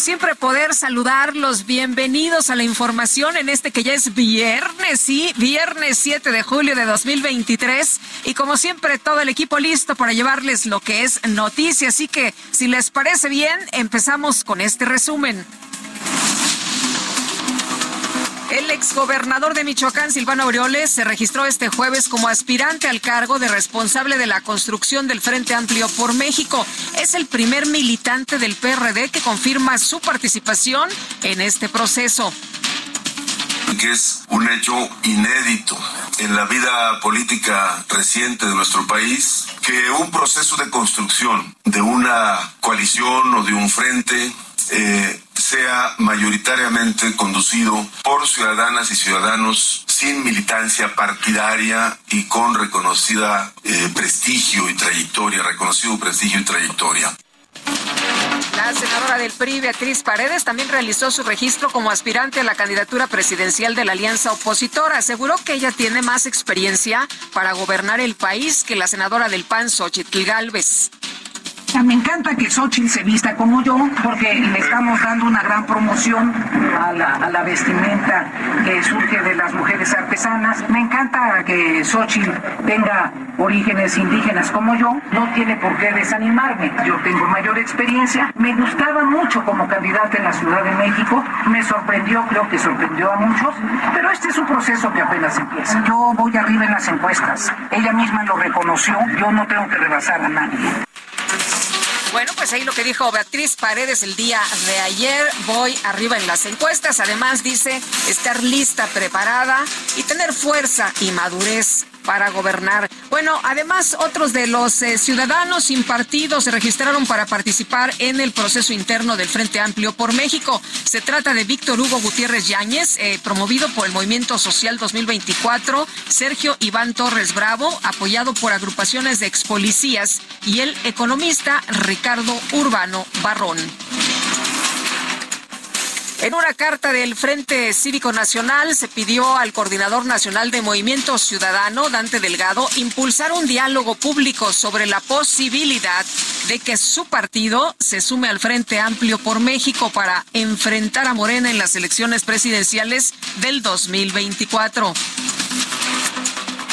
Siempre poder saludarlos. Bienvenidos a la información en este que ya es viernes, sí, viernes 7 de julio de 2023. Y como siempre, todo el equipo listo para llevarles lo que es noticia. Así que, si les parece bien, empezamos con este resumen. El exgobernador de Michoacán, Silvano Aureoles, se registró este jueves como aspirante al cargo de responsable de la construcción del Frente Amplio por México. Es el primer militante del PRD que confirma su participación en este proceso. que es un hecho inédito en la vida política reciente de nuestro país, que un proceso de construcción de una coalición o de un frente eh, sea mayoritariamente conducido por ciudadanas y ciudadanos sin militancia partidaria y con reconocida eh, prestigio y trayectoria, reconocido prestigio y trayectoria. La senadora del PRI, Beatriz Paredes, también realizó su registro como aspirante a la candidatura presidencial de la alianza opositora. Aseguró que ella tiene más experiencia para gobernar el país que la senadora del PAN, Xochitl Galvez. Me encanta que Xochitl se vista como yo, porque le estamos dando una gran promoción a la, vestimenta que surge de las mujeres artesanas. Me encanta que Xochitl tenga orígenes indígenas como yo. No tiene por qué desanimarme. Yo tengo mayor experiencia. Me gustaba mucho como candidata en la Ciudad de México. Me sorprendió, creo que sorprendió a muchos. Pero este es un proceso que apenas empieza. Yo voy arriba en las encuestas. Ella misma lo reconoció. Yo no tengo que rebasar a nadie. Bueno, pues ahí lo que dijo Beatriz Paredes el día de ayer, voy arriba en las encuestas, además dice estar lista, preparada y tener fuerza y madurez para gobernar. Bueno, además otros de los eh, ciudadanos sin partido se registraron para participar en el proceso interno del Frente Amplio por México. Se trata de Víctor Hugo Gutiérrez Yáñez, eh, promovido por el Movimiento Social 2024, Sergio Iván Torres Bravo, apoyado por agrupaciones de expolicías, y el economista Ricardo Urbano Barrón. En una carta del Frente Cívico Nacional se pidió al coordinador nacional de Movimiento Ciudadano, Dante Delgado, impulsar un diálogo público sobre la posibilidad de que su partido se sume al Frente Amplio por México para enfrentar a Morena en las elecciones presidenciales del 2024.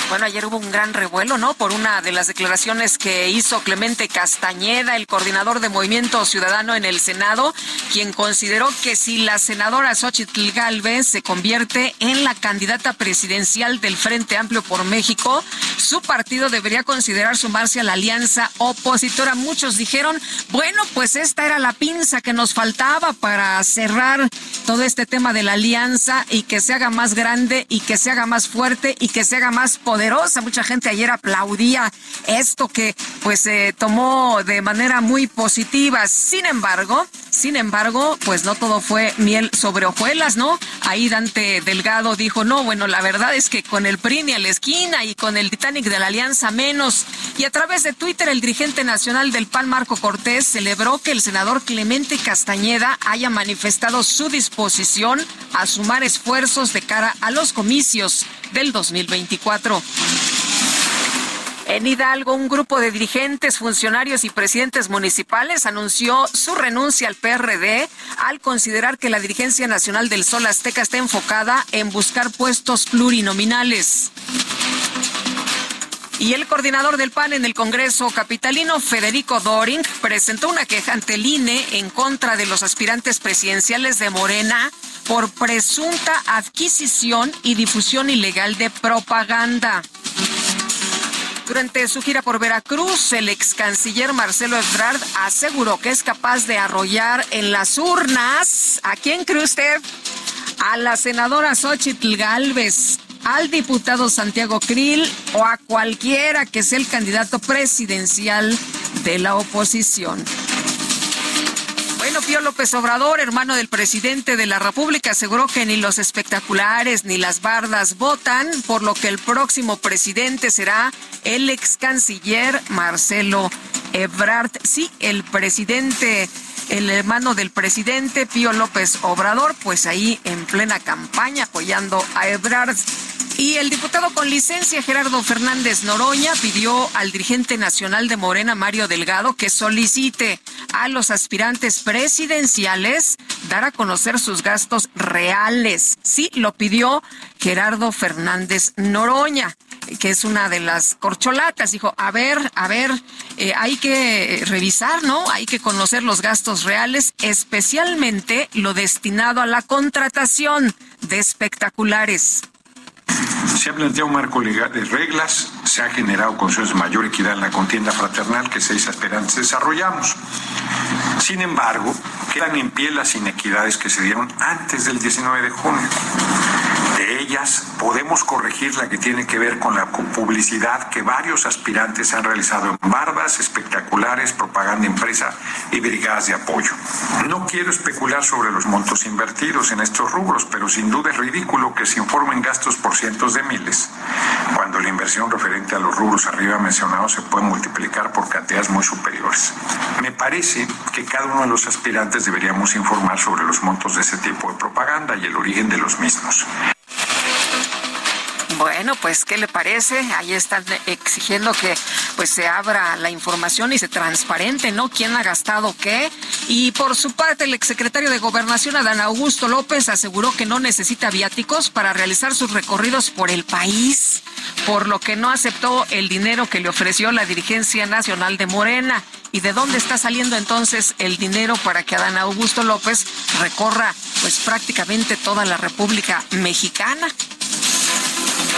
Bueno, ayer hubo un gran revuelo, ¿no? Por una de las declaraciones que hizo Clemente Castañeda, el coordinador de Movimiento Ciudadano en el Senado, quien consideró que si la senadora Xochitl Galvez se convierte en la candidata presidencial del Frente Amplio por México, su partido debería considerar sumarse a la alianza opositora. Muchos dijeron, bueno, pues esta era la pinza que nos faltaba para cerrar todo este tema de la alianza y que se haga más grande y que se haga más fuerte y que se haga más poderosa. Mucha gente ayer aplaudía esto que pues se tomó de manera muy positiva. Sin embargo, sin embargo, pues no todo fue miel sobre hojuelas, ¿no? Ahí Dante Delgado dijo, no, bueno, la verdad es que con el PRI ni a la esquina y con el Titanic de la Alianza menos. Y a través de Twitter, el dirigente nacional del PAN, Marco Cortés, celebró que el senador Clemente Castañeda haya manifestado su disposición a sumar esfuerzos de cara a los comicios del 2024. En Hidalgo, un grupo de dirigentes, funcionarios y presidentes municipales anunció su renuncia al PRD al considerar que la dirigencia nacional del Sol Azteca está enfocada en buscar puestos plurinominales. Y el coordinador del PAN en el Congreso capitalino, Federico Doring, presentó una queja ante el INE en contra de los aspirantes presidenciales de Morena por presunta adquisición y difusión ilegal de propaganda. Durante su gira por Veracruz, el ex canciller Marcelo Ebrard aseguró que es capaz de arrollar en las urnas. ¿A quién cree usted? A la senadora Xochitl Galvez, al diputado Santiago Krill o a cualquiera que sea el candidato presidencial de la oposición. Bueno, Pío López Obrador, hermano del presidente de la República, aseguró que ni los espectaculares ni las bardas votan, por lo que el próximo presidente será el ex canciller Marcelo Ebrard. Sí, el presidente, el hermano del presidente Pío López Obrador, pues ahí en plena campaña apoyando a Ebrard. Y el diputado con licencia Gerardo Fernández Noroña pidió al dirigente nacional de Morena, Mario Delgado, que solicite a los aspirantes presidenciales dar a conocer sus gastos reales. Sí, lo pidió Gerardo Fernández Noroña que es una de las corcholatas, dijo, a ver, a ver, eh, hay que revisar, ¿no? Hay que conocer los gastos reales, especialmente lo destinado a la contratación de espectaculares. Se ha planteado un marco legal de reglas, se ha generado condiciones de mayor equidad en la contienda fraternal que seis aspirantes desarrollamos. Sin embargo, quedan en pie las inequidades que se dieron antes del 19 de junio. De ellas podemos corregir la que tiene que ver con la publicidad que varios aspirantes han realizado en bardas, espectaculares, propaganda impresa y brigadas de apoyo. No quiero especular sobre los montos invertidos en estos rubros, pero sin duda es ridículo que se informen gastos por cientos de miles, cuando la inversión referente a los rubros arriba mencionados se puede multiplicar por cantidades muy superiores. Me parece que cada uno de los aspirantes deberíamos informar sobre los montos de ese tipo de propaganda y el origen de los mismos. Bueno, pues, ¿qué le parece? Ahí están exigiendo que pues se abra la información y se transparente, ¿no? ¿Quién ha gastado qué? Y por su parte, el exsecretario de Gobernación, Adán Augusto López, aseguró que no necesita viáticos para realizar sus recorridos por el país, por lo que no aceptó el dinero que le ofreció la dirigencia nacional de Morena. ¿Y de dónde está saliendo entonces el dinero para que Adán Augusto López recorra pues prácticamente toda la República Mexicana?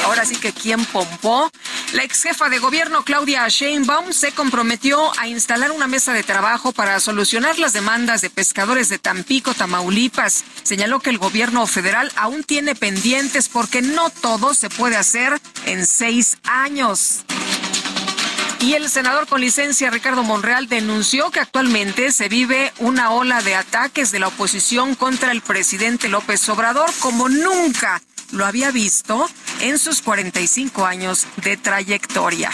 Ahora sí que quién pompó. La ex jefa de gobierno Claudia Sheinbaum se comprometió a instalar una mesa de trabajo para solucionar las demandas de pescadores de Tampico, Tamaulipas. Señaló que el gobierno federal aún tiene pendientes porque no todo se puede hacer en seis años. Y el senador con licencia Ricardo Monreal denunció que actualmente se vive una ola de ataques de la oposición contra el presidente López Obrador como nunca lo había visto en sus 45 años de trayectoria.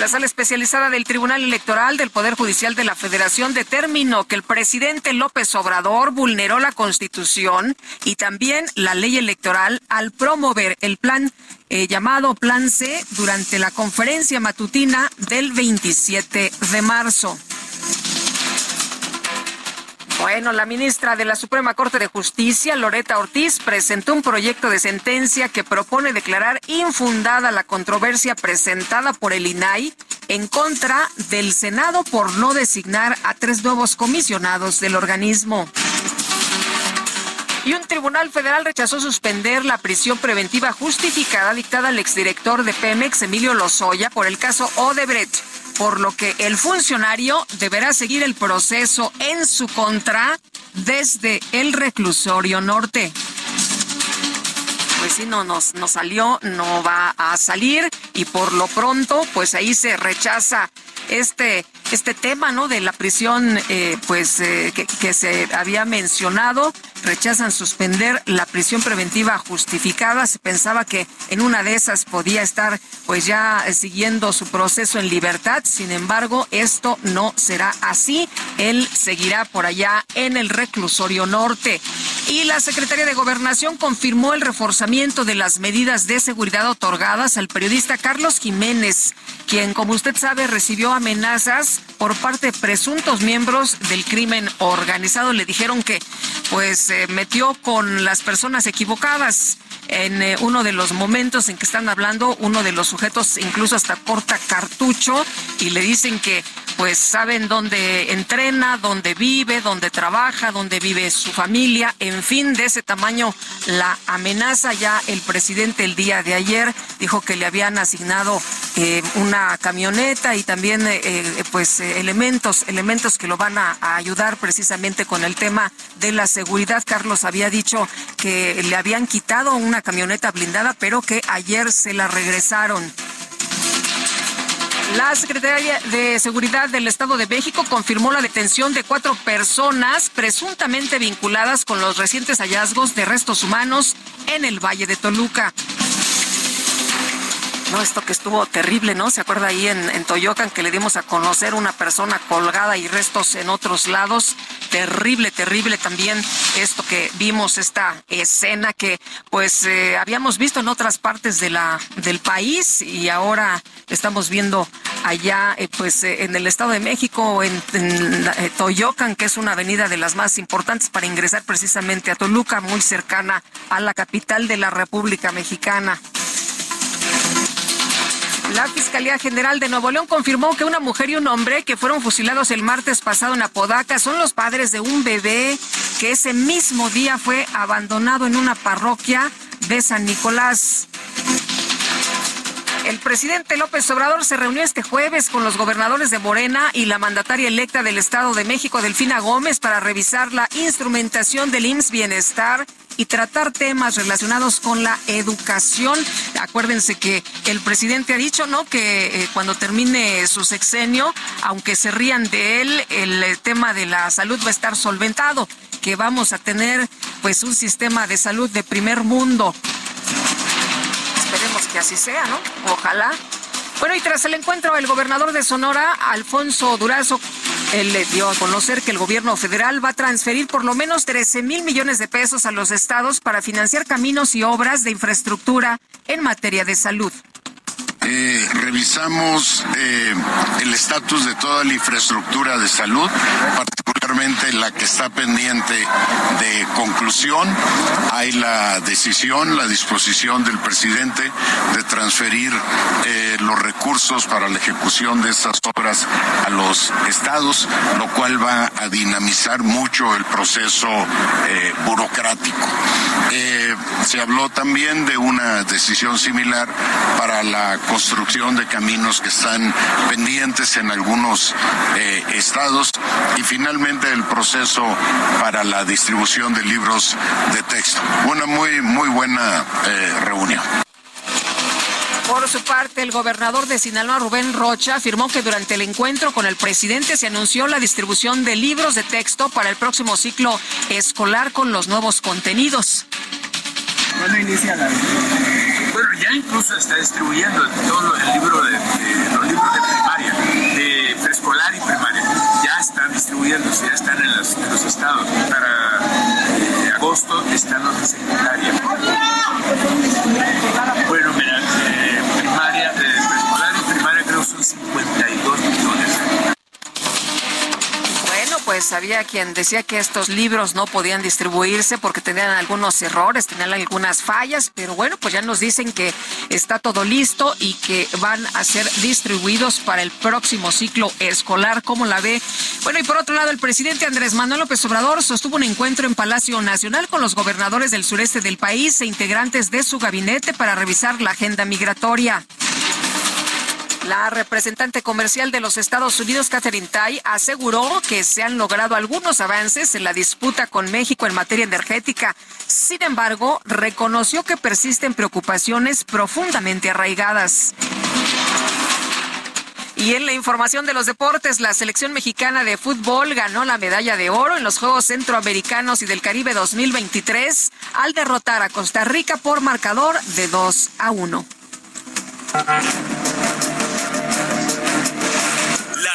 La sala especializada del Tribunal Electoral del Poder Judicial de la Federación determinó que el presidente López Obrador vulneró la Constitución y también la ley electoral al promover el plan eh, llamado Plan C durante la conferencia matutina del 27 de marzo. Bueno, la ministra de la Suprema Corte de Justicia, Loreta Ortiz, presentó un proyecto de sentencia que propone declarar infundada la controversia presentada por el INAI en contra del Senado por no designar a tres nuevos comisionados del organismo. Y un tribunal federal rechazó suspender la prisión preventiva justificada dictada al exdirector de Pemex, Emilio Lozoya, por el caso Odebrecht por lo que el funcionario deberá seguir el proceso en su contra desde el reclusorio norte. Pues si no nos, nos salió, no va a salir y por lo pronto, pues ahí se rechaza este, este tema, ¿no? De la prisión, eh, pues, eh, que, que, se había mencionado. Rechazan suspender la prisión preventiva justificada. Se pensaba que en una de esas podía estar, pues, ya siguiendo su proceso en libertad. Sin embargo, esto no será así. Él seguirá por allá en el reclusorio norte. Y la Secretaría de Gobernación confirmó el reforzamiento de las medidas de seguridad otorgadas al periodista Carlos Jiménez, quien, como usted sabe, recibió amenazas por parte de presuntos miembros del crimen organizado. Le dijeron que, pues, se metió con las personas equivocadas en eh, uno de los momentos en que están hablando, uno de los sujetos incluso hasta corta cartucho y le dicen que pues saben dónde entrena, dónde vive, dónde trabaja, dónde vive su familia, en fin, de ese tamaño la amenaza. Ya el presidente el día de ayer dijo que le habían asignado eh, una camioneta y también eh, eh, pues elementos, elementos que lo van a ayudar precisamente con el tema de la seguridad. Carlos había dicho que le habían quitado una camioneta blindada, pero que ayer se la regresaron. La Secretaría de Seguridad del Estado de México confirmó la detención de cuatro personas presuntamente vinculadas con los recientes hallazgos de restos humanos en el Valle de Toluca. No, esto que estuvo terrible, ¿no? ¿Se acuerda ahí en, en Toyocan que le dimos a conocer una persona colgada y restos en otros lados? Terrible, terrible también esto que vimos, esta escena que pues eh, habíamos visto en otras partes de la, del país y ahora estamos viendo allá eh, pues eh, en el Estado de México, en, en Toyocan, que es una avenida de las más importantes para ingresar precisamente a Toluca, muy cercana a la capital de la República Mexicana. La Fiscalía General de Nuevo León confirmó que una mujer y un hombre que fueron fusilados el martes pasado en Apodaca son los padres de un bebé que ese mismo día fue abandonado en una parroquia de San Nicolás. El presidente López Obrador se reunió este jueves con los gobernadores de Morena y la mandataria electa del Estado de México, Delfina Gómez, para revisar la instrumentación del IMSS Bienestar y tratar temas relacionados con la educación. Acuérdense que el presidente ha dicho, ¿no? Que eh, cuando termine su sexenio, aunque se rían de él, el eh, tema de la salud va a estar solventado, que vamos a tener pues un sistema de salud de primer mundo. Que así sea, ¿no? Ojalá. Bueno, y tras el encuentro, el gobernador de Sonora, Alfonso Durazo, él le dio a conocer que el gobierno federal va a transferir por lo menos 13 mil millones de pesos a los estados para financiar caminos y obras de infraestructura en materia de salud. Eh, revisamos eh, el estatus de toda la infraestructura de salud, particularmente la que está pendiente de conclusión. Hay la decisión, la disposición del presidente de transferir eh, los recursos para la ejecución de estas obras a los estados, lo cual va a dinamizar mucho el proceso burocrático. Se habló también de una decisión similar para la construcción de caminos que están pendientes en algunos eh, estados y finalmente el proceso para la distribución de libros de texto. Una muy, muy buena eh, reunión. Por su parte, el gobernador de Sinaloa, Rubén Rocha, afirmó que durante el encuentro con el presidente se anunció la distribución de libros de texto para el próximo ciclo escolar con los nuevos contenidos. ¿Cuándo inicia la Bueno, ya incluso está distribuyendo todo el libro de, los libros de primaria, de preescolar y primaria. Ya están distribuyéndose, ya están en los, en los estados. Para eh, agosto están los de secundaria. Bueno, mira, eh, primaria, eh, preescolar y primaria creo son 52 Bueno, pues había quien decía que estos libros no podían distribuirse porque tenían algunos errores, tenían algunas fallas, pero bueno, pues ya nos dicen que está todo listo y que van a ser distribuidos para el próximo ciclo escolar. ¿Cómo la ve? Bueno, y por otro lado, el presidente Andrés Manuel López Obrador sostuvo un encuentro en Palacio Nacional con los gobernadores del sureste del país e integrantes de su gabinete para revisar la agenda migratoria. La representante comercial de los Estados Unidos, Catherine Tai, aseguró que se han logrado algunos avances en la disputa con México en materia energética. Sin embargo, reconoció que persisten preocupaciones profundamente arraigadas. Y en la información de los deportes, la selección mexicana de fútbol ganó la medalla de oro en los Juegos Centroamericanos y del Caribe 2023 al derrotar a Costa Rica por marcador de 2 a 1.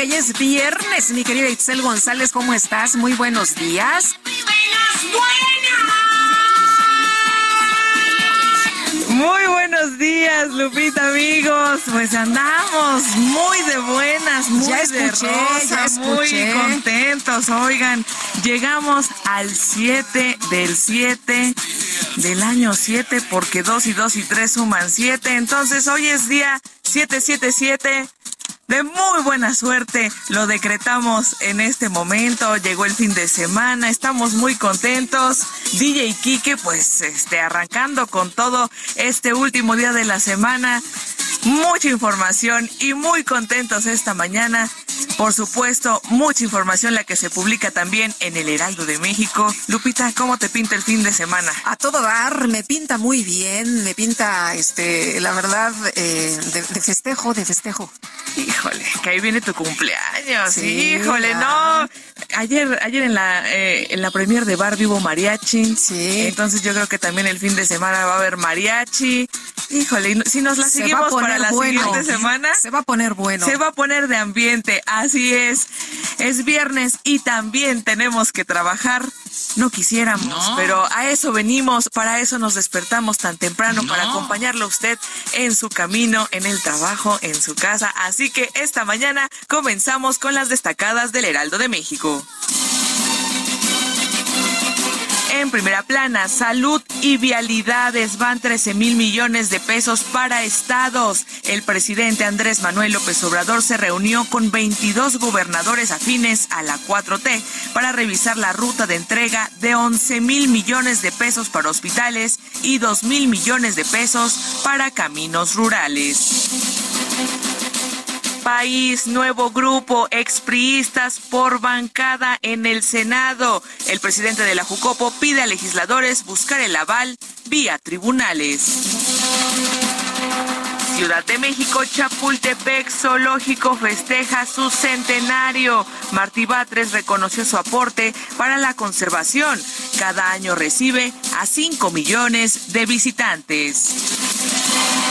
que ya es viernes, mi querida Itzel González, ¿cómo estás? Muy buenos días. Muy buenos días, Lupita, amigos. Pues andamos muy de buenas, muy Ya de escuché, rosa, ya muy contentos. Oigan, llegamos al 7 del 7 del año 7 porque 2 y 2 y 3 suman 7. Entonces hoy es día 777 de muy buena suerte. Lo decretamos en este momento. Llegó el fin de semana. Estamos muy contentos. DJ Kike, pues, este, arrancando con todo este último día de la semana. Mucha información y muy contentos esta mañana. Por supuesto, mucha información la que se publica también en el Heraldo de México. Lupita, ¿cómo te pinta el fin de semana? A todo dar, me pinta muy bien, me pinta, este, la verdad, eh, de, de festejo, de festejo. Híjole, que ahí viene tu cumpleaños. Sí, Híjole, no. Ayer, ayer en la eh, en la premier de Bar Vivo Mariachi. Sí. Entonces yo creo que también el fin de semana va a haber mariachi. Híjole, si nos la Se seguimos para la bueno. siguiente semana. Se va a poner bueno. Se va a poner de ambiente, así es. Es viernes y también tenemos que trabajar. No quisiéramos, pero a eso venimos, para eso nos despertamos tan temprano, para acompañarlo a usted en su camino, en el trabajo, en su casa. Así que esta mañana comenzamos con las destacadas del Heraldo de México. En primera plana, salud y vialidades van 13 mil millones de pesos para estados. El presidente Andrés Manuel López Obrador se reunió con 22 gobernadores afines a la 4T para revisar la ruta de entrega de 11 mil millones de pesos para hospitales y 2 mil millones de pesos para caminos rurales. Nuevo grupo, expriistas por bancada en el Senado. El presidente de la Jucopo pide a legisladores buscar el aval vía tribunales. Ciudad de México, Chapultepec Zoológico festeja su centenario. Martí Batres reconoció su aporte para la conservación. Cada año recibe a 5 millones de visitantes.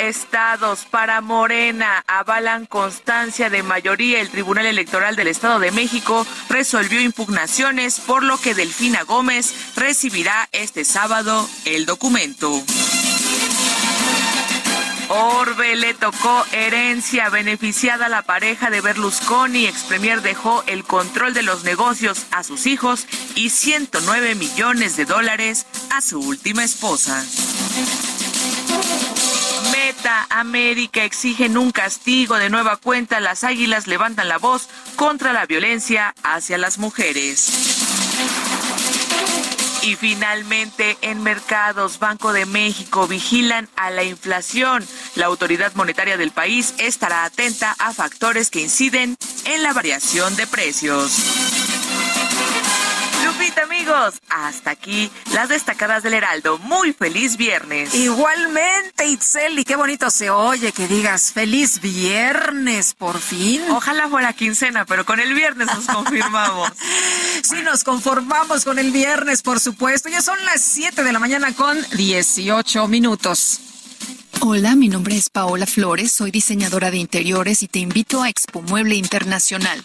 Estados para Morena avalan constancia de mayoría. El Tribunal Electoral del Estado de México resolvió impugnaciones, por lo que Delfina Gómez recibirá este sábado el documento. Orbe le tocó herencia beneficiada a la pareja de Berlusconi. Expremier dejó el control de los negocios a sus hijos y 109 millones de dólares a su última esposa. América exigen un castigo de nueva cuenta. Las águilas levantan la voz contra la violencia hacia las mujeres. Y finalmente, en mercados, Banco de México vigilan a la inflación. La autoridad monetaria del país estará atenta a factores que inciden en la variación de precios. Lupita, amigos, hasta aquí las destacadas del Heraldo. Muy feliz viernes. Igualmente, Itzel, y qué bonito se oye que digas feliz viernes, por fin. Ojalá fuera quincena, pero con el viernes nos confirmamos. Sí, nos conformamos con el viernes, por supuesto. Ya son las 7 de la mañana con 18 minutos. Hola, mi nombre es Paola Flores, soy diseñadora de interiores y te invito a Expo Mueble Internacional,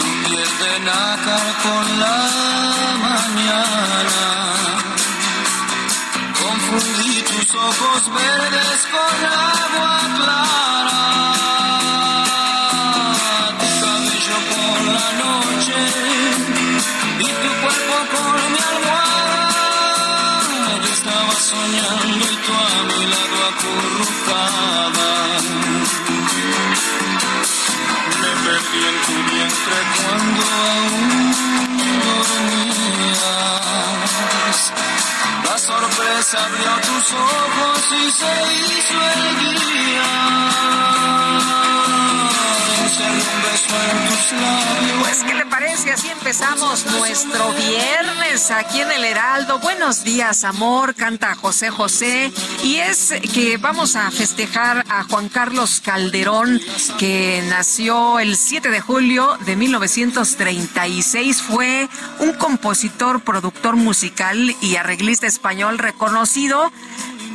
de nácar con la mañana. Confundí tus ojos verdes con agua clara. Tu cabello con la noche y tu cuerpo con mi almohada. Yo estaba soñando y tú a mi lado acurrucada. Me perdí en tu vientre aún. Las sorpresa abrió tus ojos y se hizo el. Pues, ¿qué le parece? Así empezamos nuestro viernes aquí en el Heraldo. Buenos días, amor, canta José José. Y es que vamos a festejar a Juan Carlos Calderón, que nació el 7 de julio de 1936. Fue un compositor, productor musical y arreglista español reconocido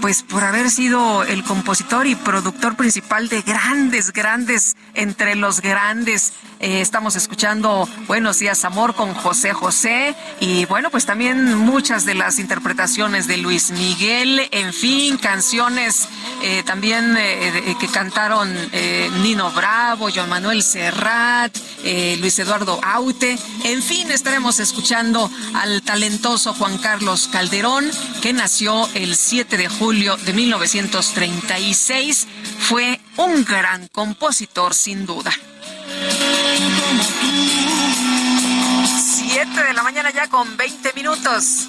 pues por haber sido el compositor y productor principal de grandes, grandes, entre los grandes. Eh, estamos escuchando Buenos días, amor con José José y bueno, pues también muchas de las interpretaciones de Luis Miguel, en fin, canciones eh, también eh, que cantaron Nino Bravo, Joan Manuel Serrat, Luis Eduardo Aute, en fin, estaremos escuchando al talentoso Juan Carlos Calderón, que nació el 7 de julio de 1936. Fue un gran compositor, sin duda. Siete de la mañana ya con 20 minutos.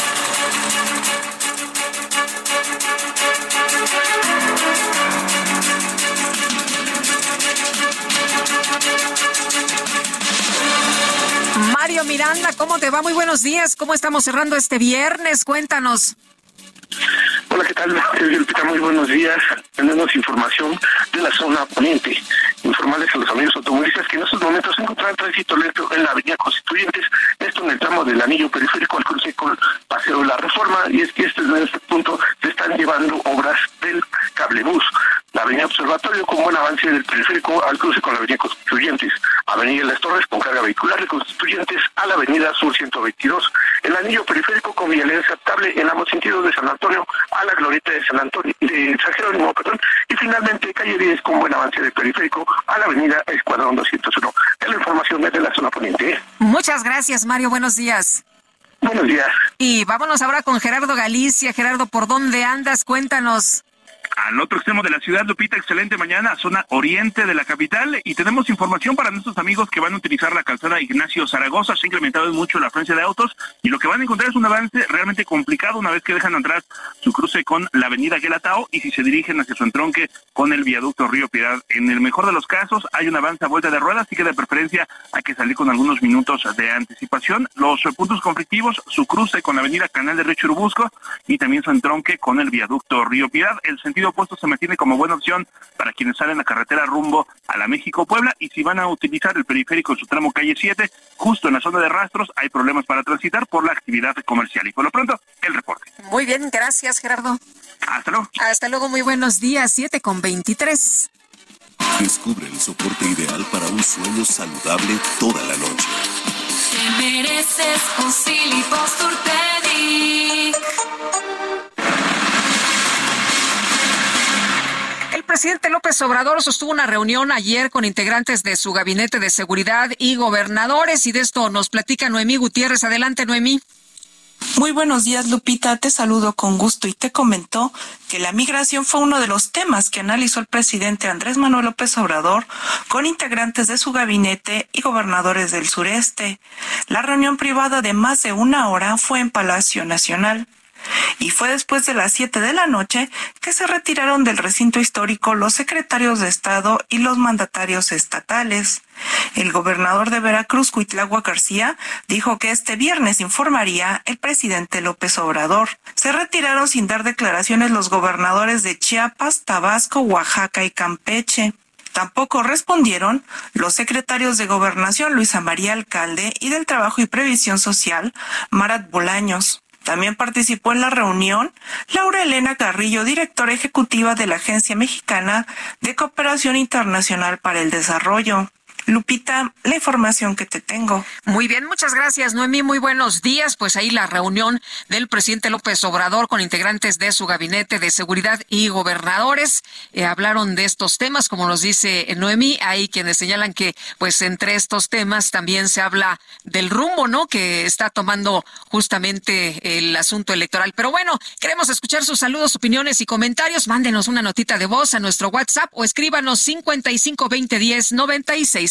Miranda, ¿cómo te va? Muy buenos días. ¿Cómo estamos cerrando este viernes? Cuéntanos. Hola, ¿qué tal? Muy buenos días. Tenemos información de la zona poniente. Informarles a los amigos automovilistas que en estos momentos se encuentran tránsito lento en la avenida Constituyentes, esto en el tramo del anillo periférico al cruce con Paseo de la Reforma, y es que este, en este punto se están llevando obras del cablebús la avenida Observatorio con buen avance del periférico al cruce con la avenida Constituyentes, avenida Las Torres con carga vehicular de Constituyentes a la avenida Sur 122, el anillo periférico con vialidad aceptable en ambos sentidos de San Antonio a la glorieta de San Antonio, de San Jerónimo, perdón, y finalmente calle 10 con buen avance del periférico a la avenida Escuadrón 201. Es la información desde la zona poniente. Muchas gracias, Mario. Buenos días. Buenos días. Y vámonos ahora con Gerardo Galicia. Gerardo, ¿por dónde andas? Cuéntanos al otro extremo de la ciudad. Lupita, excelente mañana, zona oriente de la capital. Y tenemos información para nuestros amigos que van a utilizar la calzada Ignacio Zaragoza. Se ha incrementado mucho la afluencia de autos y lo que van a encontrar es un avance realmente complicado una vez que dejan atrás su cruce con la avenida Guelatao y si se dirigen hacia su entronque con el viaducto Río Piedad. En el mejor de los casos hay un avance a vuelta de ruedas, así que de preferencia hay que salir con algunos minutos de anticipación. Los puntos conflictivos, su cruce con la avenida Canal de Río Churubusco y también su entronque con el viaducto Río Piedad. El sentido opuesto se mantiene como buena opción para quienes salen a carretera rumbo a la México-Puebla y si van a utilizar el periférico en su tramo calle 7, justo en la zona de rastros hay problemas para transitar por la actividad comercial. Y por lo pronto, el reporte. Muy bien, gracias Gerardo. Hasta luego. Hasta luego, muy buenos días, 7 con 23. Descubre el soporte ideal para un sueño saludable toda la noche. Te mereces un El presidente López Obrador sostuvo una reunión ayer con integrantes de su gabinete de seguridad y gobernadores y de esto nos platica Noemí Gutiérrez. Adelante, Noemí. Muy buenos días, Lupita. Te saludo con gusto y te comentó que la migración fue uno de los temas que analizó el presidente Andrés Manuel López Obrador con integrantes de su gabinete y gobernadores del sureste. La reunión privada de más de una hora fue en Palacio Nacional. Y fue después de las 7 de la noche que se retiraron del recinto histórico los secretarios de Estado y los mandatarios estatales. El gobernador de Veracruz, Cuitlagua García, dijo que este viernes informaría el presidente López Obrador. Se retiraron sin dar declaraciones los gobernadores de Chiapas, Tabasco, Oaxaca y Campeche. Tampoco respondieron los secretarios de Gobernación Luisa María Alcalde y del Trabajo y Previsión Social Marat Bolaños. También participó en la reunión Laura Elena Carrillo, directora ejecutiva de la Agencia Mexicana de Cooperación Internacional para el Desarrollo. Lupita, la información que te tengo. Muy bien, muchas gracias, Noemí. Muy buenos días. Pues ahí la reunión del presidente López Obrador con integrantes de su gabinete de seguridad y gobernadores eh, hablaron de estos temas, como nos dice Noemí. Hay quienes señalan que, pues, entre estos temas también se habla del rumbo, ¿no? Que está tomando justamente el asunto electoral. Pero bueno, queremos escuchar sus saludos, opiniones y comentarios. Mándenos una notita de voz a nuestro WhatsApp o escríbanos 55 20 10 96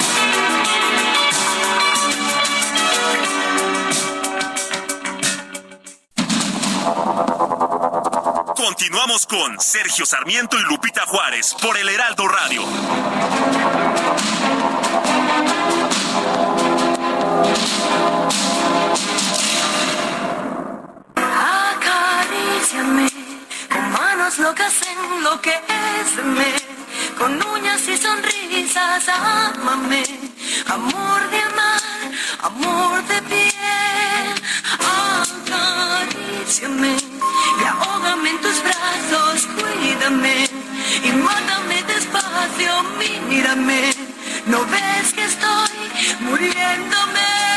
Continuamos con Sergio Sarmiento y Lupita Juárez por el Heraldo Radio. Acaríciame con manos locas enloqueceme, con uñas y sonrisas, ámame, amor de amar, amor de piel, y ahógame en tus brazos, cuídame y mátame despacio, mírame. No ves que estoy muriéndome.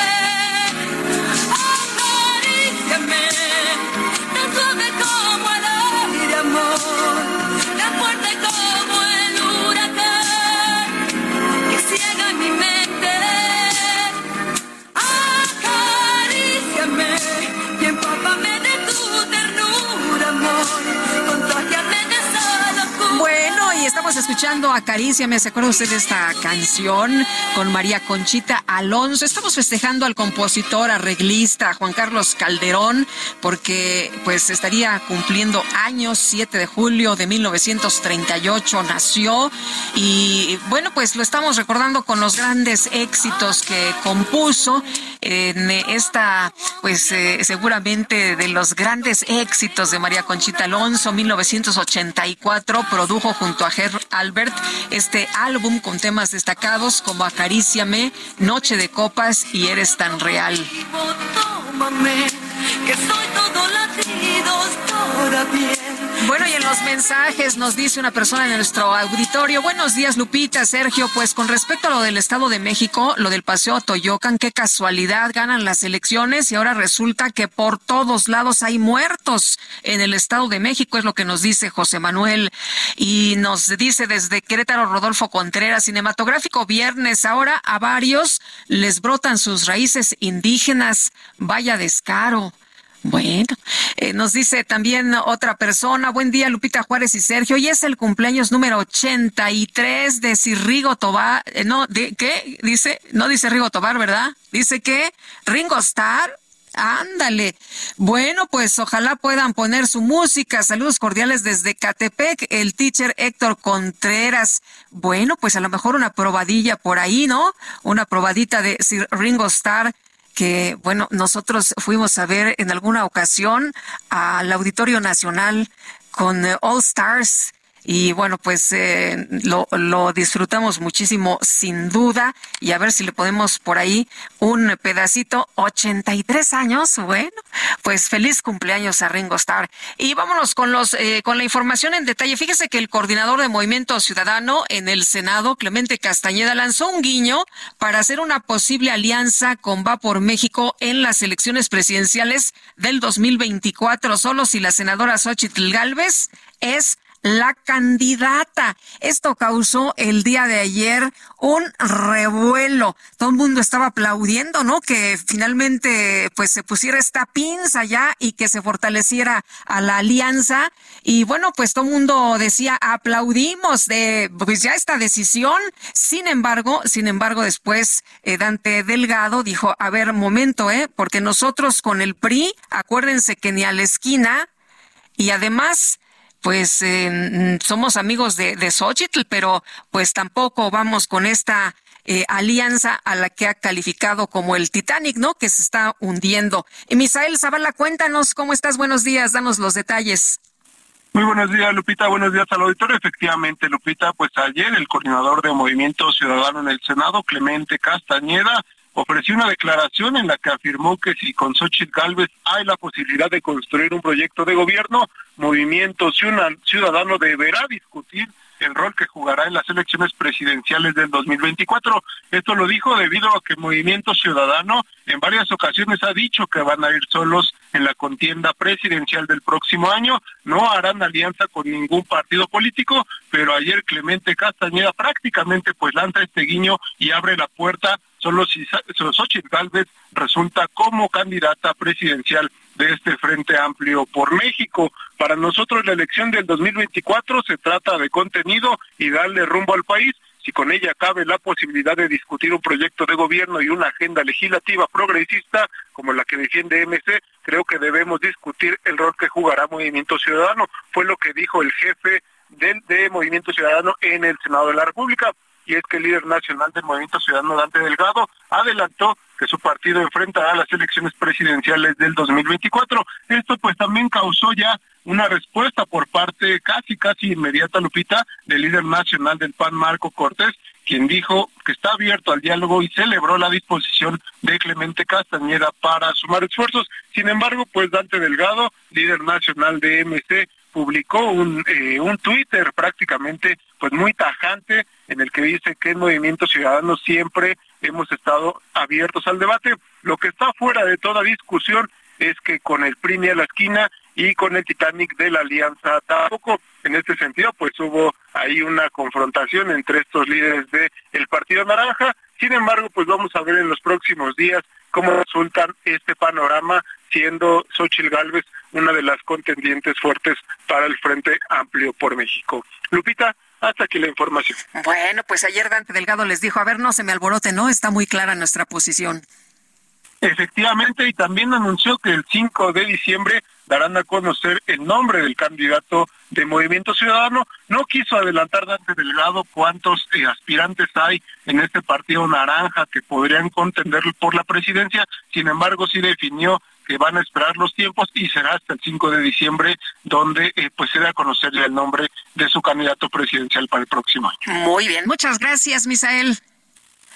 Y estamos escuchando Acaríciame. ¿Se acuerda usted de esta canción con María Conchita Alonso? Estamos festejando al compositor, arreglista Juan Carlos Calderón, porque pues estaría cumpliendo años, 7 de julio de 1938 nació. Y bueno, pues lo estamos recordando con los grandes éxitos que compuso en esta, pues eh, seguramente de los grandes éxitos de María Conchita Alonso, 1984, produjo junto a Albert este álbum con temas destacados como Acaríciame, Noche de Copas y Eres tan real. Bueno, y en los mensajes nos dice una persona en nuestro auditorio, buenos días Lupita, Sergio, pues con respecto a lo del Estado de México, lo del Paseo Toyocan, qué casualidad, ganan las elecciones y ahora resulta que por todos lados hay muertos en el Estado de México, es lo que nos dice José Manuel. Y nos dice desde Querétaro Rodolfo Contreras, cinematográfico viernes, ahora a varios les brotan sus raíces indígenas, vaya descaro. Bueno, eh, nos dice también otra persona, buen día Lupita Juárez y Sergio, hoy es el cumpleaños número 83 de Sirrigo Tobar, eh, no, ¿de qué? Dice, no dice Rigo Tobar, ¿verdad? Dice que Ringo Starr, Ándale. Bueno, pues ojalá puedan poner su música. Saludos cordiales desde Catepec, el teacher Héctor Contreras. Bueno, pues a lo mejor una probadilla por ahí, ¿no? Una probadita de Sir Ringo Starr que, bueno, nosotros fuimos a ver en alguna ocasión al Auditorio Nacional con eh, All Stars. Y bueno, pues eh, lo, lo disfrutamos muchísimo, sin duda. Y a ver si le podemos por ahí un pedacito. 83 años, bueno, pues feliz cumpleaños a Ringo Starr. Y vámonos con los eh, con la información en detalle. Fíjese que el coordinador de Movimiento Ciudadano en el Senado, Clemente Castañeda, lanzó un guiño para hacer una posible alianza con Va por México en las elecciones presidenciales del 2024, solo si la senadora Xochitl Gálvez es la candidata. Esto causó el día de ayer un revuelo. Todo el mundo estaba aplaudiendo, ¿no? Que finalmente pues se pusiera esta pinza ya y que se fortaleciera a la alianza. Y bueno, pues todo el mundo decía aplaudimos de pues ya esta decisión. Sin embargo, sin embargo, después eh, Dante Delgado dijo, a ver, momento, ¿eh? Porque nosotros con el PRI, acuérdense que ni a la esquina y además pues eh, somos amigos de, de Xochitl, pero pues tampoco vamos con esta eh, alianza a la que ha calificado como el Titanic, ¿no? Que se está hundiendo. Y Misael Zavala, cuéntanos cómo estás. Buenos días, danos los detalles. Muy buenos días, Lupita. Buenos días al auditorio. Efectivamente, Lupita, pues ayer el coordinador de Movimiento Ciudadano en el Senado, Clemente Castañeda, ofreció una declaración en la que afirmó que si con Xochitl Galvez hay la posibilidad de construir un proyecto de gobierno, Movimiento Ciudadano deberá discutir el rol que jugará en las elecciones presidenciales del 2024. Esto lo dijo debido a que Movimiento Ciudadano en varias ocasiones ha dicho que van a ir solos en la contienda presidencial del próximo año, no harán alianza con ningún partido político, pero ayer Clemente Castañeda prácticamente pues lanza este guiño y abre la puerta solo si Xochitl Galvez resulta como candidata presidencial de este Frente Amplio por México. Para nosotros la elección del 2024 se trata de contenido y darle rumbo al país. Si con ella cabe la posibilidad de discutir un proyecto de gobierno y una agenda legislativa progresista como la que defiende MC, creo que debemos discutir el rol que jugará Movimiento Ciudadano. Fue lo que dijo el jefe del de Movimiento Ciudadano en el Senado de la República y es que el líder nacional del Movimiento Ciudadano Dante Delgado adelantó que su partido enfrentará las elecciones presidenciales del 2024. Esto pues también causó ya una respuesta por parte casi casi inmediata Lupita del líder nacional del PAN Marco Cortés, quien dijo que está abierto al diálogo y celebró la disposición de Clemente Castañeda para sumar esfuerzos. Sin embargo, pues Dante Delgado, líder nacional de MC, publicó un, eh, un Twitter prácticamente pues muy tajante en el que dice que en Movimiento Ciudadano siempre hemos estado abiertos al debate. Lo que está fuera de toda discusión es que con el PRI a la esquina y con el Titanic de la Alianza tampoco. En este sentido, pues hubo ahí una confrontación entre estos líderes del el Partido Naranja. Sin embargo, pues vamos a ver en los próximos días cómo resulta este panorama, siendo Xochitl Gálvez una de las contendientes fuertes para el Frente Amplio por México. Lupita, hasta aquí la información. Bueno, pues ayer Dante Delgado les dijo, a ver, no se me alborote, ¿no? Está muy clara nuestra posición. Efectivamente, y también anunció que el 5 de diciembre darán a conocer el nombre del candidato de Movimiento Ciudadano. No quiso adelantar Dante Delgado cuántos eh, aspirantes hay en este partido naranja que podrían contender por la presidencia, sin embargo sí definió que van a esperar los tiempos y será hasta el 5 de diciembre donde eh, pues se da a conocer el nombre de su candidato presidencial para el próximo año. Muy bien, muchas gracias, Misael.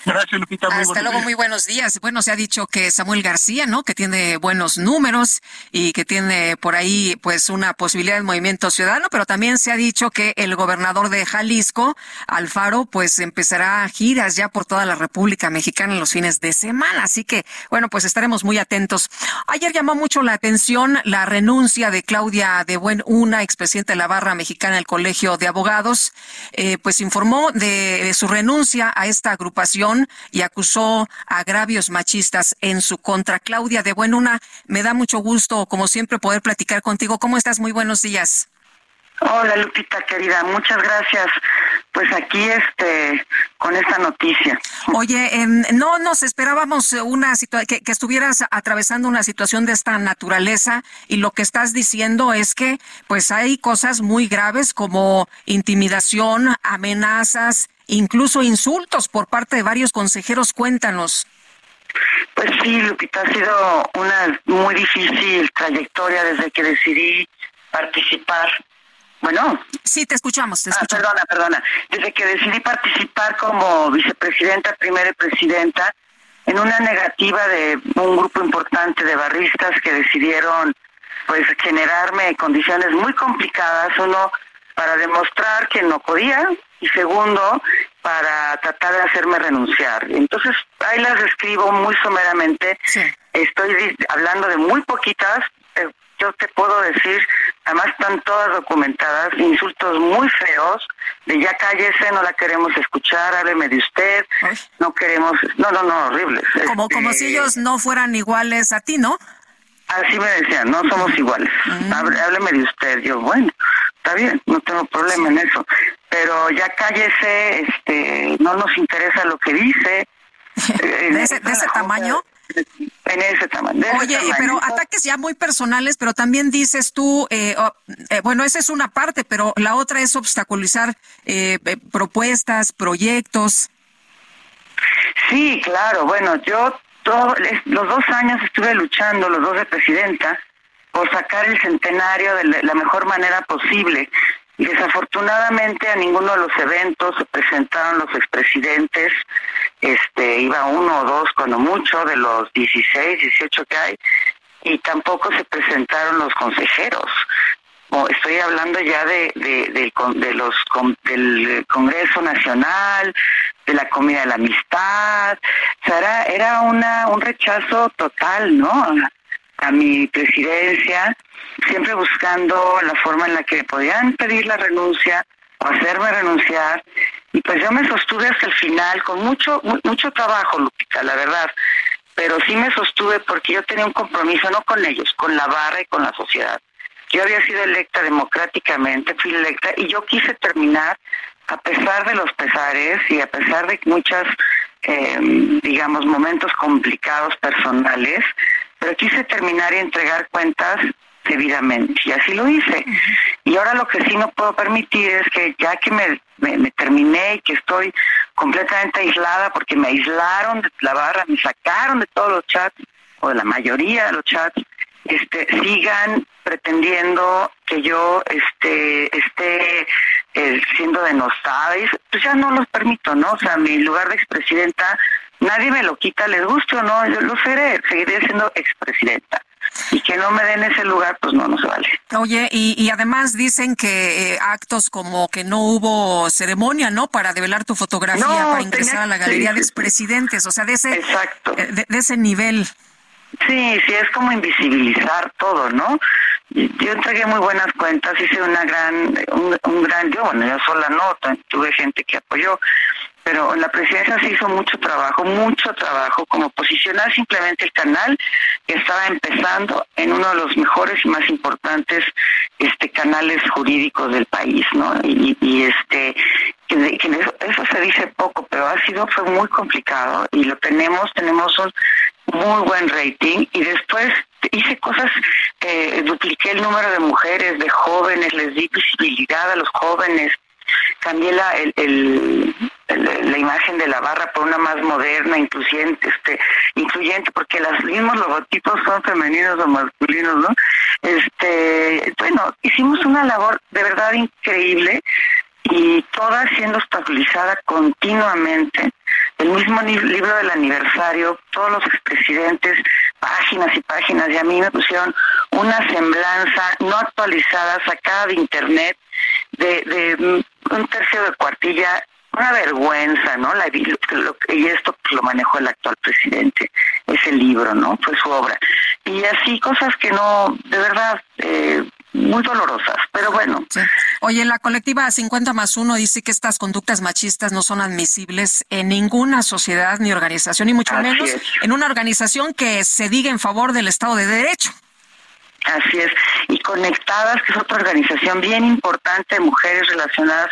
Gracias, Lupita. Hasta luego, muy buenos días. Bueno, se ha dicho que Samuel García, ¿no? Que tiene buenos números y que tiene por ahí, pues, una posibilidad de movimiento ciudadano, pero también se ha dicho que el gobernador de Jalisco, Alfaro, pues empezará giras ya por toda la República Mexicana en los fines de semana. Así que, bueno, pues estaremos muy atentos. Ayer llamó mucho la atención la renuncia de Claudia de Buen Una, expresidente de la Barra Mexicana del Colegio de Abogados, eh, pues informó de su renuncia a esta agrupación y acusó agravios machistas en su contra. Claudia de Buenuna, me da mucho gusto, como siempre, poder platicar contigo. ¿Cómo estás? Muy buenos días. Hola Lupita querida, muchas gracias. Pues aquí este con esta noticia. Oye, em, no nos esperábamos una que, que estuvieras atravesando una situación de esta naturaleza y lo que estás diciendo es que pues hay cosas muy graves como intimidación, amenazas, incluso insultos por parte de varios consejeros. Cuéntanos. Pues sí, Lupita, ha sido una muy difícil trayectoria desde que decidí participar. Bueno. Sí, te escuchamos, te ah, perdona, perdona. Desde que decidí participar como vicepresidenta, primera y presidenta, en una negativa de un grupo importante de barristas que decidieron pues generarme condiciones muy complicadas. Uno, para demostrar que no podía y segundo, para tratar de hacerme renunciar. Entonces, ahí las describo muy someramente. Estoy hablando de muy poquitas. Eh, yo te puedo decir, además están todas documentadas, insultos muy feos, de ya cállese, no la queremos escuchar, hábleme de usted, no queremos, no, no, no, horribles. Como, como si este, ellos no fueran iguales a ti, ¿no? Así me decían, no somos iguales. Mm. Hábleme de usted. Yo, bueno, está bien, no tengo problema en eso. Pero ya cállese, este, no nos interesa lo que dice. ¿De ese, tamaño? En ese tamaño. Oye, pero ataques ya muy personales, pero también dices tú, eh, eh, bueno, esa es una parte, pero la otra es obstaculizar eh, propuestas, proyectos. Sí, claro. Bueno, yo los dos años estuve luchando, los dos de presidenta, por sacar el centenario de la mejor manera posible. Y desafortunadamente a ninguno de los eventos se presentaron los expresidentes, este, iba uno o dos cuando mucho de los 16, 18 que hay, y tampoco se presentaron los consejeros. Estoy hablando ya de, de, de, los del Congreso Nacional, de la comida de la amistad. O sea, era, era una, un rechazo total, ¿no? A, mi presidencia, siempre buscando la forma en la que podían pedir la renuncia o hacerme renunciar. Y pues yo me sostuve hasta el final con mucho, mucho trabajo, Lupita, la verdad pero sí me sostuve porque yo tenía un compromiso no con ellos, con la barra y con la sociedad. Yo había sido electa democráticamente, fui electa y yo quise terminar a pesar de los pesares y a pesar de muchos, em, digamos, momentos complicados personales, pero quise terminar y entregar cuentas debidamente y así lo hice. Y ahora lo que sí no puedo permitir es que ya que me, me, terminé y que estoy completamente aislada porque me aislaron de la barra, me sacaron de todos los chats o de la mayoría de los chats, este, sigan pretendiendo que yo este, esté eh, siendo denostada, pues ya no los permito, ¿no? O sea, mi lugar de expresidenta, nadie me lo quita, les guste o no, yo lo seré, seguiré siendo expresidenta. Y que no me den ese lugar, pues no, no se vale. Oye, y, y además dicen que eh, actos como que no hubo ceremonia, ¿no? Para develar tu fotografía, para ingresar a la galería de expresidentes, o sea, de ese, eh, de ese nivel. Sí, sí, es como invisibilizar todo, ¿no? Yo entregué muy buenas cuentas, hice una gran, un, un gran, yo, bueno, yo sola nota, tuve gente que apoyó, pero en la presidencia se hizo mucho trabajo, mucho trabajo, como posicionar simplemente el canal que estaba empezando en uno de los mejores y más importantes este canales jurídicos del país, ¿no? Y, y este que, eso, se dice poco, pero ha sido fue muy complicado y lo tenemos, tenemos un muy buen rating y después hice cosas, eh, dupliqué el número de mujeres, de jóvenes, les di visibilidad a los jóvenes, cambié la, el, la imagen de la barra por una más moderna, incluyente, este, incluyente, porque los mismos logotipos son femeninos o masculinos, ¿no? Este, bueno, hicimos una labor de verdad increíble y toda siendo estabilizada continuamente. El mismo libro del aniversario, todos los expresidentes, páginas y páginas, y a mí me pusieron una semblanza no actualizada, sacada de internet, de, de un tercio de cuartilla, una vergüenza, ¿no? La, y esto pues, lo manejó el actual presidente, ese libro, ¿no? Fue su obra. Y así cosas que no, de verdad, eh, muy dolorosas, pero bueno. Oye, la colectiva 50 más 1 dice que estas conductas machistas no son admisibles en ninguna sociedad ni organización, y mucho menos en una organización que se diga en favor del Estado de Derecho. Así es. Y Conectadas, que es otra organización bien importante de mujeres relacionadas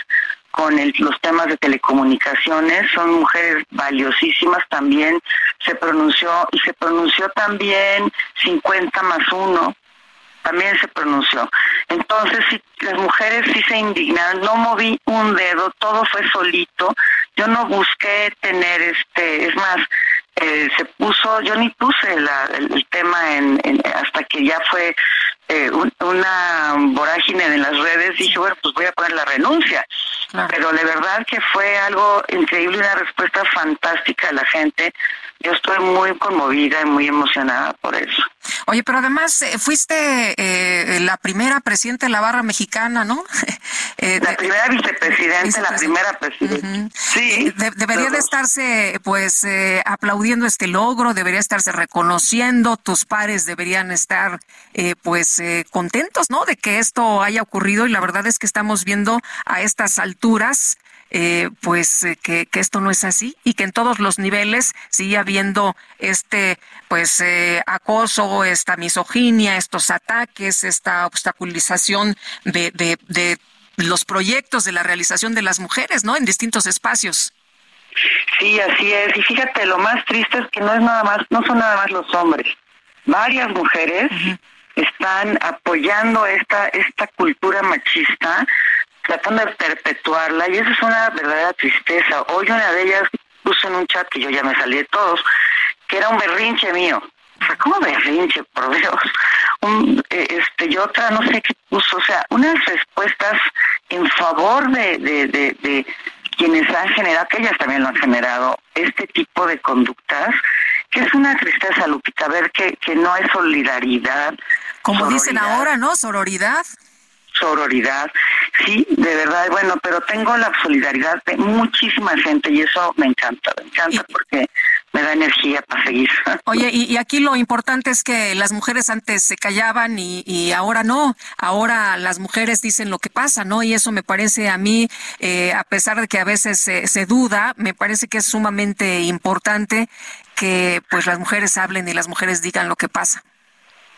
con los temas de telecomunicaciones, son mujeres valiosísimas también, se pronunció y se pronunció también 50 más 1, también se pronunció. Entonces, sí, las mujeres sí se indignaron, no moví un dedo, todo fue solito, yo no busqué tener este, es más, eh, se puso, yo ni puse el, tema en, hasta que ya fue eh, una vorágine en las redes, dije, bueno, pues voy a poner la renuncia. Pero de verdad que fue algo increíble, una respuesta fantástica de la gente. Yo estoy muy conmovida y muy emocionada por eso. Oye, pero además eh, fuiste eh, la primera presidenta de la barra mexicana, ¿no? Eh, la primera vicepresidenta, la primera presidenta. Sí. debería de estarse, pues, aplaudiendo este logro, debería estarse reconociendo, tus pares deberían estar, pues, contentos, ¿no? De que esto haya ocurrido y la verdad es que estamos viendo a estas alturas eh, pues eh, que, esto no es así y que en todos los niveles sigue habiendo este pues eh, acoso, esta misoginia, estos ataques, esta obstaculización de, de, de los proyectos de la realización de las mujeres, ¿no? En distintos espacios. Sí, así es. Y fíjate, lo más triste es que no es nada más, no son nada más los hombres. Varias mujeres están apoyando esta esta cultura machista tratando de perpetuarla y eso es una verdadera tristeza. Hoy una de ellas puso en un chat que yo ya me salí de todos, que era un berrinche mío. O sea, ¿cómo berrinche, por Dios? Un, eh, este, y otra, no sé qué puso, o sea, unas respuestas en favor de, de, de, de quienes han generado, que ellas también lo han generado, este tipo de conductas, que es una tristeza, Lupita, ver que, que no hay solidaridad. Como dicen ahora, ¿no? Sororidad sororidad, sí, de verdad, bueno, pero tengo la solidaridad de muchísima gente y eso me encanta, me encanta porque me da energía para seguir. Oye, y, aquí lo importante es que las mujeres antes se callaban y, y, ahora no, ahora las mujeres dicen lo que pasa, ¿no? Y eso me parece a mí, eh, a pesar de que a veces se, se duda, me parece que es sumamente importante que pues las mujeres hablen y las mujeres digan lo que pasa.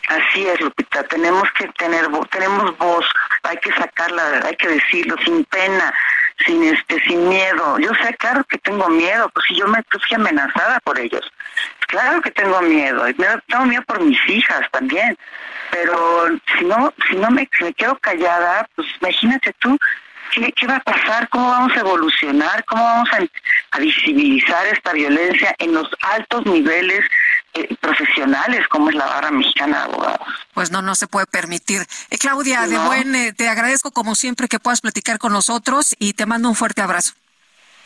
Así es, Lupita, tenemos que tener tenemos voz, hay que sacarla, hay que decirlo sin pena, sin este sin miedo. Yo sé, claro que tengo miedo, pues si yo me fui amenazada por ellos. Claro que tengo miedo, tengo miedo por mis hijas también. Pero si no si no me, me quedo callada, pues imagínate tú ¿Qué, ¿Qué, va a pasar? ¿Cómo vamos a evolucionar? ¿Cómo vamos a visibilizar esta violencia en los altos niveles eh, profesionales como es la barra mexicana de abogados. Pues no, no se puede permitir. Eh, Claudia, de buen, eh, te agradezco como siempre que puedas platicar con nosotros y te mando un fuerte abrazo.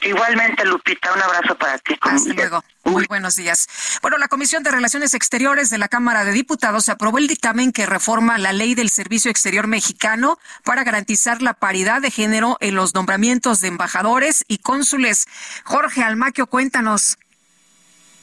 Igualmente, Lupita, un abrazo para ti. Hasta luego. Muy buenos días. Bueno, la Comisión de Relaciones Exteriores de la Cámara de Diputados aprobó el dictamen que reforma la ley del Servicio Exterior Mexicano para garantizar la paridad de género en los nombramientos de embajadores y cónsules. Jorge Almaquio, cuéntanos.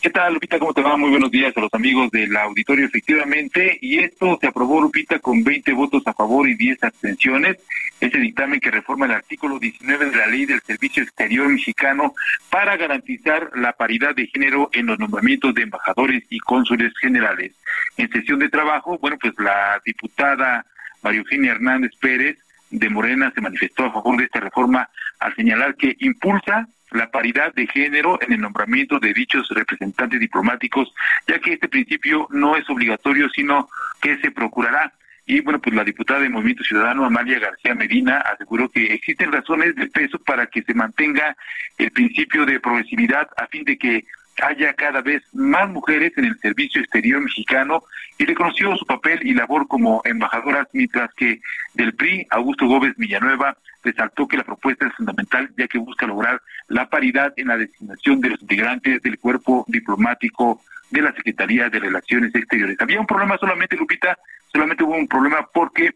¿Qué tal, Lupita? ¿Cómo te va? Muy buenos días a los amigos del auditorio, efectivamente. Y esto se aprobó, Lupita, con 20 votos a favor y 10 abstenciones. Ese dictamen que reforma el artículo 19 de la Ley del Servicio Exterior Mexicano para garantizar la paridad de género en los nombramientos de embajadores y cónsules generales. En sesión de trabajo, bueno, pues la diputada María Eugenia Hernández Pérez de Morena se manifestó a favor de esta reforma al señalar que impulsa la paridad de género en el nombramiento de dichos representantes diplomáticos, ya que este principio no es obligatorio, sino que se procurará. Y bueno, pues la diputada de Movimiento Ciudadano, Amalia García Medina, aseguró que existen razones de peso para que se mantenga el principio de progresividad a fin de que haya cada vez más mujeres en el servicio exterior mexicano y reconoció su papel y labor como embajadoras, mientras que del PRI, Augusto Gómez Villanueva, resaltó que la propuesta es fundamental ya que busca lograr la paridad en la designación de los integrantes del cuerpo diplomático de la Secretaría de Relaciones Exteriores. Había un problema solamente, Lupita, solamente hubo un problema porque,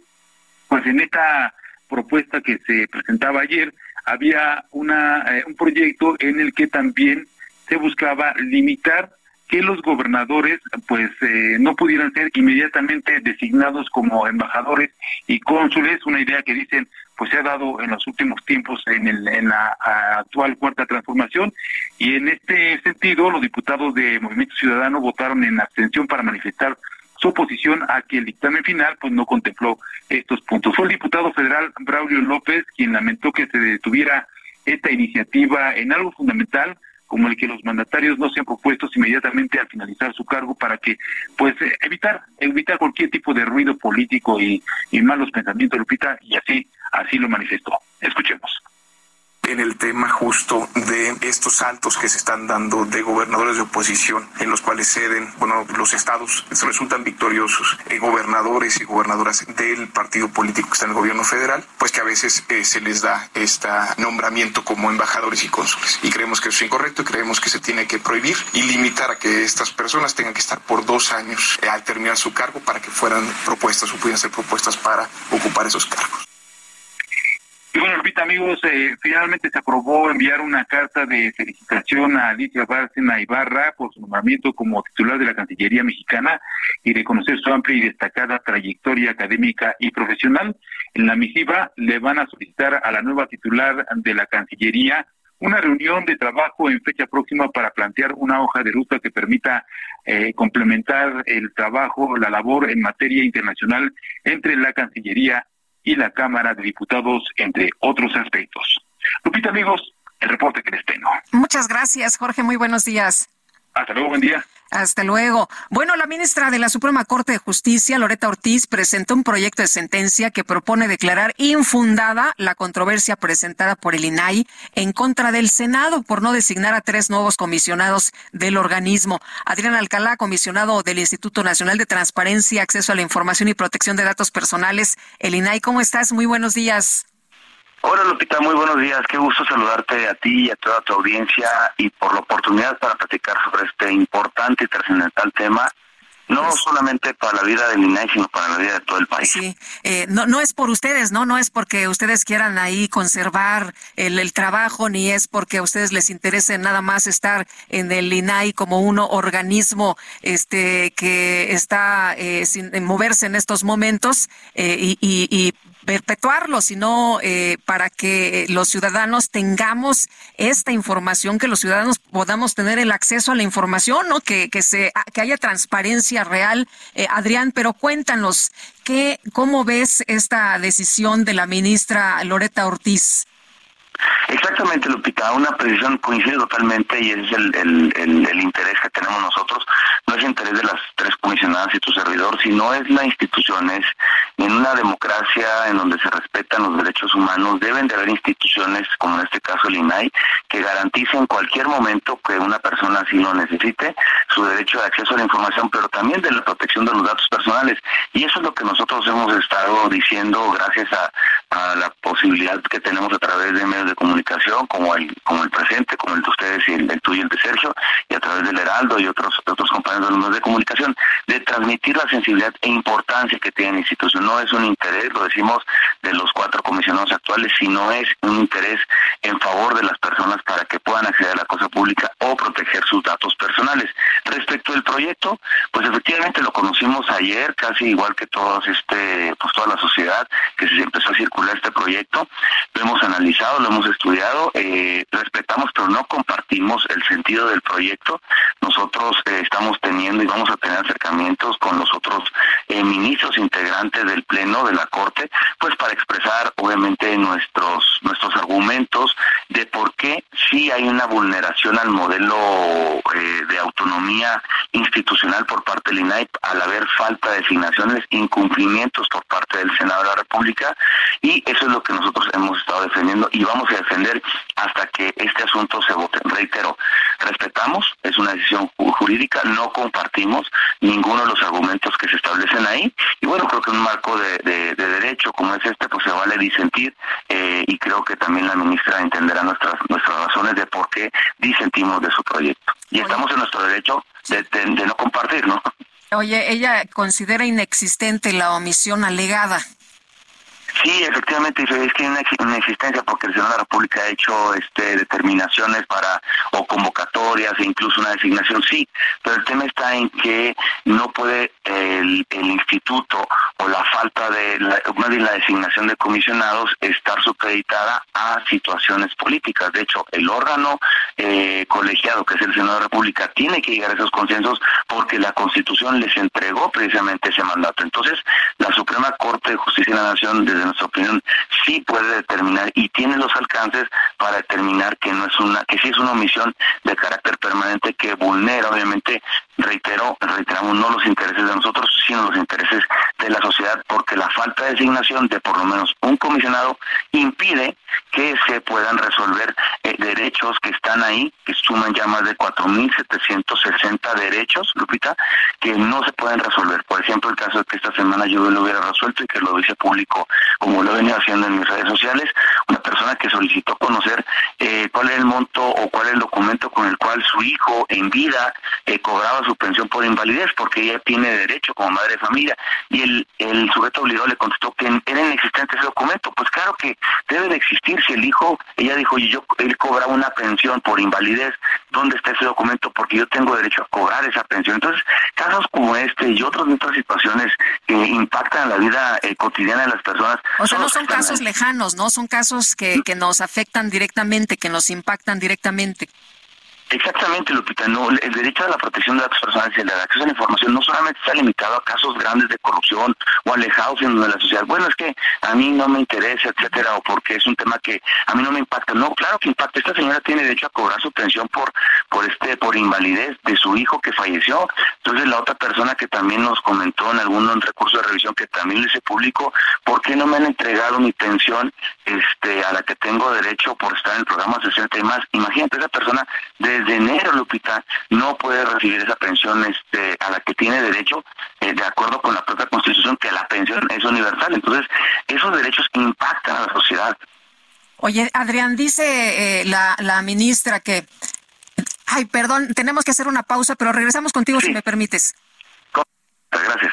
pues en esta propuesta que se presentaba ayer, había una, eh, un proyecto en el que también se buscaba limitar que los gobernadores pues eh, no pudieran ser inmediatamente designados como embajadores y cónsules, una idea que dicen pues se ha dado en los últimos tiempos en, el, en la actual cuarta transformación y en este sentido los diputados de Movimiento Ciudadano votaron en abstención para manifestar su oposición a que el dictamen final pues no contempló estos puntos. Fue el diputado federal Braulio López quien lamentó que se detuviera esta iniciativa en algo fundamental como el que los mandatarios no sean propuestos inmediatamente al finalizar su cargo para que pues eh, evitar evitar cualquier tipo de ruido político y, y malos pensamientos Lupita y así así lo manifestó. Escuchemos en el tema justo de estos saltos que se están dando de gobernadores de oposición en los cuales ceden, bueno, los estados resultan victoriosos, eh, gobernadores y gobernadoras del partido político que está en el gobierno federal, pues que a veces eh, se les da este nombramiento como embajadores y cónsules. Y creemos que eso es incorrecto y creemos que se tiene que prohibir y limitar a que estas personas tengan que estar por dos años eh, al terminar su cargo para que fueran propuestas o pudieran ser propuestas para ocupar esos cargos. Y bueno, amigos, eh, finalmente se aprobó enviar una carta de felicitación a Alicia Bárcena Ibarra por su nombramiento como titular de la Cancillería Mexicana y reconocer su amplia y destacada trayectoria académica y profesional. En la misiva le van a solicitar a la nueva titular de la Cancillería una reunión de trabajo en fecha próxima para plantear una hoja de ruta que permita eh, complementar el trabajo, la labor en materia internacional entre la Cancillería y la Cámara de Diputados, entre otros aspectos. Lupita, amigos, el reporte que les tengo. Muchas gracias, Jorge. Muy buenos días. Hasta luego, buen día. Hasta luego. Bueno, la ministra de la Suprema Corte de Justicia, Loreta Ortiz, presentó un proyecto de sentencia que propone declarar infundada la controversia presentada por el INAI en contra del Senado por no designar a tres nuevos comisionados del organismo. Adrián Alcalá, comisionado del Instituto Nacional de Transparencia, Acceso a la Información y Protección de Datos Personales, el INAI. ¿Cómo estás? Muy buenos días. Hola Lupita, muy buenos días. Qué gusto saludarte a ti y a toda tu audiencia y por la oportunidad para platicar sobre este importante y trascendental tema no pues solamente para la vida del INAI, sino para la vida de todo el país. Sí, eh, no, no es por ustedes, ¿no? No es porque ustedes quieran ahí conservar el, trabajo, ni es porque a ustedes les interese nada más estar en el INAI como un organismo este, que está eh, sin moverse en estos momentos eh, y, y perpetuarlo, sino eh, para que los ciudadanos tengamos esta información, que los ciudadanos podamos tener el acceso a la información, ¿no? Que, que, se, que haya transparencia real. Eh, Adrián, pero cuéntanos, ¿qué, ¿cómo ves esta decisión de la ministra Loreta Ortiz? Exactamente, Lupita, una precisión coincide totalmente y ese es el, el, interés que tenemos nosotros. No es interés de las tres comisionadas y tu servidor, sino es la institución. Es en una democracia en donde se respetan los derechos humanos, deben de haber instituciones, como en este caso el INAI, que garanticen en cualquier momento que una persona así lo necesite, su derecho de acceso a la información, pero también de la protección de los datos personales. Y eso es lo que nosotros hemos estado diciendo gracias a, a la posibilidad que tenemos a través de medios de comunicación como el como el presente, como el de ustedes y el, tuyo y el de Sergio, y a través del Heraldo y otros otros compañeros de los medios de comunicación, de transmitir la sensibilidad e importancia que tiene la institución. No es un interés, lo decimos, de los cuatro comisionados actuales, sino es un interés en favor de las personas para que puedan acceder a la cosa pública o proteger sus datos personales. Respecto del proyecto, pues efectivamente lo conocimos ayer, casi igual que todos este, pues toda la sociedad, que se empezó a circular este proyecto, lo hemos analizado, lo hemos estudiado, eh, respetamos pero no compartimos el sentido del proyecto. Nosotros eh, estamos teniendo y vamos a tener acercamientos con los otros eh, ministros integrantes del Pleno de la Corte, pues para expresar obviamente nuestros, nuestros argumentos de por qué sí hay una vulneración al modelo de autonomía institucional por parte del INAIP al haber falta de designaciones, incumplimientos por parte del Senado de la República y eso es lo que nosotros hemos estado defendiendo y vamos a defender hasta que este asunto se vote. Reitero, respetamos, es una decisión jurídica, no compartimos ninguno de los argumentos que se establecen ahí y bueno, creo que un marco de, derecho como es este, pues se vale disentir eh, y creo que también la ministra entenderá nuestras, nuestras razones de por qué disentimos de su proyecto. Y estamos en nuestro derecho de, de no compartir, ¿no? Oye, ella considera inexistente la omisión alegada. Sí, efectivamente, es que hay una, existencia porque el Senado de la República ha hecho este, determinaciones para o convocatorias e incluso una designación, sí, pero el tema está en que no puede el, instituto o la falta de, la, más la designación de comisionados estar supeditada a situaciones políticas. De hecho, el órgano eh, colegiado, que es el Senado de la República, tiene que llegar a esos consensos porque la Constitución les entregó precisamente ese mandato. Entonces, la Suprema Corte de Justicia de la Nación, desde nuestra opinión, sí puede determinar y tiene los alcances para determinar que no es una, que sí es una omisión de carácter permanente que vulnera, obviamente, reitero, reiteramos no los intereses de nosotros, sino los intereses de la sociedad, porque la falta de designación de por lo menos un comisionado impide que se puedan resolver eh, derechos que están ahí, que suman ya más de 4.760 derechos, Lupita, que no se pueden resolver. Por ejemplo, el caso de que esta semana yo lo hubiera resuelto y que lo hice público, como lo he venido haciendo en mis redes sociales, una persona que solicitó conocer eh, cuál es el monto o cuál es el documento con el cual su hijo en vida eh, cobraba su pensión por invalidez, porque ella tiene derecho como madre de familia, y el, el sujeto obligado le contestó que era inexistente ese documento. Pues claro que debe de existir si el hijo, ella dijo, yo, él cobraba una pensión por invalidez, ¿dónde está ese documento? Porque yo tengo derecho a cobrar esa pensión. Entonces, casos como este y otras otras situaciones que impactan la vida eh, cotidiana de las personas. O sea, no son casos lejanos, ¿no? Son casos que, que nos afectan directamente, que nos impactan directamente. Exactamente, Lupita. No, el derecho a la protección de datos personales y el acceso a la información no solamente está limitado a casos grandes de corrupción o alejados en la sociedad. Bueno, es que a mí no me interesa, etcétera, o porque es un tema que a mí no me impacta. No, claro que impacta. Esta señora tiene derecho a cobrar su pensión por por este por invalidez de su hijo que falleció. Entonces la otra persona que también nos comentó en algún recurso de revisión que también le hice público, ¿por qué no me han entregado mi pensión este a la que tengo derecho por estar en el programa 60 y más? Imagínate esa persona desde enero, Lupita, no puede recibir esa pensión este a la que tiene derecho eh, de acuerdo con la propia Constitución que la pensión es universal. Entonces, esos derechos impactan a la sociedad. Oye, Adrián, dice eh, la, la ministra que Ay, perdón, tenemos que hacer una pausa, pero regresamos contigo si me permites. Gracias.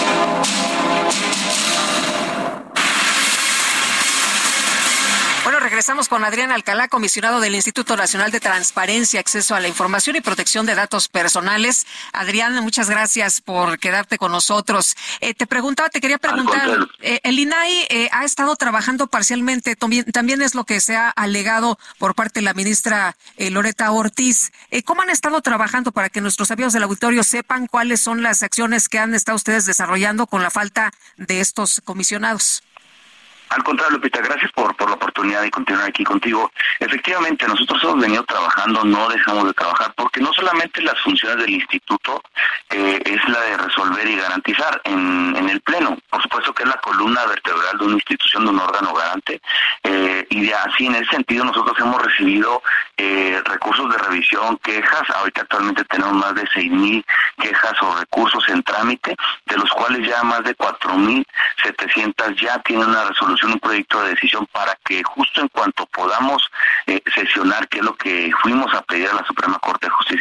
Regresamos con Adrián Alcalá, comisionado del Instituto Nacional de Transparencia, Acceso a la Información y Protección de Datos Personales. Adrián, muchas gracias por quedarte con nosotros. Eh, te preguntaba, te quería preguntar, eh, el INAI eh, ha estado trabajando parcialmente, también, también, es lo que se ha alegado por parte de la ministra Loreta Ortiz. ¿Cómo han estado trabajando para que nuestros amigos del auditorio sepan cuáles son las acciones que han estado ustedes desarrollando con la falta de estos comisionados? Al contrario, Lupita, gracias por, por la oportunidad de continuar aquí contigo. Efectivamente, nosotros hemos venido trabajando, no dejamos de trabajar, porque no solamente las funciones del instituto eh, es la de resolver y garantizar en, en, el Pleno, por supuesto que es la columna vertebral de una institución, de un órgano garante, eh, y de así en ese sentido nosotros hemos recibido eh, recursos de revisión, quejas, ahorita actualmente tenemos más de 6.000 quejas o recursos en trámite, de los cuales ya más de 4.700 ya tienen una resolución un proyecto de decisión para que justo en cuanto podamos eh, sesionar, que es lo que fuimos a pedir a la Suprema Corte de Justicia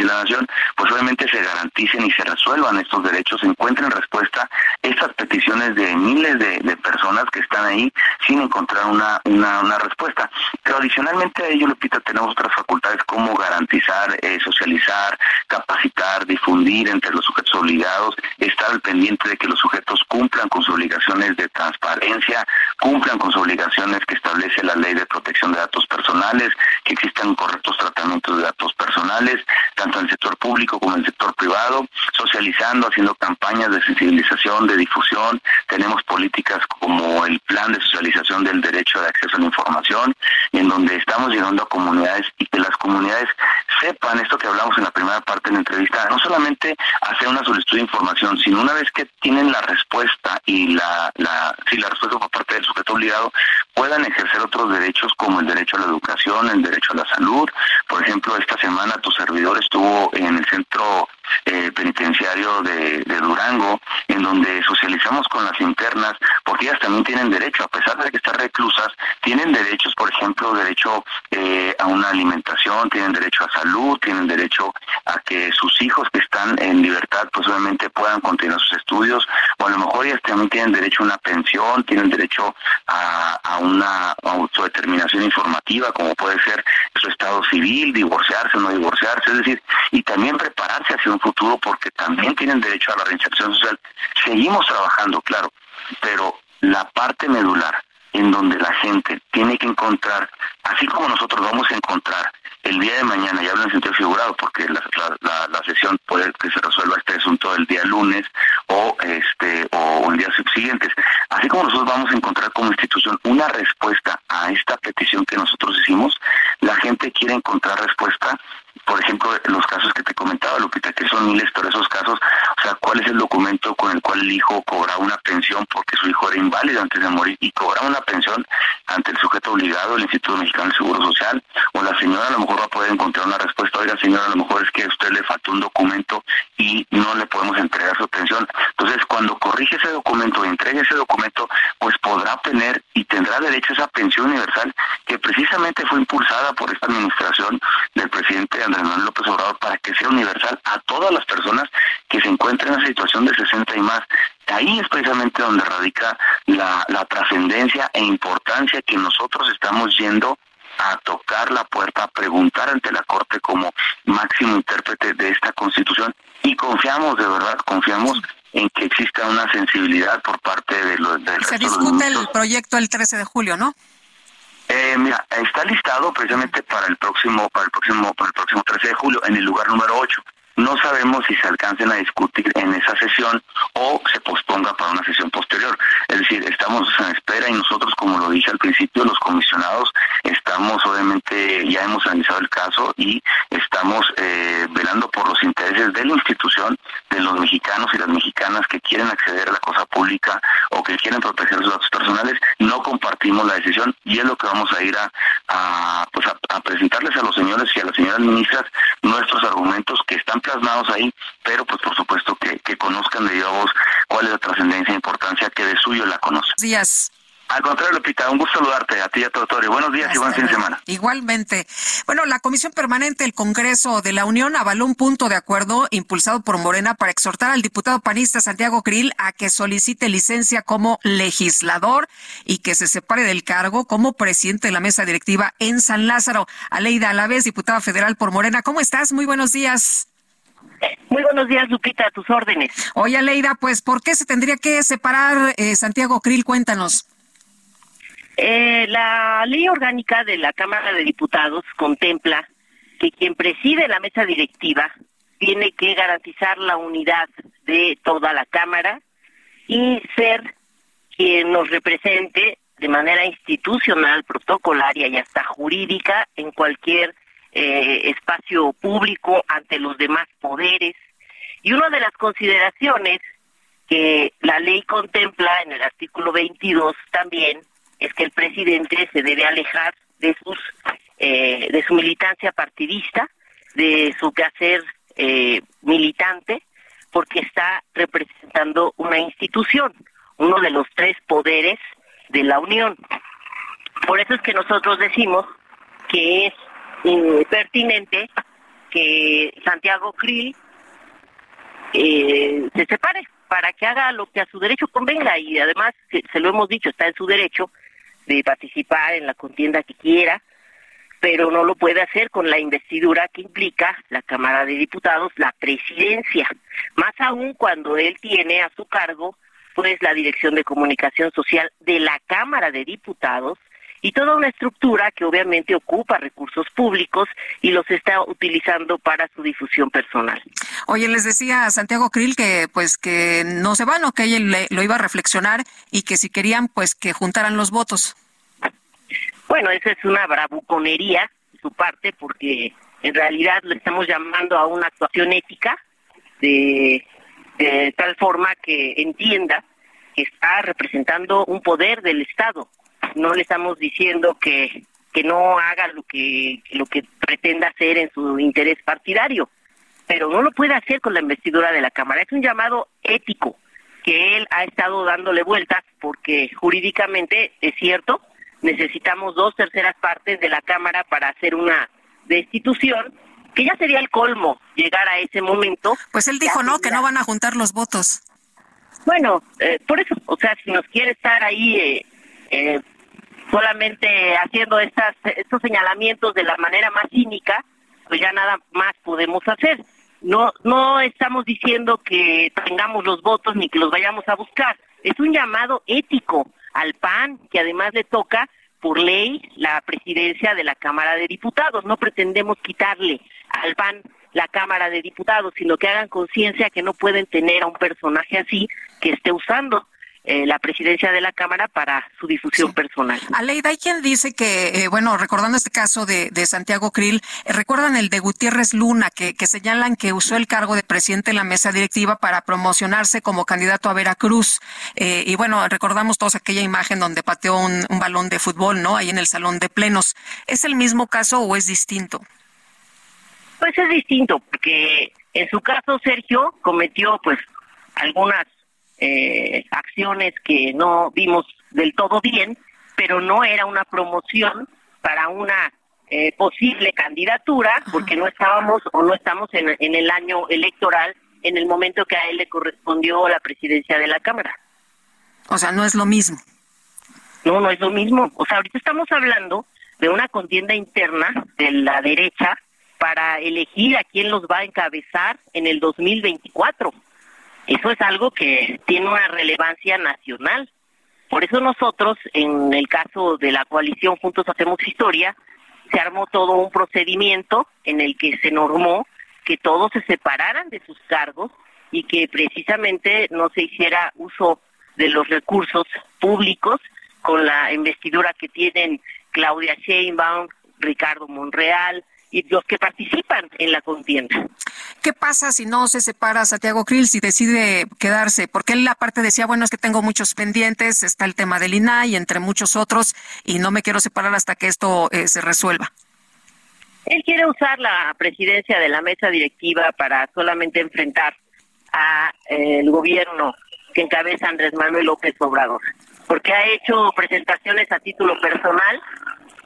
obviamente se garanticen y se resuelvan estos derechos, encuentren respuesta estas peticiones de miles de, personas que están ahí sin encontrar una, una, respuesta. Pero adicionalmente a ello, Lupita, tenemos otras facultades como garantizar, eh, socializar, capacitar, difundir entre los sujetos obligados, estar al pendiente de que los sujetos cumplan con sus obligaciones de transparencia, cumplan con sus obligaciones que establece la ley de protección de datos personales, que existan correctos tratamientos de datos personales, tanto en el sector público como en el sector privado, socializando, haciendo campañas de sensibilización, de difusión. Tenemos políticas como el plan de socialización del derecho de acceso a la información, en donde estamos llegando a comunidades y que las comunidades sepan esto que hablamos en la primera parte de la entrevista, no solamente hacer una solicitud de información, sino una vez que tienen la respuesta y la, la, sí, la respuesta por parte del sujeto obligado, puedan ejercer otros derechos como el derecho a la educación, el derecho a la salud. Por ejemplo, esta semana tu servidor estuvo en el centro nuestro eh, penitenciario de, Durango, en donde socializamos con las internas, porque ellas también tienen derecho, a pesar de que están reclusas, tienen derechos, por ejemplo, derecho eh, a una alimentación, tienen derecho a salud, tienen derecho a que sus hijos que están en libertad, pues obviamente puedan continuar sus estudios, o a lo mejor ellas también tienen derecho a una pensión, tienen derecho a, a una autodeterminación informativa, como puede ser su estado civil, divorciarse o no divorciarse, es decir, y también prepararse hacia un futuro porque también tienen derecho a la reinserción social. Seguimos trabajando, claro, pero la parte medular en donde la gente tiene que encontrar, así como nosotros vamos a encontrar el día de mañana, ya hablo en sentido figurado, porque la, la, sesión puede que se resuelva este asunto el día lunes o este o en días subsiguientes. Así como nosotros vamos a encontrar como institución una respuesta a esta petición que nosotros hicimos, la gente quiere encontrar respuesta por ejemplo, los casos que te comentaba, Lupita, que son miles, pero esos casos, o sea, cuál es el documento con el cual el hijo cobraba una pensión porque su hijo era inválido antes de morir y cobraba una pensión ante el sujeto obligado, el Instituto Mexicano del Seguro Social, o la señora a lo mejor va a poder encontrar una respuesta, oiga señora, a lo mejor es que a usted le faltó un documento y no le podemos entregar su pensión. Entonces, cuando corrige ese documento, entregue ese documento, pues podrá obtener y tendrá derecho a esa pensión universal que precisamente fue impulsada por esta administración del presidente Andrés Manuel López Obrador para que sea universal a todas las personas que se encuentren en una situación de 60 y más. Ahí es precisamente donde radica la, la trascendencia e importancia que nosotros estamos yendo a tocar la puerta, a preguntar ante la Corte como máximo intérprete de esta Constitución y confiamos, de verdad, confiamos en que exista una sensibilidad por parte de los... De Se discute el proyecto el 13 de julio, ¿no? Eh, mira, está listado precisamente para el próximo, para el próximo, para el próximo 13 de julio en el lugar número 8. No sabemos si se alcancen a discutir en esa sesión o se posponga para una sesión posterior. Es decir, estamos en espera y nosotros, como lo dije al principio, los comisionados estamos obviamente, ya hemos analizado el caso y estamos eh, velando por los intereses de la institución, de los mexicanos y las mexicanas que quieren acceder a la cosa pública o que quieren proteger sus datos personales. No compartimos la decisión y es lo que vamos a ir a, pues a, presentarles a los señores y a las señoras ministras nuestros argumentos que están plasmados ahí, pero pues por supuesto que, que conozcan de voz cuál es la trascendencia e importancia que de suyo la conocen. Días. Al contrario, Lupita, un gusto saludarte a ti y a todo Torio. Buenos días y buen fin de semana. Igualmente. Bueno, la Comisión Permanente del Congreso de la Unión avaló un punto de acuerdo impulsado por Morena para exhortar al diputado panista Santiago Krill a que solicite licencia como legislador y que se separe del cargo como presidente de la mesa directiva en San Lázaro. Aleida Alavés, diputada federal por Morena. ¿Cómo estás? Muy buenos días. Muy buenos días, Lupita, a tus órdenes. Oye, Aleida, pues, ¿por qué se tendría que separar eh, Santiago Krill? Cuéntanos. Eh, la ley orgánica de la Cámara de Diputados contempla que quien preside la mesa directiva tiene que garantizar la unidad de toda la Cámara y ser quien nos represente de manera institucional, protocolaria y hasta jurídica en cualquier eh, espacio público ante los demás poderes. Y una de las consideraciones que la ley contempla en el artículo 22 también es que el presidente se debe alejar de sus eh, de su militancia partidista, de su quehacer eh, militante, porque está representando una institución, uno de los tres poderes de la Unión. Por eso es que nosotros decimos que es eh, pertinente que Santiago Krill eh, se separe para que haga lo que a su derecho convenga y además, se lo hemos dicho, está en su derecho de participar en la contienda que quiera, pero no lo puede hacer con la investidura que implica la Cámara de Diputados, la presidencia, más aún cuando él tiene a su cargo pues la Dirección de Comunicación Social de la Cámara de Diputados y toda una estructura que obviamente ocupa recursos públicos y los está utilizando para su difusión personal. Oye, les decía a Santiago Krill que pues que no se van o que él lo iba a reflexionar y que si querían pues que juntaran los votos. Bueno, esa es una bravuconería de su parte porque en realidad le estamos llamando a una actuación ética de, de tal forma que entienda que está representando un poder del Estado no le estamos diciendo que, que no haga lo que, lo que pretenda hacer en su interés partidario, pero no lo puede hacer con la investidura de la Cámara. Es un llamado ético que él ha estado dándole vueltas porque jurídicamente es cierto, necesitamos dos terceras partes de la Cámara para hacer una destitución, que ya sería el colmo llegar a ese momento. Pues él dijo, ¿no? Que no van a juntar los votos. Bueno, eh, por eso, o sea, si nos quiere estar ahí eh, eh, solamente haciendo estas, estos señalamientos de la manera más cínica, pues ya nada más podemos hacer. No, no estamos diciendo que tengamos los votos ni que los vayamos a buscar. Es un llamado ético al PAN, que además le toca por ley la presidencia de la Cámara de Diputados. No pretendemos quitarle al PAN la Cámara de Diputados, sino que hagan conciencia que no pueden tener a un personaje así que esté usando eh, la presidencia de la Cámara para su difusión personal. Aleida, hay quien dice que, eh, bueno, recordando este caso de, de Santiago Krill, eh, recuerdan el de Gutiérrez Luna, que, que, señalan que usó el cargo de presidente de la mesa directiva para promocionarse como candidato a Veracruz. y bueno, recordamos todos aquella imagen donde pateó un, un balón de fútbol, ¿no? Ahí en el salón de plenos. ¿Es el mismo caso o es distinto? Pues es distinto, porque en su caso Sergio cometió pues algunas eh, acciones que no vimos del todo bien, pero no era una promoción para una eh, posible candidatura, porque no estábamos o no estamos en, en el año electoral en el momento que a él le correspondió la presidencia de la Cámara. O sea, no es lo mismo. No, no es lo mismo. O sea, ahorita estamos hablando de una contienda interna de la derecha para elegir a quién los va a encabezar en el 2024. Eso es algo que tiene una relevancia nacional. Por eso nosotros, en el caso de la coalición Juntos Hacemos Historia, se armó todo un procedimiento en el que se normó que todos se separaran de sus cargos y que precisamente no se hiciera uso de los recursos públicos con la investidura que tienen Claudia Sheinbaum, Ricardo Monreal, y los que participan en la contienda. ¿Qué pasa si no se separa Santiago Krill, si decide quedarse? Porque él aparte decía, bueno, es que tengo muchos pendientes, está el tema del INAI, entre muchos otros, y no me quiero separar hasta que esto eh, se resuelva. Él quiere usar la presidencia de la mesa directiva para solamente enfrentar a eh, el gobierno que encabeza Andrés Manuel López Obrador, porque ha hecho presentaciones a título personal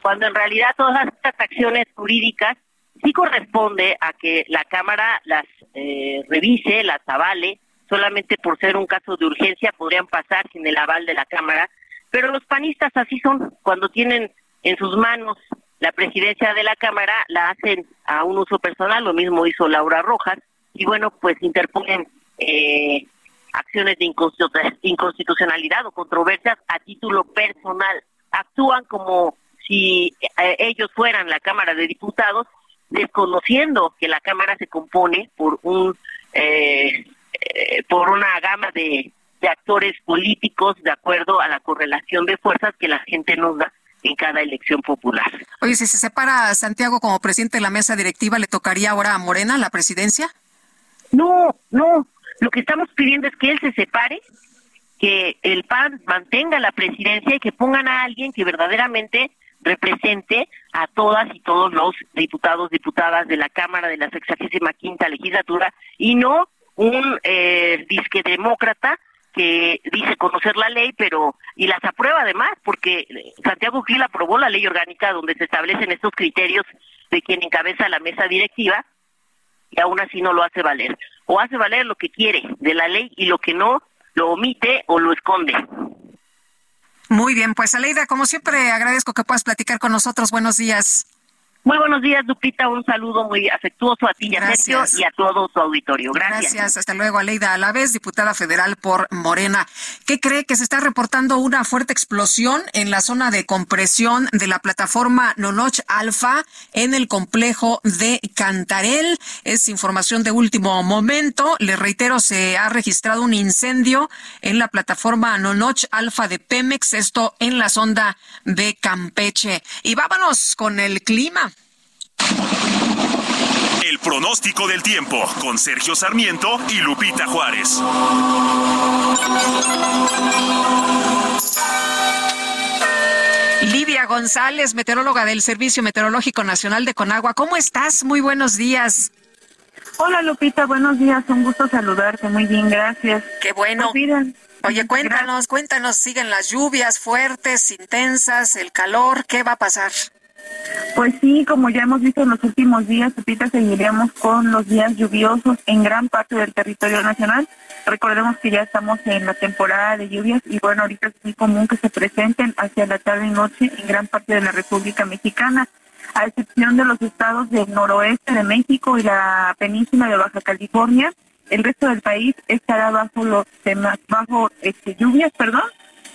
cuando en realidad todas estas acciones jurídicas sí corresponde a que la Cámara las eh, revise, las avale, solamente por ser un caso de urgencia podrían pasar sin el aval de la Cámara, pero los panistas así son, cuando tienen en sus manos la presidencia de la Cámara, la hacen a un uso personal, lo mismo hizo Laura Rojas, y bueno, pues interponen eh, acciones de inconstitucionalidad o controversias a título personal, actúan como si eh, ellos fueran la Cámara de Diputados, desconociendo que la Cámara se compone por un eh, eh, por una gama de, de actores políticos de acuerdo a la correlación de fuerzas que la gente nos da en cada elección popular. Oye, si se separa Santiago como presidente de la mesa directiva, ¿le tocaría ahora a Morena la presidencia? No, no. Lo que estamos pidiendo es que él se separe, que el PAN mantenga la presidencia y que pongan a alguien que verdaderamente represente a todas y todos los diputados, diputadas de la Cámara de la 65 quinta legislatura y no un eh, disque demócrata que dice conocer la ley, pero y las aprueba además, porque Santiago Gil aprobó la ley orgánica donde se establecen estos criterios de quien encabeza la mesa directiva y aún así no lo hace valer. O hace valer lo que quiere de la ley y lo que no lo omite o lo esconde. Muy bien, pues Aleida, como siempre, agradezco que puedas platicar con nosotros. Buenos días. Muy buenos días, Lupita. Un saludo muy afectuoso a ti y a Sergio y a todo su auditorio. Gracias. Gracias. Hasta luego, Aleida Alaves, diputada federal por Morena. ¿Qué cree que se está reportando una fuerte explosión en la zona de compresión de la plataforma Nonoch Alfa en el complejo de Cantarel? Es información de último momento. Le reitero, se ha registrado un incendio en la plataforma Nonoch Alfa de Pemex, esto en la sonda de Campeche. Y vámonos con el clima. El pronóstico del tiempo con Sergio Sarmiento y Lupita Juárez. Livia González, meteoróloga del Servicio Meteorológico Nacional de Conagua. ¿Cómo estás? Muy buenos días. Hola Lupita, buenos días. Un gusto saludarte. Muy bien, gracias. Qué bueno. Pues Oye, cuéntanos, cuéntanos, siguen las lluvias fuertes, intensas, el calor, ¿qué va a pasar? Pues sí, como ya hemos visto en los últimos días, Pepita, seguiremos con los días lluviosos en gran parte del territorio nacional. Recordemos que ya estamos en la temporada de lluvias y bueno, ahorita es muy común que se presenten hacia la tarde y noche en gran parte de la República Mexicana, a excepción de los estados del noroeste de México y la península de Baja California. El resto del país estará bajo los temas, bajo este, lluvias, perdón,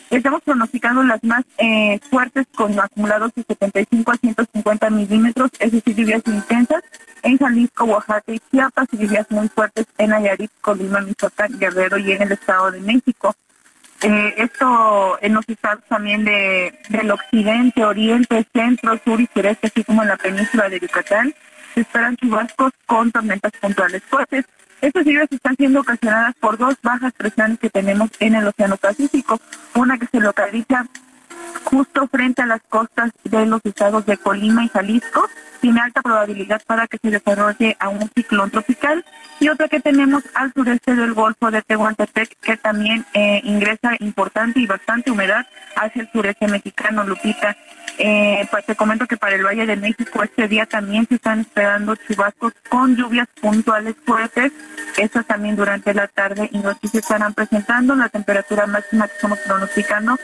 Estamos pronosticando las más eh, fuertes con acumulados de 75 a 150 milímetros, es decir, lluvias intensas en Jalisco, Oaxaca y Chiapas y lluvias muy fuertes en Nayarit, Colima, Michoacán, Guerrero y en el Estado de México. Eh, esto en los estados también de, del occidente, oriente, centro, sur y sureste, así como en la península de Yucatán, se esperan chubascos con tormentas puntuales fuertes. Estas lluvias están siendo ocasionadas por dos bajas presiones que tenemos en el Océano Pacífico. Una que se localiza justo frente a las costas de los estados de Colima y Jalisco, tiene alta probabilidad para que se desarrolle a un ciclón tropical, y otra que tenemos al sureste del Golfo de Tehuantepec, que también eh, ingresa importante y bastante humedad hacia el sureste mexicano, Lupita. Eh, pues te comento que para el Valle de México este día también se están esperando chubascos con lluvias puntuales fuertes, estas también durante la tarde y noche se estarán presentando. La temperatura máxima que estamos pronosticando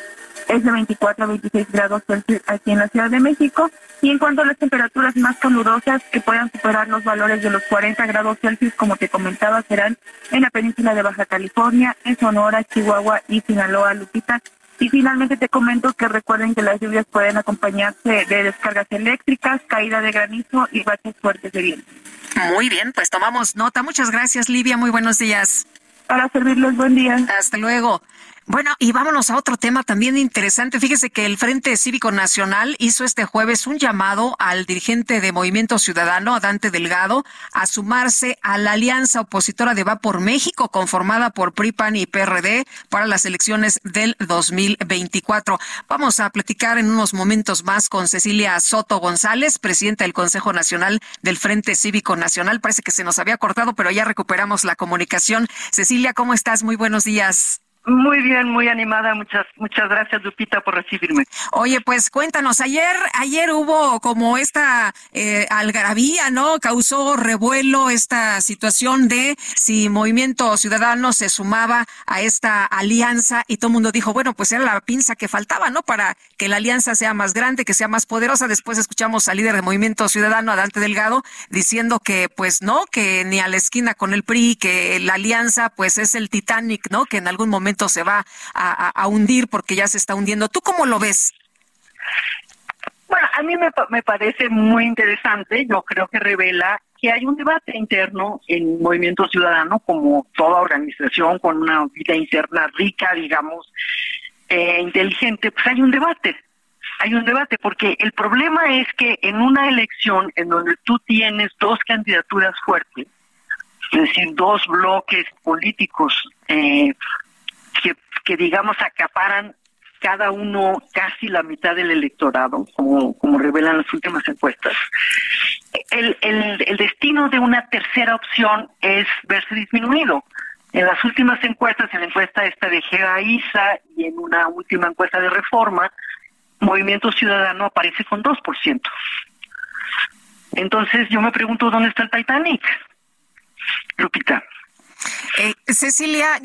es de 24 a 26 grados Celsius aquí en la Ciudad de México. Y en cuanto a las temperaturas más calurosas que puedan superar los valores de los 40 grados Celsius, como te comentaba, serán en la península de Baja California, en Sonora, Chihuahua y Sinaloa, Lupita. Y finalmente te comento que recuerden que las lluvias pueden acompañarse de descargas eléctricas, caída de granizo y baches fuertes de viento. Muy bien, pues tomamos nota. Muchas gracias, Livia. Muy buenos días. Para servirles, buen día. Hasta luego. Bueno, y vámonos a otro tema también interesante. Fíjese que el Frente Cívico Nacional hizo este jueves un llamado al dirigente de Movimiento Ciudadano, Dante Delgado, a sumarse a la alianza opositora de Va por México, conformada por PRIPAN y PRD para las elecciones del 2024. Vamos a platicar en unos momentos más con Cecilia Soto González, presidenta del Consejo Nacional del Frente Cívico Nacional. Parece que se nos había cortado, pero ya recuperamos la comunicación. Cecilia, ¿cómo estás? Muy buenos días. Muy bien, muy animada. Muchas, muchas gracias, Lupita, por recibirme. Oye, pues cuéntanos, ayer, ayer hubo como esta eh, algarabía, ¿no? Causó revuelo esta situación de si Movimiento Ciudadano se sumaba a esta alianza y todo el mundo dijo, bueno, pues era la pinza que faltaba, ¿no? Para que la alianza sea más grande, que sea más poderosa. Después escuchamos al líder de Movimiento Ciudadano, a Dante Delgado, diciendo que, pues no, que ni a la esquina con el PRI, que la alianza, pues es el Titanic, ¿no? Que en algún momento se va a, hundir porque ya se está hundiendo. ¿Tú cómo lo ves? Bueno, a mí me, parece muy interesante. Yo creo que revela que hay un debate interno en Movimiento Ciudadano, como toda organización con una vida interna rica, digamos, eh, inteligente, pues hay un debate. Hay un debate, porque el problema es que en una elección en donde tú tienes dos candidaturas fuertes, es decir, dos bloques políticos eh, que, digamos acaparan cada uno casi la mitad del electorado, como, como revelan las últimas encuestas. El, el, el destino de una tercera opción es verse disminuido. En las últimas encuestas, en la encuesta esta de GEA-ISA y en una última encuesta de reforma, Movimiento Ciudadano aparece con 2%. Entonces yo me pregunto dónde está el Titanic. Lupita. Eh, Cecilia,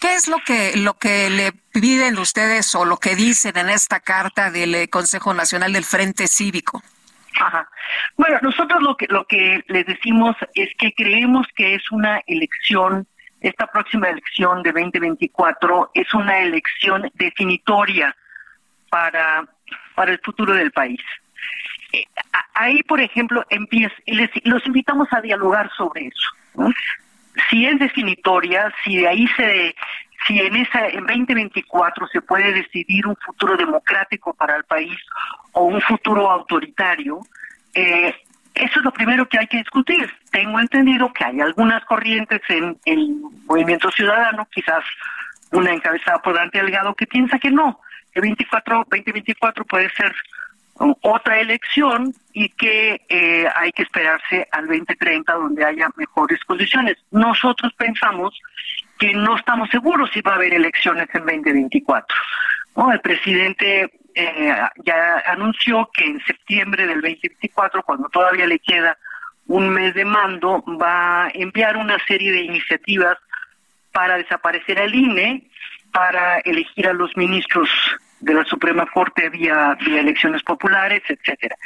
¿Qué es lo que, lo que le piden ustedes o lo que dicen en esta carta del eh, Consejo Nacional del Frente Cívico? Ajá. Bueno, nosotros lo que lo que les decimos es que creemos que es una elección, esta próxima elección de 2024 es una elección definitoria para para el futuro del país. Eh, ahí, por ejemplo, empieza, les, los invitamos a dialogar sobre eso si es definitoria, si de ahí se, si en esa, en 2024 se puede decidir un futuro democrático para el país o un futuro autoritario, eh, eso es lo primero que hay que discutir. Tengo entendido que hay algunas corrientes en el movimiento ciudadano, quizás una encabezada por Dante Delgado, que piensa que no, que 24, 2024 puede ser otra elección y que eh, hay que esperarse al 2030 donde haya mejores condiciones. Nosotros pensamos que no estamos seguros si va a haber elecciones en 2024. ¿no? El presidente eh, ya anunció que en septiembre del 2024, cuando todavía le queda un mes de mando, va a enviar una serie de iniciativas para desaparecer al INE, para elegir a los ministros de la Suprema Corte vía, vía elecciones populares, etcétera.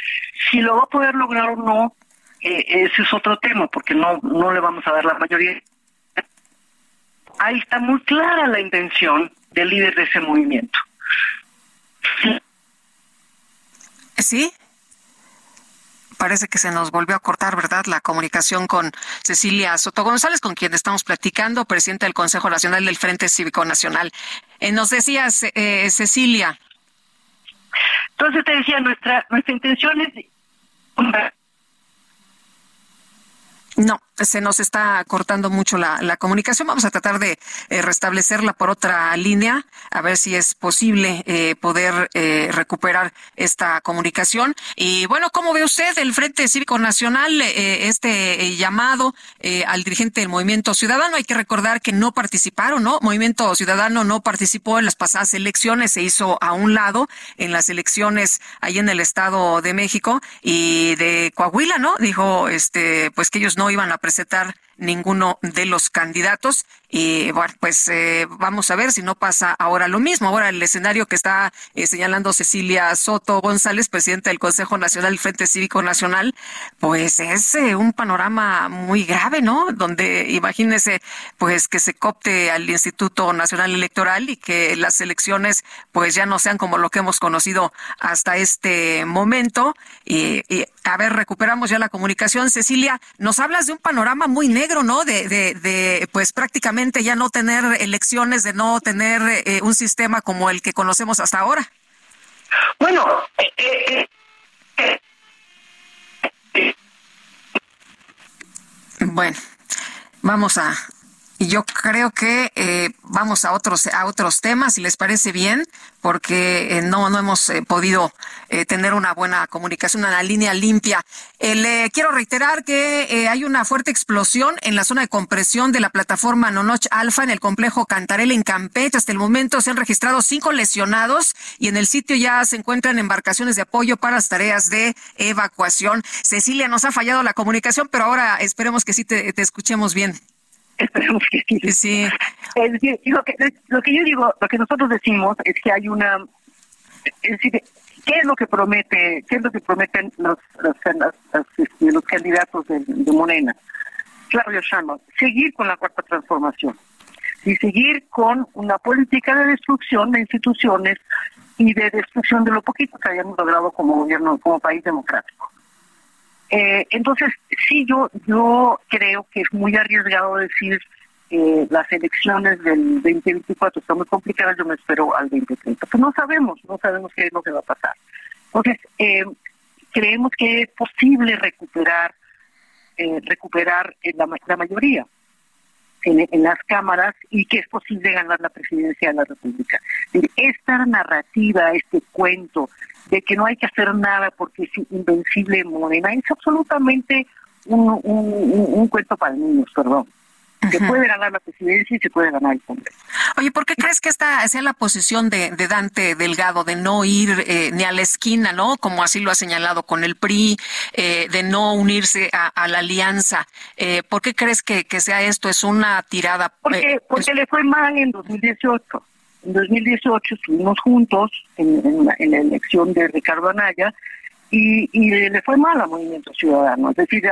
Si lo va a poder lograr o no, eh, ese es otro tema, porque no, no le vamos a dar la mayoría. Ahí está muy clara la intención del líder de ese movimiento. ¿Sí? Parece que se nos volvió a cortar, ¿verdad? La comunicación con Cecilia Soto González, con quien estamos platicando, presidente del Consejo Nacional del Frente Cívico Nacional. Eh, nos decías, eh, Cecilia. Entonces te decía, nuestra, nuestra intención es no, se nos está cortando mucho la, comunicación. Vamos a tratar de eh, restablecerla por otra línea, a ver si es posible eh, poder eh, recuperar esta comunicación. Y bueno, ¿cómo ve usted el Frente Cívico Nacional, este llamado al dirigente del Movimiento Ciudadano? Hay que recordar que no participaron, ¿no? Movimiento Ciudadano no participó en las pasadas elecciones, se hizo a un lado en las elecciones ahí en el Estado de México y de Coahuila, ¿no? Dijo, este, pues que ellos no iban a presentar ninguno de los candidatos. Y bueno, pues eh, vamos a ver si no pasa ahora lo mismo. Ahora el escenario que está eh, señalando Cecilia Soto González, presidenta del Consejo Nacional Frente Cívico Nacional, pues es eh, un panorama muy grave, ¿no? Donde imagínese, pues que se copte al Instituto Nacional Electoral y que las elecciones pues ya no sean como lo que hemos conocido hasta este momento. Y, y a ver, recuperamos ya la comunicación. Cecilia, nos hablas de un panorama muy negro, ¿no? De, de, de pues prácticamente ya no tener elecciones, de no tener eh, un sistema como el que conocemos hasta ahora. Bueno, eh, eh, bueno, vamos a, yo creo que eh, vamos a otros a otros temas si les parece bien porque eh, no no hemos eh, podido tener una buena comunicación una línea limpia. Le quiero reiterar que hay una fuerte explosión en la zona de compresión de la plataforma Nonoch Alfa en el complejo Cantarel en Campeche. Hasta el momento se han registrado cinco lesionados y en el sitio ya se encuentran embarcaciones de apoyo para las tareas de evacuación. Cecilia nos ha fallado la comunicación pero ahora esperemos que sí te escuchemos bien Esperemos que sí. Es decir, lo que, lo que yo digo, lo que nosotros decimos es que hay una... Es decir, ¿qué es lo que promete, qué es lo que prometen los, los, este, los, candidatos de, Morena? Claudio Sheinbaum, seguir con la cuarta transformación y seguir con una política de destrucción de instituciones y de destrucción de lo poquito que hayamos logrado como gobierno, como país democrático. Eh, entonces, sí, yo, yo creo que es muy arriesgado decir que las elecciones del 2024 están muy complicadas, yo me espero al 2030. Pues no sabemos, no sabemos qué es lo que va a pasar. Entonces, eh, creemos que es posible recuperar eh, recuperar la mayoría en, las cámaras y que es posible ganar la presidencia de la República. Esta narrativa, este cuento de que no hay que hacer nada porque es invencible Morena, es absolutamente un, un, cuento para niños, perdón. Se puede ganar la presidencia y se puede ganar el Congreso. Oye, ¿por qué crees que esta sea la posición de, de Dante Delgado, de no ir eh, ni a la esquina, ¿no? Como así lo ha señalado con el PRI, eh, de no unirse a, la alianza. Eh, ¿Por qué crees que, que, sea esto? ¿Es una tirada? Porque, porque le fue mal en 2018. En 2018 estuvimos juntos en, la, elección de Ricardo Anaya y, le fue mal al Movimiento Ciudadano. Es decir,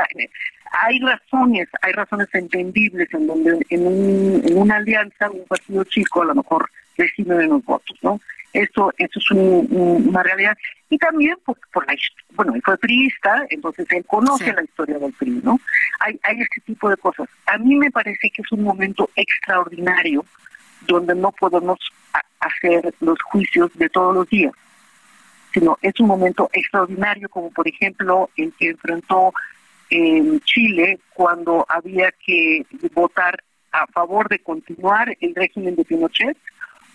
hay razones, hay razones entendibles en donde en, una alianza, un partido chico a lo mejor recibe menos votos, ¿no? Eso, eso es una realidad. Y también por, por la bueno, él fue priista, entonces él conoce la historia del PRI, ¿no? Hay, hay este tipo de cosas. A mí me parece que es un momento extraordinario donde no podemos hacer los juicios de todos los días, sino es un momento extraordinario como por ejemplo el que enfrentó en Chile cuando había que votar a favor de continuar el régimen de Pinochet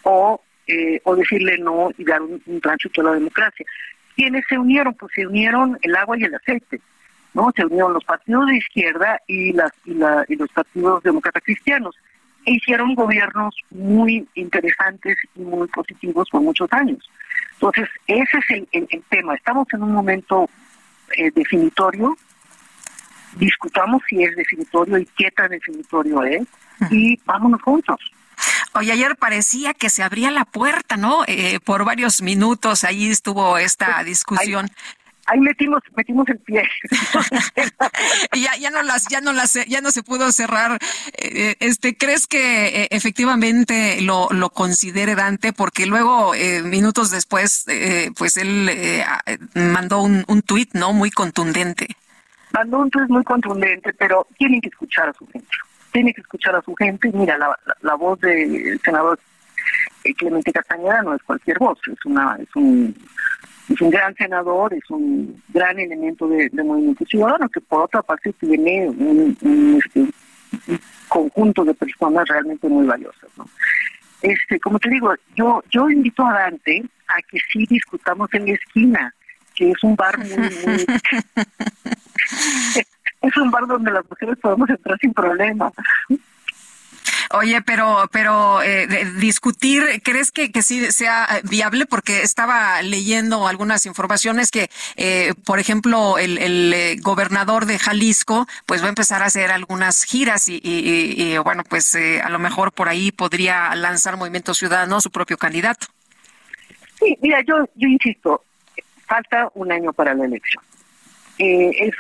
o, eh, o decirle no y dar un, un a la democracia. ¿Quiénes se unieron? Pues se unieron el agua y el aceite. ¿no? Se unieron los partidos de izquierda y, las, y, la, y los partidos demócratas cristianos e hicieron gobiernos muy interesantes y muy positivos por muchos años. Entonces, ese es el, tema. Estamos en un momento eh, definitorio. Discutamos si es definitorio y qué tan definitorio es. Y vámonos juntos. Oye, ayer parecía que se abría la puerta, ¿no? Eh, por varios minutos ahí estuvo esta pues, discusión ahí metimos metimos el pie ya ya no las ya no las ya no se pudo cerrar eh, este crees que eh, efectivamente lo lo considere Dante porque luego eh, minutos después pues él mandó un un tuit no muy contundente un tuit muy contundente pero tienen que escuchar a su gente tiene que escuchar a su gente mira la, la, voz del senador Clemente Castañeda no es cualquier voz, es una es un es un gran senador, es un gran elemento de, movimiento ciudadano que por otra parte tiene un, este, conjunto de personas realmente muy valiosas. Este, como te digo, yo yo invito a Dante a que sí discutamos en la esquina, que es un bar muy es un bar donde las mujeres podemos entrar sin problema. Oye, pero, pero eh, discutir, ¿crees que, que sí sea viable? Porque estaba leyendo algunas informaciones que, eh, por ejemplo, el, el eh, gobernador de Jalisco, pues va a empezar a hacer algunas giras y, y, bueno, pues a lo mejor por ahí podría lanzar Movimiento Ciudadano su propio candidato. Sí, mira, yo, yo insisto, falta un año para la elección. es,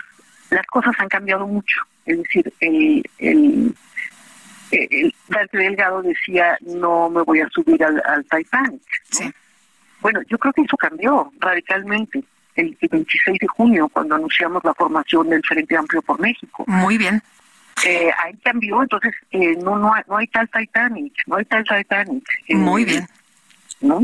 las cosas han cambiado mucho. Es decir, el, el el Dante Delgado decía no me voy a subir al, al Titanic. Bueno, yo creo que eso cambió radicalmente el, 26 de junio cuando anunciamos la formación del Frente Amplio por México. Muy bien. Eh, ahí cambió, entonces eh, no, no, hay, no hay tal Titanic, no hay tal Titanic. Muy eh, bien. ¿No?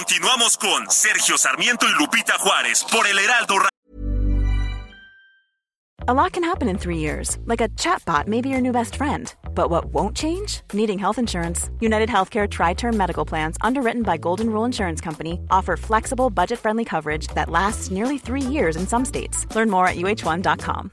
Continuamos con Sergio Sarmiento y Lupita Juárez por el Heraldo A lot can happen in three years, like a chatbot may be your new best friend. But what won't change? Needing health insurance. United Healthcare Tri Term Medical Plans, underwritten by Golden Rule Insurance Company, offer flexible, budget friendly coverage that lasts nearly three years in some states. Learn more at uh1.com.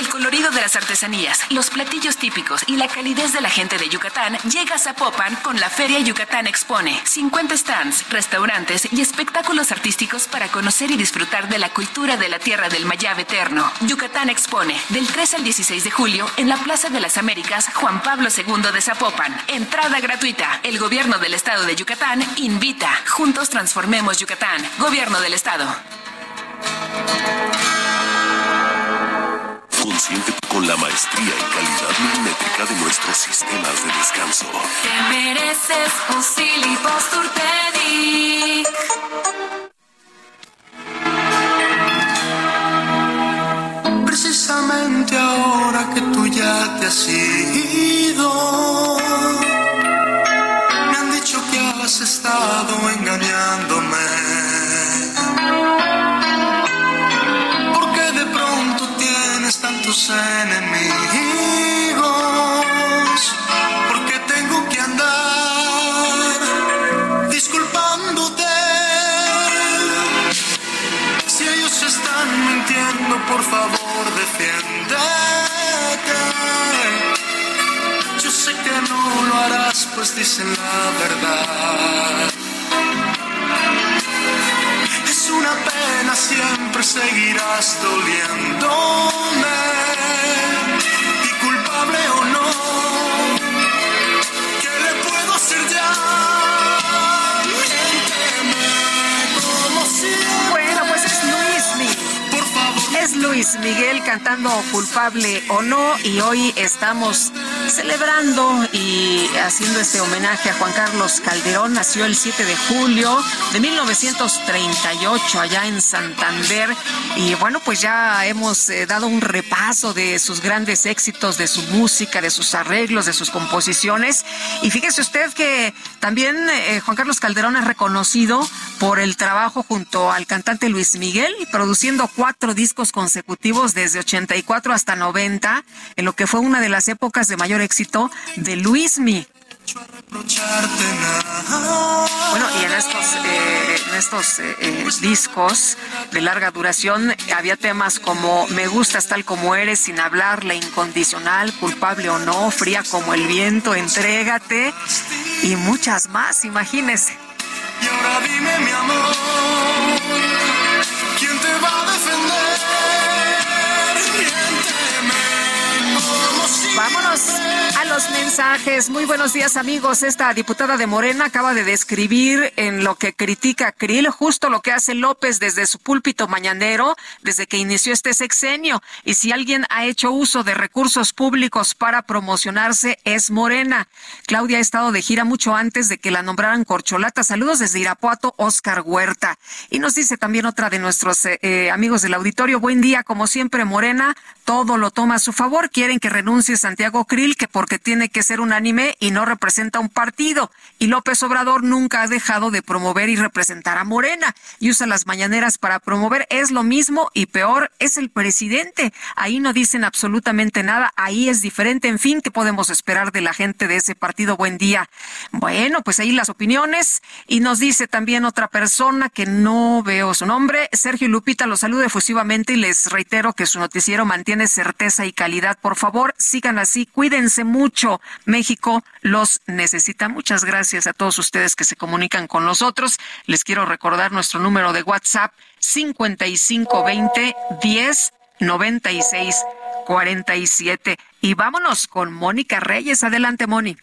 El colorido de las artesanías, los platillos típicos y la calidez de la gente de Yucatán llega a Zapopan con la Feria Yucatán Expone. 50 stands, restaurantes y espectáculos artísticos para conocer y disfrutar de la cultura de la tierra del Mayab Eterno. Yucatán Expone, del 3 al 16 de julio en la Plaza de las Américas Juan Pablo II de Zapopan. Entrada gratuita. El gobierno del estado de Yucatán invita. Juntos transformemos Yucatán. Gobierno del estado consciente con la maestría y calidad milimétrica de nuestros sistemas de descanso. Te mereces un Precisamente ahora que tú ya te has ido, enemigos, porque tengo que andar disculpándote. Si ellos están mintiendo, por favor defiéndete. Yo sé que no lo harás, pues dicen la verdad. Pena, siempre seguirás doliéndome. Luis Miguel cantando culpable o no y hoy estamos celebrando y haciendo este homenaje a Juan Carlos Calderón. Nació el 7 de julio de 1938 allá en Santander. Y bueno, pues ya hemos eh, dado un repaso de sus grandes éxitos, de su música, de sus arreglos, de sus composiciones. Y fíjese usted que también eh, Juan Carlos Calderón es reconocido por el trabajo junto al cantante Luis Miguel, produciendo cuatro discos consecutivos desde 84 hasta 90, en lo que fue una de las épocas de mayor éxito de Luismi. Bueno, y en estos, eh, eh, eh, discos de larga duración había temas como Me gustas tal como eres, sin hablar, la incondicional, culpable o no, fría como el viento, entrégate y muchas más, imagínese. Y ahora dime mi amor, los mensajes. Muy buenos días, amigos. Esta diputada de Morena acaba de describir en lo que critica Krill justo lo que hace López desde su púlpito mañanero desde que inició este sexenio. Y si alguien ha hecho uso de recursos públicos para promocionarse es Morena. Claudia ha estado de gira mucho antes de que la nombraran corcholata. Saludos desde Irapuato, Oscar Huerta. Y nos dice también otra de nuestros eh, eh, amigos del auditorio. Buen día, como siempre, Morena. Todo lo toma a su favor. Quieren que renuncie Santiago Krill que porque tiene que ser unánime y no representa un partido. Y López Obrador nunca ha dejado de promover y representar a Morena y usa las mañaneras para promover. Es lo mismo y peor es el presidente. Ahí no dicen absolutamente nada. Ahí es diferente. En fin, ¿qué podemos esperar de la gente de ese partido? Buen día. Bueno, pues ahí las opiniones. Y nos dice también otra persona que no veo su nombre. Sergio Lupita los saludo efusivamente y les reitero que su noticiero mantiene certeza y calidad. Por favor, sigan así. Cuídense mucho. México los necesita. Muchas gracias a todos ustedes que se comunican con nosotros. Les quiero recordar nuestro número de WhatsApp 5520 10 96 47. Y vámonos con Mónica Reyes. Adelante, Mónica.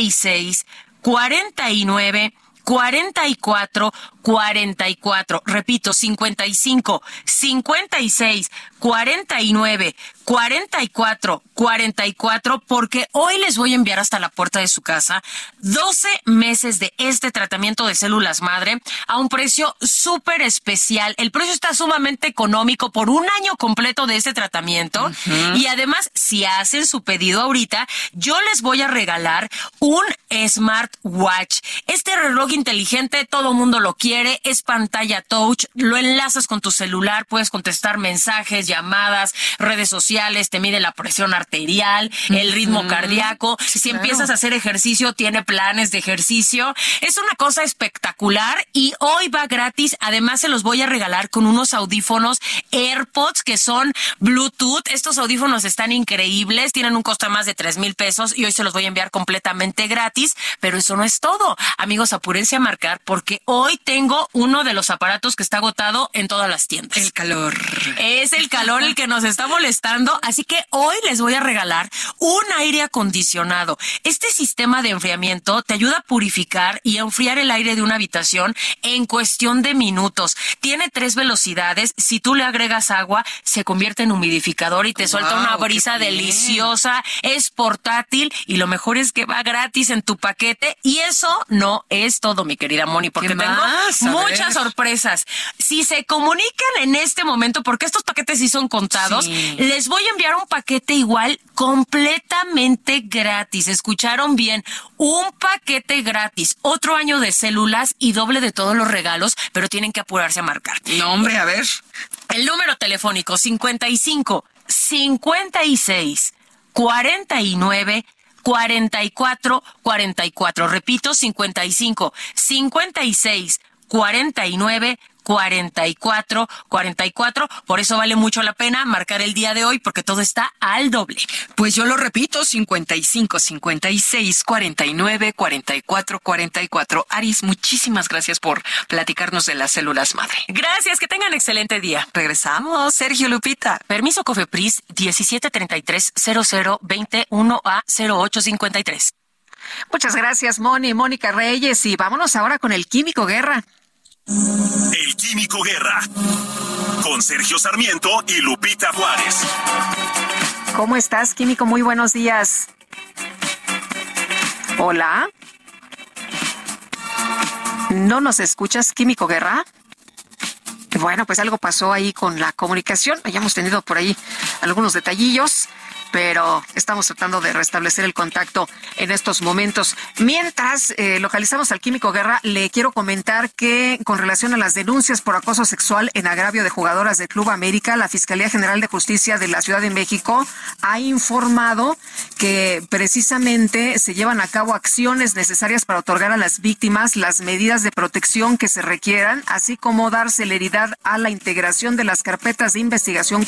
56 49 44 44. Repito, 55 56 49 44 44 porque hoy les voy a enviar hasta la puerta de su casa 12 meses de este tratamiento de células madre a un precio súper especial. El precio está sumamente económico por un año completo de este tratamiento y además si hacen su pedido ahorita yo les voy a regalar un smartwatch. Este reloj inteligente todo mundo lo quiere, es pantalla touch, lo enlazas con tu celular, puedes contestar mensajes, llamadas, redes sociales, te mide la presión arterial, el ritmo cardíaco. si empiezas a hacer ejercicio, tiene planes de ejercicio. Es una cosa espectacular y hoy va gratis. Además, se los voy a regalar con unos audífonos AirPods que son Bluetooth. Estos audífonos están increíbles, tienen un costo de más de tres mil pesos y hoy se los voy a enviar completamente gratis. Pero eso no es todo. Amigos, apúrense a marcar porque hoy tengo uno de los aparatos que está agotado en todas las tiendas. El calor. Es el calor el que nos está molestando, así que hoy les voy a regalar un aire acondicionado. Este sistema de enfriamiento te ayuda a purificar y a enfriar el aire de una habitación en cuestión de minutos. Tiene tres velocidades. Si tú le agregas agua, se convierte en humidificador y te suelta una brisa deliciosa. Es portátil y lo mejor es que va gratis en tu paquete. Y eso no es todo, mi querida Moni, porque tengo muchas sorpresas. Si se comunican en este momento, porque estos paquetes sí son contados, les voy a enviar un paquete igual completamente gratis. Escucharon bien, un paquete gratis, otro año de células y doble de todos los regalos, pero tienen que apurarse a marcar. No, hombre, a ver. El número telefónico 55 56 49 44 44. Repito, 55 56 49 44 44. Por eso vale mucho la pena marcar el día de hoy porque todo está al doble. Pues yo lo repito, 55 56 49 44 44. Aris, muchísimas gracias por platicarnos de las células madre. Gracias, que tengan excelente día. Regresamos, Sergio Lupita. Permiso Cofepris 1733 00 21 a 0853. Muchas gracias, Moni, Mónica Reyes, y vámonos ahora con el Químico Guerra. El Químico Guerra. Con Sergio Sarmiento y Lupita Juárez. ¿Cómo estás, Químico? Muy buenos días. Hola. ¿No nos escuchas, Químico Guerra? Bueno, pues algo pasó ahí con la comunicación. Hayamos tenido por ahí algunos detallillos pero estamos tratando de restablecer el contacto en estos momentos. Mientras eh, localizamos al Químico Guerra, le quiero comentar que con relación a las denuncias por acoso sexual en agravio de jugadoras de Club América, la Fiscalía General de Justicia de la Ciudad de México ha informado que precisamente se llevan a cabo acciones necesarias para otorgar a las víctimas las medidas de protección que se requieran, así como dar celeridad a la integración de las carpetas de investigación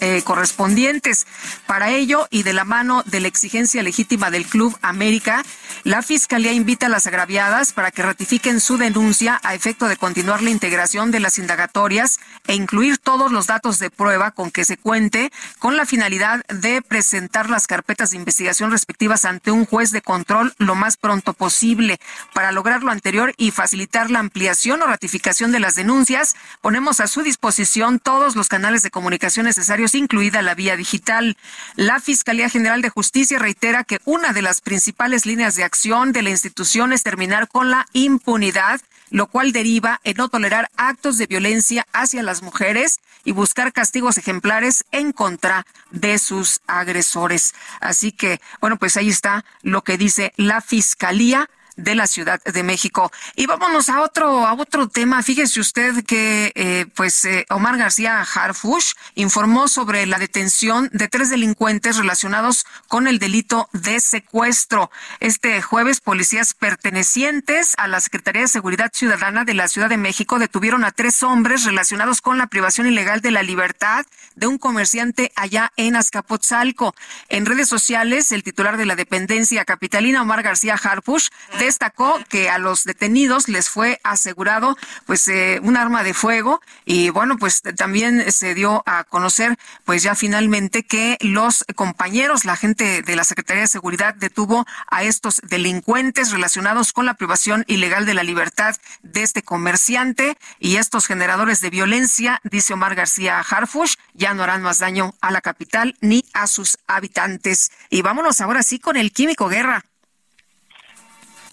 eh, correspondientes. Para ello, y de la mano de la exigencia legítima del Club América, la Fiscalía invita a las agraviadas para que ratifiquen su denuncia a efecto de continuar la integración de las indagatorias e incluir todos los datos de prueba con que se cuente con la finalidad de presentar las carpetas de investigación respectivas ante un juez de control lo más pronto posible. Para lograr lo anterior y facilitar la ampliación o ratificación de las denuncias, ponemos a su disposición todos los canales de comunicación necesarios, incluida la vía digital. La Fiscalía General de Justicia reitera que una de las principales líneas de acción de la institución es terminar con la impunidad lo cual deriva en no tolerar actos de violencia hacia las mujeres y buscar castigos ejemplares en contra de sus agresores. Así que, bueno, pues ahí está lo que dice la Fiscalía de la Ciudad de México. Y vámonos a otro, a otro tema. Fíjese usted que, eh, pues, eh, Omar García Harfush informó sobre la detención de tres delincuentes relacionados con el delito de secuestro. Este jueves, policías pertenecientes a la Secretaría de Seguridad Ciudadana de la Ciudad de México detuvieron a tres hombres relacionados con la privación ilegal de la libertad de un comerciante allá en Azcapotzalco. En redes sociales, el titular de la dependencia capitalina, Omar García Harfush, destacó que a los detenidos les fue asegurado pues eh, un arma de fuego y bueno, pues también se dio a conocer pues ya finalmente que los compañeros, la gente de la Secretaría de Seguridad detuvo a estos delincuentes relacionados con la privación ilegal de la libertad de este comerciante y estos generadores de violencia, dice Omar García Harfush, ya no harán más daño a la capital ni a sus habitantes. Y vámonos ahora sí con el Químico Guerra.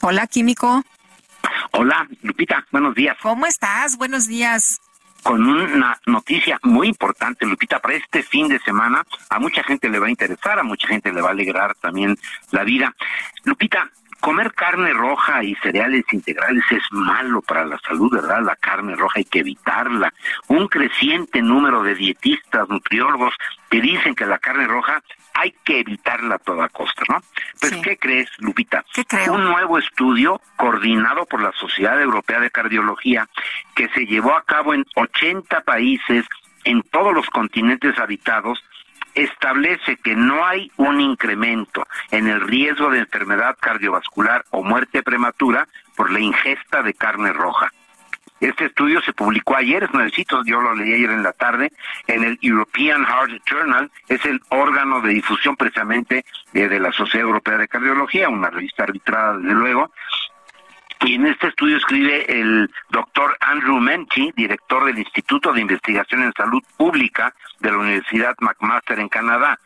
Hola, Químico. Hola, Lupita, buenos días. ¿Cómo estás? Buenos días con una noticia muy importante, Lupita, para este fin de semana. A mucha gente le va a interesar, a mucha gente le va a alegrar también la vida. Lupita, comer carne roja y cereales integrales es malo para la salud, ¿verdad? La carne roja hay que evitarla. Un creciente número de dietistas, nutriólogos que dicen que la carne roja hay que evitarla a toda costa, ¿no? Pues, ¿qué crees, Lupita? Un nuevo estudio coordinado por la Sociedad Europea de Cardiología que se llevó a cabo en 80 países en todos los continentes habitados establece que no hay un incremento en el riesgo de enfermedad cardiovascular o muerte prematura por la ingesta de carne roja. Este estudio se publicó ayer, es nuevecito, yo lo leí ayer en la tarde, en el European Heart Journal, es el órgano de difusión precisamente de, de la Sociedad Europea de Cardiología, una revista arbitrada desde luego, y en este estudio escribe el doctor Andrew Menti, director del Instituto de Investigación en Salud Pública de la Universidad McMaster en Canadá.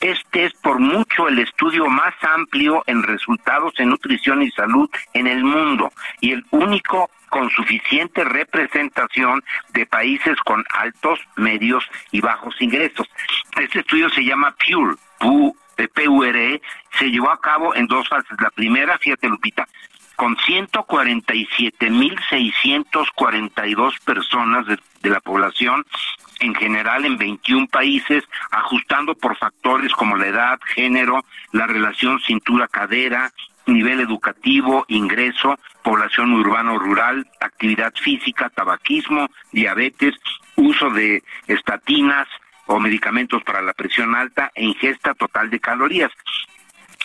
Este es por mucho el estudio más amplio en resultados en nutrición y salud en el mundo y el único con suficiente representación de países con altos, medios y bajos ingresos. Este estudio se llama PURE, PURE, se llevó a cabo en dos fases. La primera, fíjate Lupita, con 147.642 personas de, de la población en general en 21 países, ajustando por factores como la edad, género, la relación cintura-cadera, nivel educativo, ingreso, población urbano rural, actividad física, tabaquismo, diabetes, uso de estatinas o medicamentos para la presión alta e ingesta total de calorías.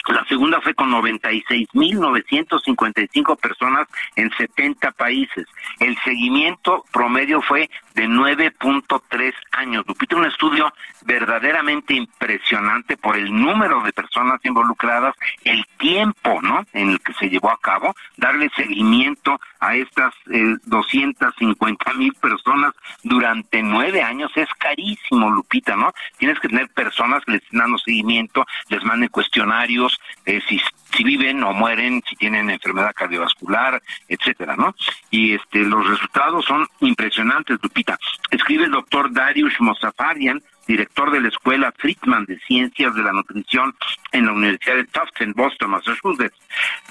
La segunda fue con 96.955 personas en 70 países. El seguimiento promedio fue de 9.3 años. Lupita, un estudio verdaderamente impresionante por el número de personas involucradas, el tiempo, ¿no? En el que se llevó a cabo, darle seguimiento a estas eh, 250 mil personas durante nueve años es carísimo, Lupita, ¿no? Tienes que tener personas que les estén dando seguimiento, les manden cuestionarios, eh, si si viven o mueren, si tienen enfermedad cardiovascular, etcétera, ¿no? Y este los resultados son impresionantes, Lupita. Escribe el doctor Darius Mosafarian, director de la Escuela Friedman de Ciencias de la Nutrición en la Universidad de Tufts en Boston, Massachusetts.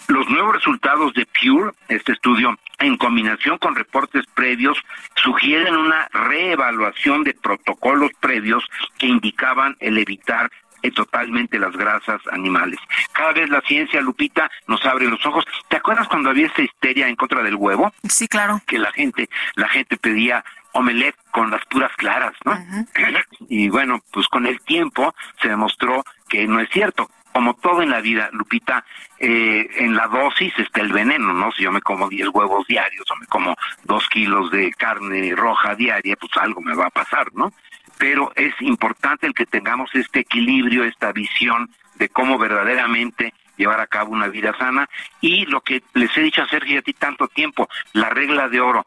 Los nuevos resultados de PURE, este estudio, en combinación con reportes previos, sugieren una reevaluación de protocolos previos que indicaban el evitar eh, totalmente las grasas animales. Cada vez la ciencia, Lupita, nos abre los ojos. ¿Te acuerdas cuando había esta histeria en contra del huevo? Sí, claro. Que la gente, la gente pedía omelette con las puras claras, ¿no? Y bueno, pues con el tiempo se demostró que no es cierto. Como todo en la vida, Lupita, eh, en la dosis está el veneno, ¿no? Si yo me como 10 huevos diarios o me como 2 kilos de carne roja diaria, pues algo me va a pasar, ¿no? Pero es importante el que tengamos este equilibrio, esta visión de cómo verdaderamente llevar a cabo una vida sana y lo que les he dicho a Sergio a ti tanto tiempo, la regla de oro,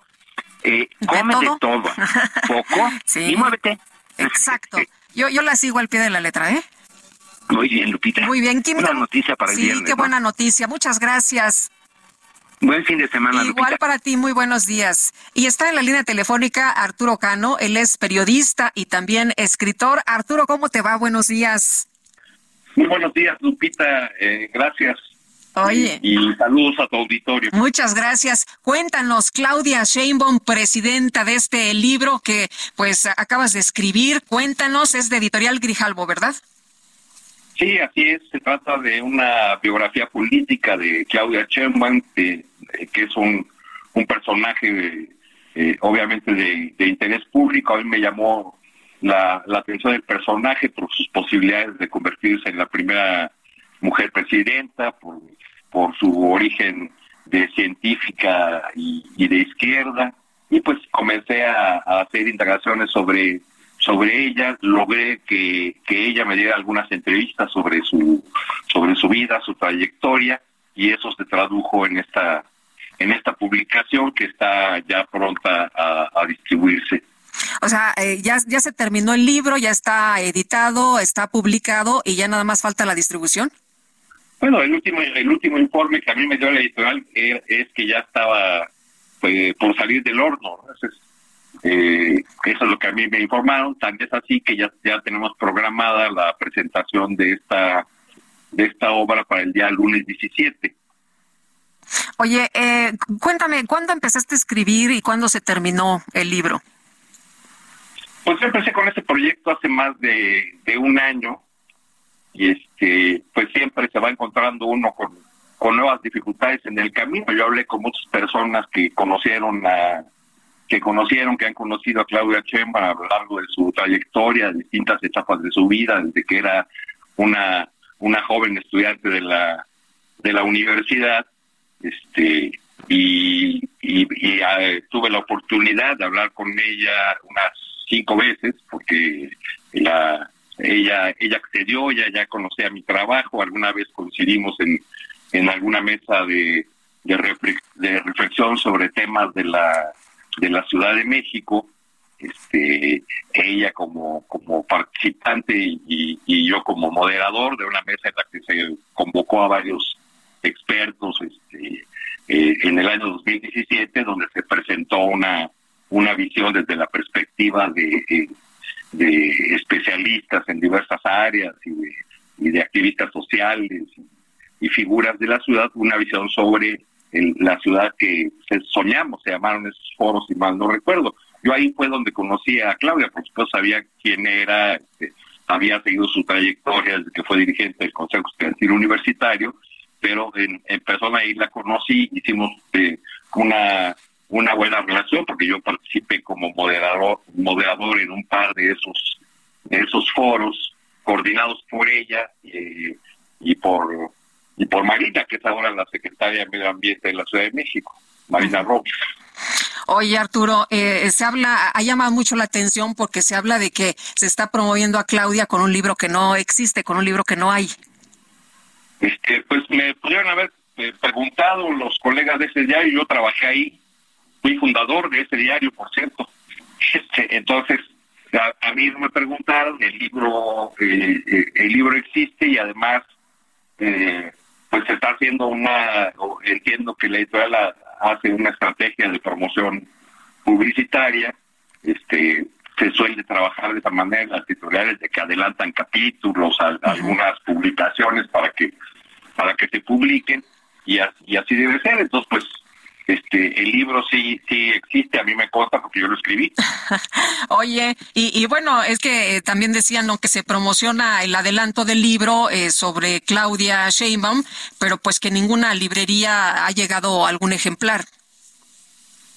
eh, come de todo, poco y muévete. Exacto. Yo, yo la sigo al pie de la letra, ¿eh? Muy bien, Lupita. Muy bien, Buena noticia para el sí, viernes. qué buena noticia. Muchas gracias. Buen fin de semana, Igual para ti, muy buenos días. Y está en la línea telefónica Arturo Cano, él es periodista y también escritor. Arturo, ¿cómo te va? Buenos días. Muy buenos días, Lupita. Eh, gracias. Oye. Y, y, saludos a tu auditorio. Muchas gracias. Cuéntanos, Claudia Sheinbaum, presidenta de este libro que pues acabas de escribir. Cuéntanos, es de Editorial Grijalbo, ¿verdad? Sí, así es. Se trata de una biografía política de Claudia Sheinbaum, que, que es un, un personaje eh, obviamente de, de, interés público. A mí me llamó la, la atención del personaje por sus posibilidades de convertirse en la primera mujer presidenta, por por su origen de científica y, de izquierda, y pues comencé a, hacer indagaciones sobre sobre ella, logré que, que ella me diera algunas entrevistas sobre su sobre su vida, su trayectoria, y eso se tradujo en esta en esta publicación que está ya pronta a, distribuirse. O sea, eh, ya, ya se terminó el libro, ya está editado, está publicado y ya nada más falta la distribución. Bueno, el último el último informe que a mí me dio la editorial es, que ya estaba pues, por salir del horno. Eh, eso es lo que a mí me informaron. También es así que ya ya tenemos programada la presentación de esta de esta obra para el día lunes 17. Oye, eh, cuéntame, ¿cuándo empezaste a escribir y cuándo se terminó el libro? Pues yo empecé con este proyecto hace más de, un año y este, pues siempre se va encontrando uno con, con nuevas dificultades en el camino. Yo hablé con muchas personas que conocieron a que conocieron, que han conocido a Claudia Chemba a lo largo de su trayectoria, distintas etapas de su vida, desde que era una, una joven estudiante de la, de la universidad este y, eh, tuve la oportunidad de hablar con ella unas cinco veces porque la ella ella accedió ella ya conocía mi trabajo alguna vez coincidimos en en alguna mesa de de, reflexión sobre temas de la de la Ciudad de México este ella como como participante y, y yo como moderador de una mesa en la que se convocó a varios expertos este, eh, en el año 2017, donde se presentó una, una visión desde la perspectiva de, de, especialistas en diversas áreas y de, activistas sociales y, figuras de la ciudad, una visión sobre la ciudad que soñamos, se llamaron esos foros, si mal no recuerdo. Yo ahí fue donde conocí a Claudia, por supuesto sabía quién era, este, había seguido su trayectoria desde que fue dirigente del Consejo Estudiantil Universitario pero en, persona ahí la conocí, hicimos eh, una una buena relación porque yo participé como moderador moderador en un par de esos de esos foros coordinados por ella eh, y por y por Marina que es ahora la secretaria de Medio Ambiente de la Ciudad de México Marina Robles Oye, Arturo, eh, se habla, ha llamado mucho la atención porque se habla de que se está promoviendo a Claudia con un libro que no existe, con un libro que no hay. Este, pues me pudieron haber eh, preguntado los colegas de ese diario, yo trabajé ahí, fui fundador de ese diario, por cierto. Este, entonces, a, mí no me preguntaron, el libro, eh, eh, el libro existe y además, pues se está haciendo una, entiendo que la editorial hace una estrategia de promoción publicitaria, este se suele trabajar de esa manera las editoriales de que adelantan capítulos, algunas publicaciones para que para que se publiquen y así, así debe ser. Entonces, pues, este, el libro sí, sí existe, a mí me consta porque yo lo escribí. Oye, y, bueno, es que eh, también decían ¿no? que se promociona el adelanto del libro eh, sobre Claudia Sheinbaum, pero pues que ninguna librería ha llegado a algún ejemplar.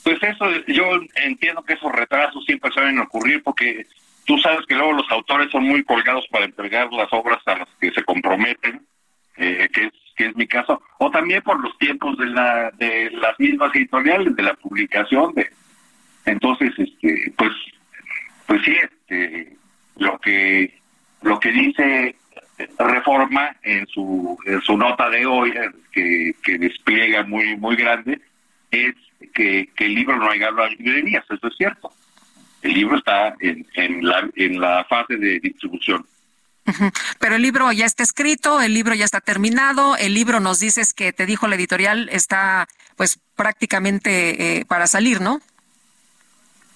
Pues eso, yo entiendo que esos retrasos siempre suelen ocurrir porque tú sabes que luego los autores son muy colgados para entregar las obras a las que se comprometen eh, que, es, que es mi caso, o también por los tiempos de, la, de las mismas editoriales, de la publicación. de Entonces, este pues pues sí, este, lo que lo que dice Reforma en su, en su nota de hoy, que, que despliega muy muy grande, es que, que el libro no ha llegado a librerías, eso es cierto. El libro está en, en, la, en la fase de distribución. Pero el libro ya está escrito, el libro ya está terminado, el libro nos dices que te dijo la editorial está pues prácticamente eh, para salir, ¿no?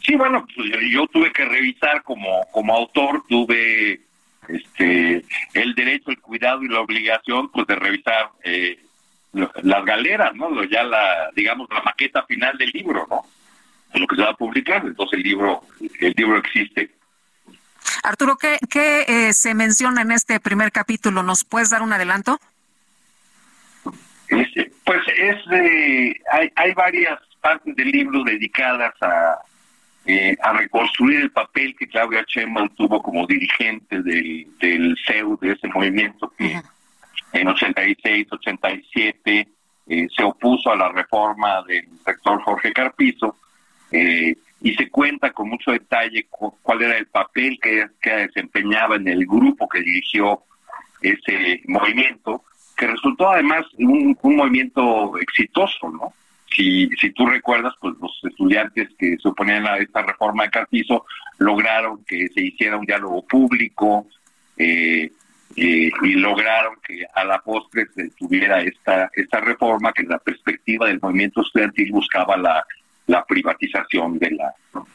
Sí, bueno, pues, yo tuve que revisar como como autor, tuve este el derecho, el cuidado y la obligación pues de revisar eh, las galeras, ¿no? Ya la digamos la maqueta final del libro, ¿no? Lo que se va a publicar, entonces el libro el libro existe. Arturo, ¿qué, qué eh, se menciona en este primer capítulo? ¿Nos puedes dar un adelanto? Este, pues es hay, hay varias partes del libro dedicadas a, eh, a reconstruir el papel que Claudia Sheinbaum tuvo como dirigente del, del CEU, de ese movimiento que, en 86, 87, eh, se opuso a la reforma del rector Jorge Carpizo eh, y se cuenta con mucho detalle cuál era el papel que, que desempeñaba en el grupo que dirigió ese movimiento, que resultó además un, un movimiento exitoso, ¿no? Si, si tú recuerdas, pues los estudiantes que se oponían a esta reforma de Carpizo lograron que se hiciera un diálogo público eh, y lograron que a la postre se tuviera esta, esta reforma que la perspectiva del movimiento estudiantil buscaba la, la privatización de la,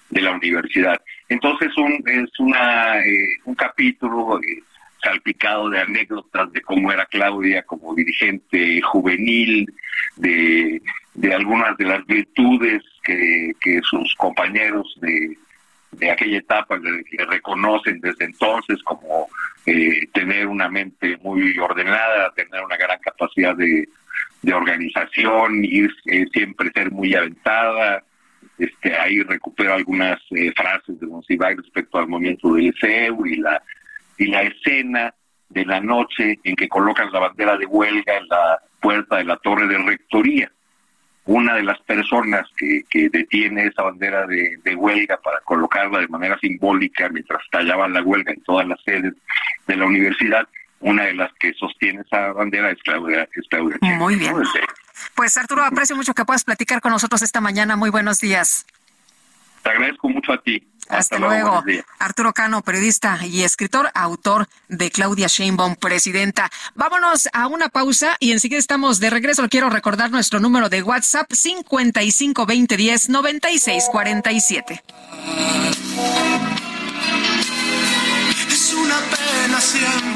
de la universidad. Entonces un, es una, eh, un capítulo eh, salpicado de anécdotas de cómo era Claudia como dirigente juvenil, de, de algunas de las virtudes que, que sus compañeros de, de aquella etapa reconocen desde entonces como eh, tener una mente muy ordenada, tener una gran capacidad de, de organización, ir eh, siempre ser muy aventada. Este, ahí recupero algunas eh, frases de Monsiváis respecto al movimiento del CEU y la y la escena de la noche en que colocan la bandera de huelga en la puerta de la torre de rectoría. Una de las personas que, que detiene esa bandera de, huelga para colocarla de manera simbólica mientras tallaban la huelga en todas las sedes de la universidad, una de las que sostiene esa bandera es Claudia. Muy bien. Pues Arturo, aprecio mucho que puedas platicar con nosotros esta mañana. Muy buenos días. Te agradezco mucho a ti. Hasta, luego. Arturo Cano, periodista y escritor, autor de Claudia Sheinbaum, presidenta. Vámonos a una pausa y enseguida estamos de regreso. Quiero recordar nuestro número de WhatsApp 552010 9647. Es una pena, siempre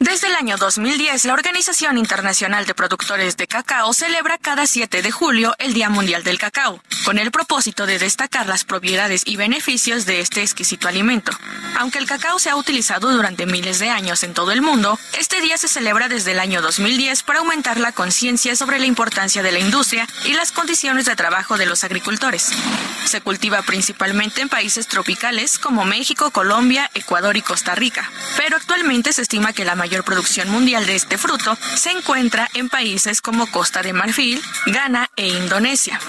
Desde el año 2010, la Organización Internacional de Productores de Cacao celebra cada 7 de julio el Día Mundial del Cacao, con el propósito de destacar las propiedades y beneficios de este exquisito alimento. Aunque el cacao se ha utilizado durante miles de años en todo el mundo, este día se celebra desde el año 2010 para aumentar la conciencia sobre la importancia de la industria y las condiciones de trabajo de los agricultores. Se cultiva principalmente en países tropicales como México, Colombia, Ecuador y Costa Rica, pero actualmente se estima que la mayor producción mundial de este fruto se encuentra en países como Costa de Marfil, Ghana e Indonesia.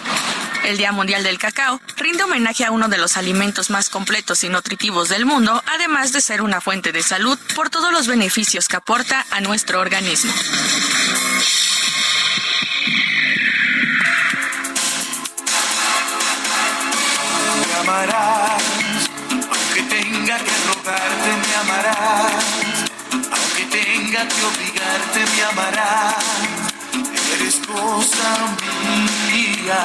El Día Mundial del Cacao rinde homenaje a uno de los alimentos más completos y nutritivos del mundo, además de ser una fuente de salud por todos los beneficios que aporta a nuestro organismo. Me amarás, aunque tenga que me amarás obliga que obligarte me amarás. Eres cosa mía.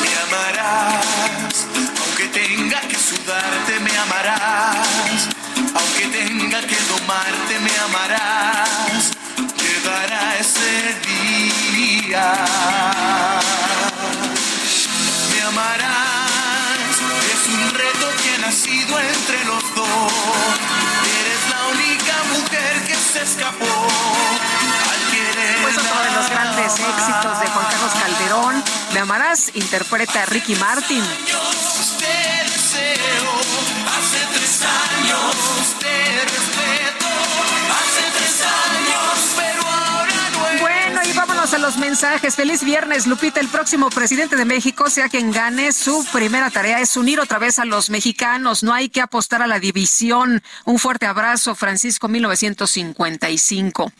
Me amarás, aunque tenga que sudarte, me amarás. Aunque tenga que domarte, me amarás. Llegará ese día. Me amarás escapó. Pues otro de los grandes éxitos de Juan Carlos Calderón, Me Amarás, interpreta a Ricky Martin. A los mensajes. Feliz viernes, Lupita. El próximo presidente de México, sea quien gane, su primera tarea es unir otra vez a los mexicanos. No hay que apostar a la división. Un fuerte abrazo, Francisco 1955.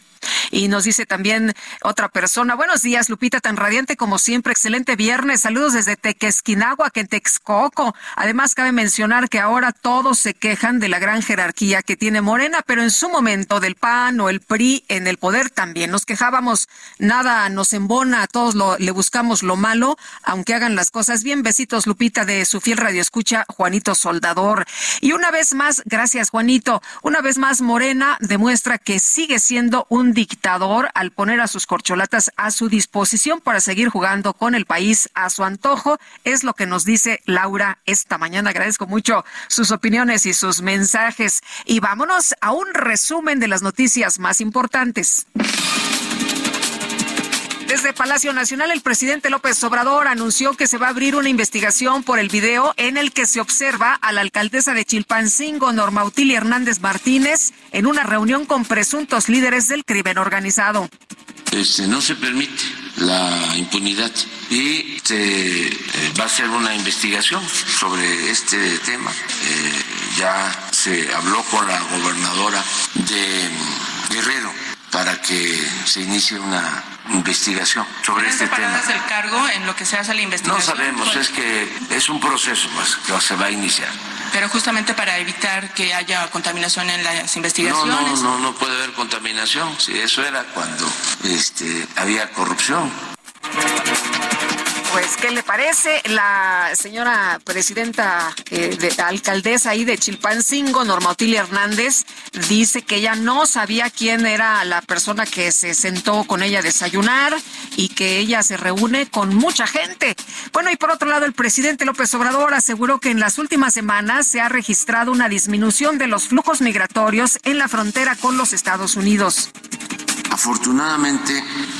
Y nos dice también otra persona, buenos días, Lupita, tan radiante como siempre, excelente viernes, saludos desde Tequesquinagua, que en. Además, cabe mencionar que ahora todos se quejan de la gran jerarquía que tiene Morena, pero en su momento del PAN o el PRI en el poder también nos quejábamos, nada nos embona, a todos lo, le buscamos lo malo, aunque hagan las cosas bien. Besitos, Lupita, de su fiel radio escucha, Juanito Soldador. Y una vez más, gracias, Juanito, una vez más, Morena demuestra que sigue siendo un dictador al poner a sus corcholatas a su disposición para seguir jugando con el país a su antojo. Es lo que nos dice Laura esta mañana. Agradezco mucho sus opiniones y sus mensajes. Y vámonos a un resumen de las noticias más importantes. Desde Palacio Nacional, el presidente López Obrador anunció que se va a abrir una investigación por el video en el que se observa a la alcaldesa de Chilpancingo, Norma Utilia Hernández Martínez, en una reunión con presuntos líderes del crimen organizado. Este, no se permite la impunidad y eh, va a hacer una investigación sobre este tema. Eh, ya se habló con la gobernadora de Guerrero para que se inicie una investigación sobre este tema. el cargo en lo que se hace la investigación? No sabemos, es que es un proceso más que se va a iniciar. Pero justamente para evitar que haya contaminación en las investigaciones. No, no, no, no puede haber contaminación. Si eso era cuando este, había corrupción. Pues, ¿qué le parece? La señora presidenta, eh, de, alcaldesa ahí de Chilpancingo, Norma Otilia Hernández, dice que ella no sabía quién era la persona que se sentó con ella a desayunar y que ella se reúne con mucha gente. Bueno, y por otro lado, el presidente López Obrador aseguró que en las últimas semanas se ha registrado una disminución de los flujos migratorios en la frontera con los Estados Unidos. Afortunadamente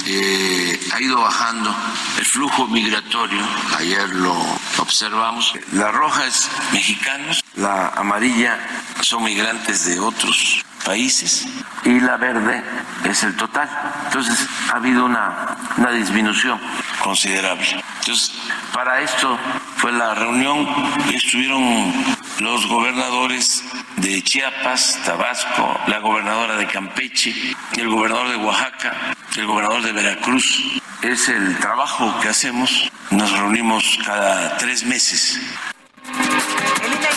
eh, ha ido bajando el flujo migratorio, ayer lo observamos. La roja es mexicanos, la amarilla son migrantes de otros países y la verde es el total. Entonces ha habido una, una disminución considerable. Entonces, para esto fue la reunión, estuvieron los gobernadores de Chiapas, Tabasco, la gobernadora de Campeche, el gobernador de Oaxaca, el gobernador de Veracruz. Es el trabajo que hacemos. Nos reunimos cada tres meses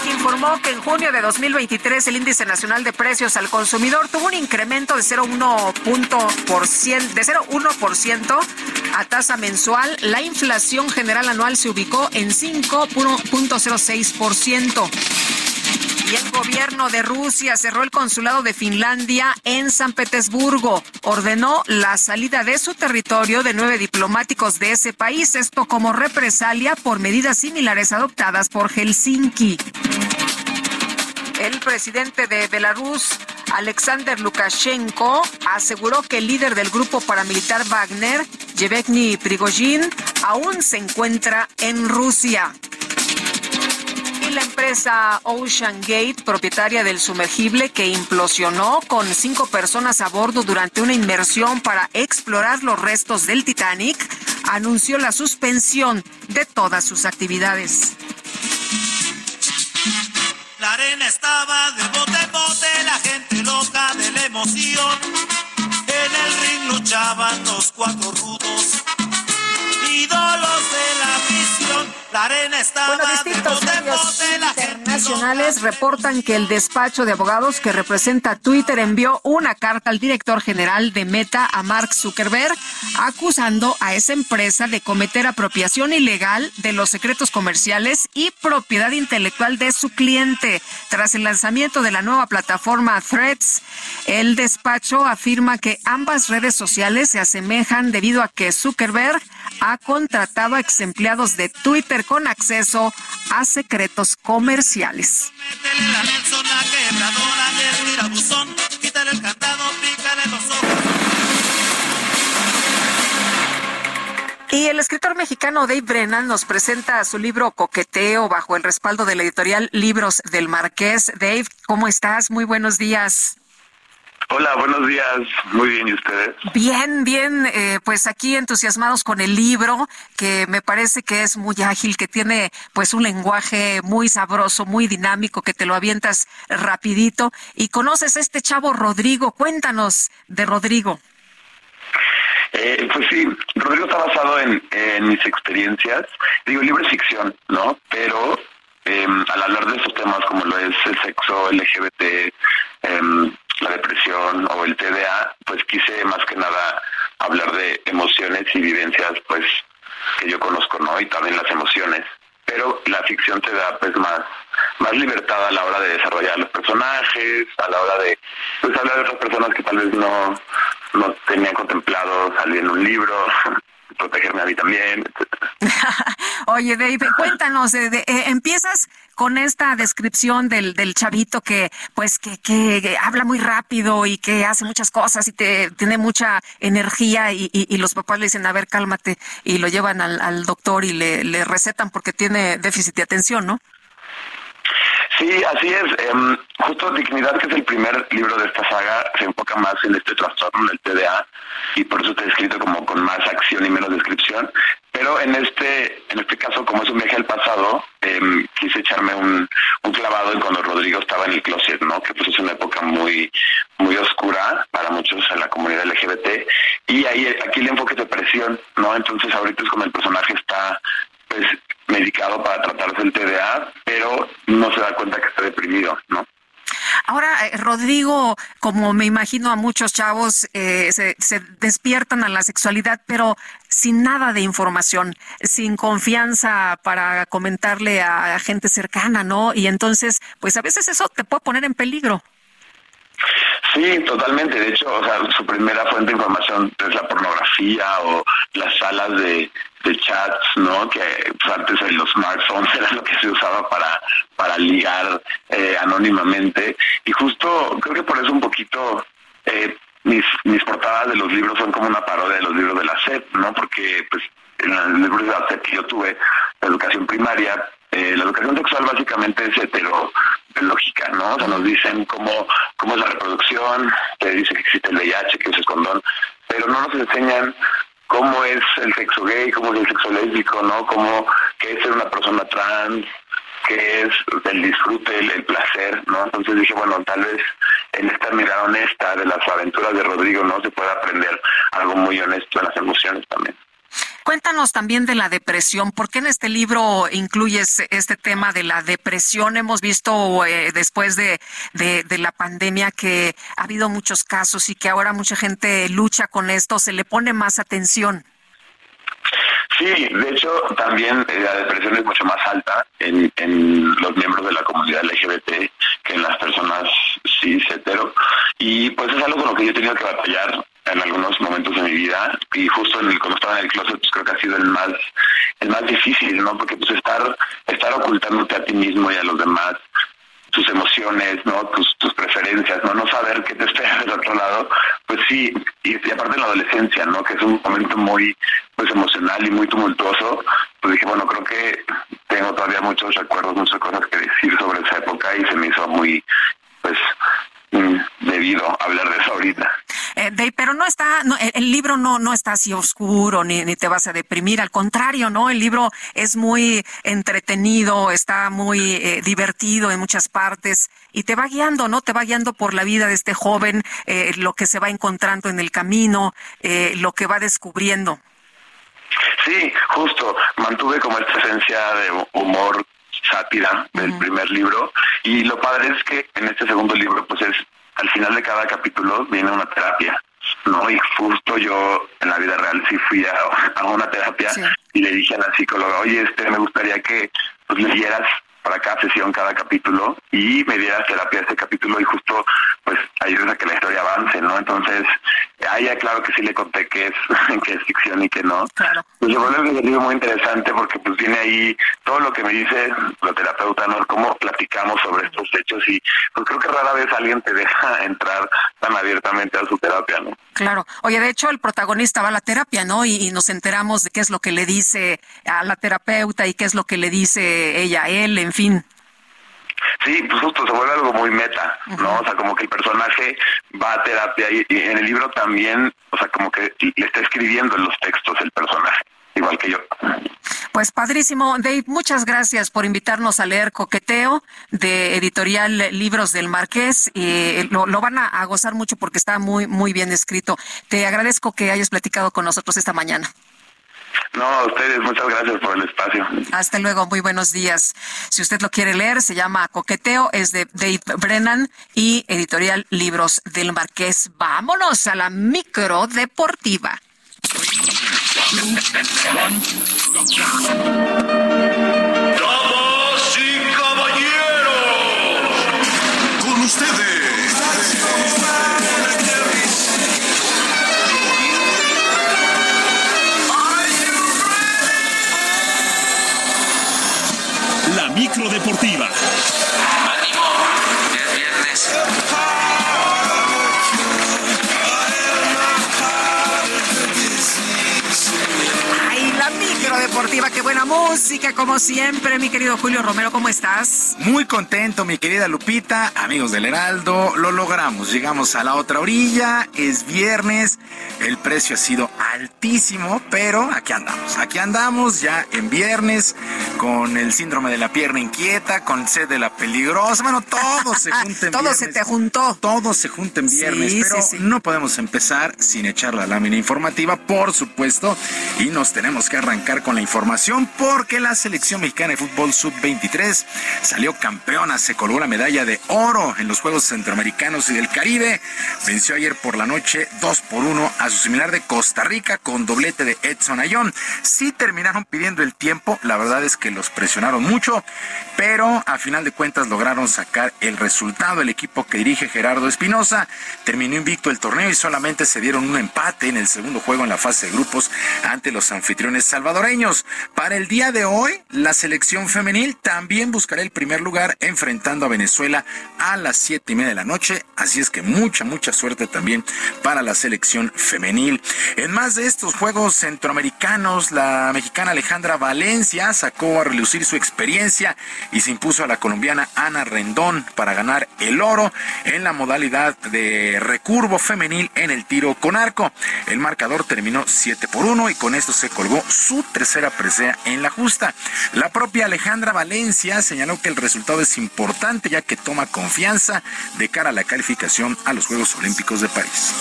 informó que en junio de 2023 el índice nacional de precios al consumidor tuvo un incremento de 0,1% de 0,1% a tasa mensual. La inflación general anual se ubicó en 5.06%. El gobierno de Rusia cerró el consulado de Finlandia en San Petersburgo. Ordenó la salida de su territorio de nueve diplomáticos de ese país, esto como represalia por medidas similares adoptadas por Helsinki. El presidente de Belarus, Alexander Lukashenko, aseguró que el líder del grupo paramilitar Wagner, Yevgeny Prigozhin, aún se encuentra en Rusia la empresa Ocean Gate, propietaria del sumergible que implosionó con cinco personas a bordo durante una inmersión para explorar los restos del Titanic, anunció la suspensión de todas sus actividades. La arena estaba de bote bote, la gente loca de la emoción. En el ring luchaban los cuatro rudos, ídolos de la bueno, distintos medios internacionales reportan que el despacho de abogados que representa Twitter envió una carta al director general de Meta, a Mark Zuckerberg, acusando a esa empresa de cometer apropiación ilegal de los secretos comerciales y propiedad intelectual de su cliente. Tras el lanzamiento de la nueva plataforma Threads, el despacho afirma que ambas redes sociales se asemejan debido a que Zuckerberg ha contratado a ex empleados de Twitter con acceso a secretos comerciales. Y el escritor mexicano Dave Brennan nos presenta su libro Coqueteo bajo el respaldo de la editorial Libros del Marqués. Dave, ¿cómo estás? Muy buenos días. Hola, buenos días. Muy bien, ¿y ustedes? Bien, bien. Eh, pues aquí entusiasmados con el libro, que me parece que es muy ágil, que tiene pues un lenguaje muy sabroso, muy dinámico, que te lo avientas rapidito. Y conoces a este chavo Rodrigo. Cuéntanos de Rodrigo. Eh, pues sí, Rodrigo está basado en, mis experiencias. Digo, es ficción, ¿no? Pero em, al hablar de esos temas como lo es el sexo, LGBT, eh, la depresión o el TDA, pues quise más que nada hablar de emociones y vivencias, pues que yo conozco, ¿no? Y también las emociones. Pero la ficción te da, pues, más más libertad a la hora de desarrollar los personajes, a la hora de pues hablar de otras personas que tal vez no, no tenían contemplado salir en un libro. protegerme a mí también, Oye, Dave, cuéntanos, eh, empiezas con esta descripción del, del chavito que, pues, que, que, habla muy rápido y que hace muchas cosas y te, tiene mucha energía y, y, los papás le dicen, a ver, cálmate, y lo llevan al, al doctor y le, le recetan porque tiene déficit de atención, ¿no? Sí, así es. Em, justo Dignidad, que es el primer libro de esta saga, se enfoca más en este trastorno del TDA y por eso está escrito como con más acción y menos descripción. Pero en este en este caso, como es un viaje al pasado, em, quise echarme un, un clavado en cuando Rodrigo estaba en el closet, ¿no? Que pues es una época muy muy oscura para muchos en la comunidad LGBT y ahí aquí el enfoque de depresión, ¿no? Entonces ahorita es como el personaje está pues medicado para tratarse el TDA, pero no se da cuenta que está deprimido, ¿no? Ahora, eh, Rodrigo, como me imagino a muchos chavos, eh, se, se, despiertan a la sexualidad, pero sin nada de información, sin confianza para comentarle a gente cercana, ¿no? Y entonces, pues a veces eso te puede poner en peligro. Sí, totalmente. De hecho, o sea, su primera fuente de información es la pornografía o las salas de, de chats, ¿no? Que pues, antes en los smartphones era lo que se usaba para, para ligar eh, anónimamente. Y justo creo que por eso un poquito eh, mis, mis portadas de los libros son como una parodia de los libros de la SEP, ¿no? Porque pues en los libros de la SEP que yo tuve, la educación primaria, eh, la educación sexual básicamente es hetero lógica, ¿no? O sea, nos dicen cómo, cómo es la reproducción, te dice que existe el VIH, que es condón, pero no nos enseñan cómo es el sexo gay, cómo es el sexo lésbico, ¿no? Cómo, qué es ser una persona trans, qué es el disfrute, el, placer, ¿no? Entonces dije, bueno, tal vez en esta mirada honesta de las aventuras de Rodrigo, ¿no? Se puede aprender algo muy honesto en las emociones también. Cuéntanos también de la depresión. ¿Por qué en este libro incluyes este tema de la depresión? Hemos visto eh, después de, de, la pandemia que ha habido muchos casos y que ahora mucha gente lucha con esto, se le pone más atención. Sí, de hecho también la depresión es mucho más alta en, en los miembros de la comunidad LGBT que en las personas cis hetero y pues es algo con lo que yo he tenido que batallar en algunos momentos de mi vida. Y justo en el, cuando estaba en el closet pues creo que ha sido el más el más difícil no porque pues estar estar ocultándote a ti mismo y a los demás tus emociones no tus, tus preferencias no no saber qué te espera del otro lado pues sí. Y, aparte en la adolescencia no que es un momento muy pues emocional y muy tumultuoso pues dije bueno creo que tengo todavía muchos recuerdos muchas cosas que decir sobre esa época y se me hizo muy pues mm, debido hablar de eso ahorita eh, pero no está, el libro no, no está así oscuro ni, ni te vas a deprimir, al contrario, ¿no? El libro es muy entretenido, está muy eh, divertido en muchas partes y te va guiando, ¿no? Te va guiando por la vida de este joven, eh, lo que se va encontrando en el camino, lo que va descubriendo. Sí, justo, mantuve como esta esencia de humor sátira del primer libro. Y lo padre es que en este segundo libro pues es al final de cada capítulo viene una terapia, ¿no? Y justo yo en la vida real sí fui a, una terapia y le dije a la psicóloga, oye, este, me gustaría que pues, leyeras para cada sesión, cada capítulo y me dieras terapia este capítulo y justo pues ayudas a que la historia avance, ¿no? Entonces, a ella claro que sí le conté que es, que es ficción y que no. Claro. Pues se vuelve un ejercicio muy interesante porque pues viene ahí todo lo que me dice la terapeuta, ¿no? Cómo platicamos sobre estos hechos y pues creo que rara vez alguien te deja entrar tan abiertamente a su terapia, ¿no? Claro. Oye, de hecho el protagonista va a la terapia, ¿no? Y, y nos enteramos de qué es lo que le dice a la terapeuta y qué es lo que le dice ella a él, en fin. Sí, pues justo se vuelve algo muy meta, ¿no? O sea, como que el personaje va a terapia y, en el libro también, o sea, como que le está escribiendo en los textos el personaje, igual que yo. Pues padrísimo, Dave, muchas gracias por invitarnos a leer Coqueteo de editorial Libros del Marqués. y lo, lo, van a, a gozar mucho porque está muy, muy bien escrito. Te agradezco que hayas platicado con nosotros esta mañana. No, a ustedes, muchas gracias por el espacio. Hasta luego, muy buenos días. Si usted lo quiere leer, se llama Coqueteo, es de Dave Brennan y editorial Libros del Marqués. Vámonos a la micro deportiva. Damas y caballeros, con ustedes. La micro deportiva. Deportiva, qué buena música, como siempre, mi querido Julio Romero, ¿cómo estás? Muy contento, mi querida Lupita, amigos del Heraldo, lo logramos, llegamos a la otra orilla, es viernes, el precio ha sido altísimo, pero aquí andamos, aquí andamos ya en viernes, con el síndrome de la pierna inquieta, con sed de la peligrosa, bueno, todo se junta en todo viernes. se te juntó. Todo se junta en viernes, Sí, pero sí, sí. no podemos empezar sin echar la lámina informativa, por supuesto, y nos tenemos que arrancar con la información porque la selección mexicana de fútbol sub-23 salió campeona, se colgó la medalla de oro en los Juegos Centroamericanos y del Caribe, venció ayer por la noche 2 por 1 a su similar de Costa Rica con doblete de Edson Ayón. Sí terminaron pidiendo el tiempo, la verdad es que los presionaron mucho, pero a final de cuentas lograron sacar el resultado. El equipo que dirige Gerardo Espinosa terminó invicto el torneo y solamente se dieron un empate en el segundo juego en la fase de grupos ante los anfitriones salvadoreños. Para el día de hoy, la selección femenil también buscará el primer lugar enfrentando a Venezuela a las siete y media de la noche. Así es que mucha, mucha suerte también para la selección femenil. En más de estos juegos centroamericanos, la mexicana Alejandra Valencia sacó a relucir su experiencia y se impuso a la colombiana Ana Rendón para ganar el oro en la modalidad de recurvo femenil en el tiro con arco. El marcador terminó 7 por 1 y con esto se colgó su tercera presea en la justa. La propia Alejandra Valencia señaló que el resultado es importante ya que toma confianza de cara a la calificación a los Juegos Olímpicos de París.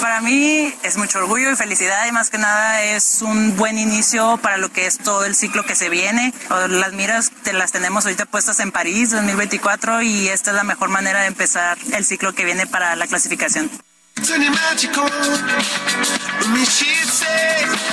Para mí es mucho orgullo y felicidad y más que nada es un buen inicio para lo que es todo el ciclo que se viene. Las miras las tenemos ahorita puestas en París 2024 y esta es la mejor manera de empezar el ciclo que viene para la clasificación.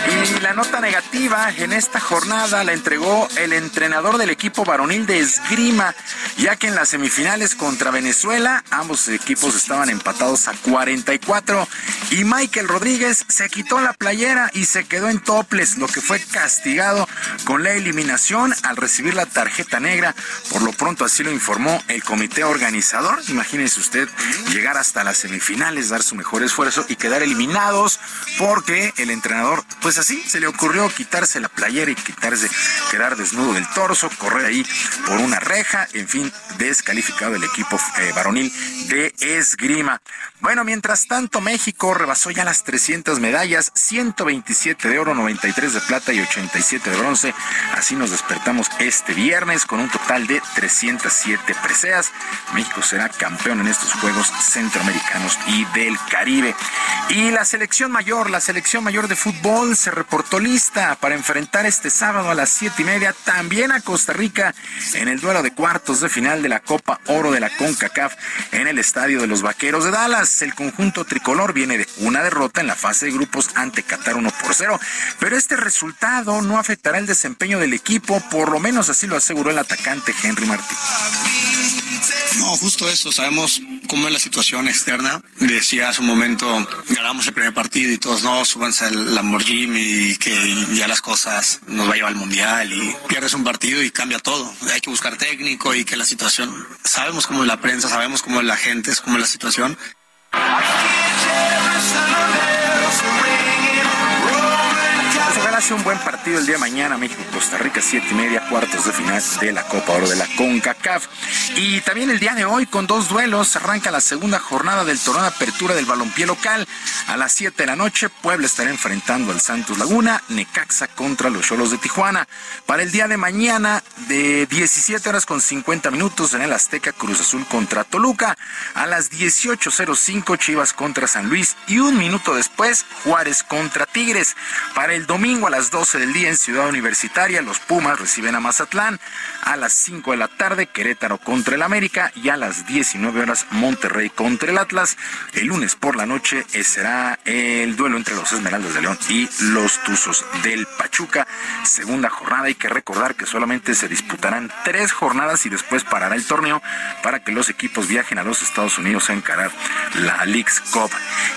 Y la nota negativa en esta jornada la entregó el entrenador del equipo varonil de esgrima, ya que en las semifinales contra Venezuela ambos equipos estaban empatados a 44 y Michael Rodríguez se quitó la playera y se quedó en toples, lo que fue castigado con la eliminación al recibir la tarjeta negra. Por lo pronto así lo informó el comité organizador. Imagínese usted llegar hasta las semifinales, dar su mejor esfuerzo y quedar eliminados porque el entrenador, pues así, se le ocurrió quitarse la playera y quitarse, quedar desnudo del torso, correr ahí por una reja, en fin, descalificado el equipo eh, varonil de esgrima. Bueno, mientras tanto, México rebasó ya las 300 medallas, 127 de oro, 93 de plata y 87 de bronce. Así nos despertamos este viernes con un total de 307 preseas. México será campeón en estos Juegos Centroamericanos y del Caribe. Y la selección mayor, la selección mayor de fútbol se reportó lista para enfrentar este sábado a las siete y media también a Costa Rica en el duelo de cuartos de final de la Copa Oro de la CONCACAF en el Estadio de los Vaqueros de Dallas. El conjunto tricolor viene de una derrota en la fase de grupos ante Qatar 1 por 0, pero este resultado no afectará el desempeño del equipo, por lo menos así lo aseguró el atacante Henry Martín. No, justo eso, sabemos cómo es la situación externa. Decía hace un momento, ganamos el primer partido y todos, no, súbanse al Lamborghini y que ya las cosas nos va a llevar al Mundial y pierdes un partido y cambia todo. Hay que buscar técnico y que la situación, sabemos cómo es la prensa, sabemos cómo es la gente, es cómo es la situación. Hace un buen partido el día de mañana, México-Costa Rica, siete y media, cuartos de final de la Copa Oro de la CONCACAF. Y también el día de hoy, con dos duelos, arranca la segunda jornada del torneo de apertura del balompié local. A las 7 de la noche, Puebla estará enfrentando al Santos Laguna, Necaxa contra los Cholos de Tijuana. Para el día de mañana, de 17 horas con 50 minutos en el Azteca, Cruz Azul contra Toluca. A las 18.05, Chivas contra San Luis. Y un minuto después, Juárez contra Tigres. Para el domingo, a las 12 del día en Ciudad Universitaria, los Pumas reciben a Mazatlán. A las 5 de la tarde, Querétaro contra el América. Y a las 19 horas, Monterrey contra el Atlas. El lunes por la noche eh, será el duelo entre los Esmeraldas de León y los Tuzos del Pachuca. Segunda jornada. Hay que recordar que solamente se disputarán tres jornadas y después parará el torneo para que los equipos viajen a los Estados Unidos a encarar la League's Cup.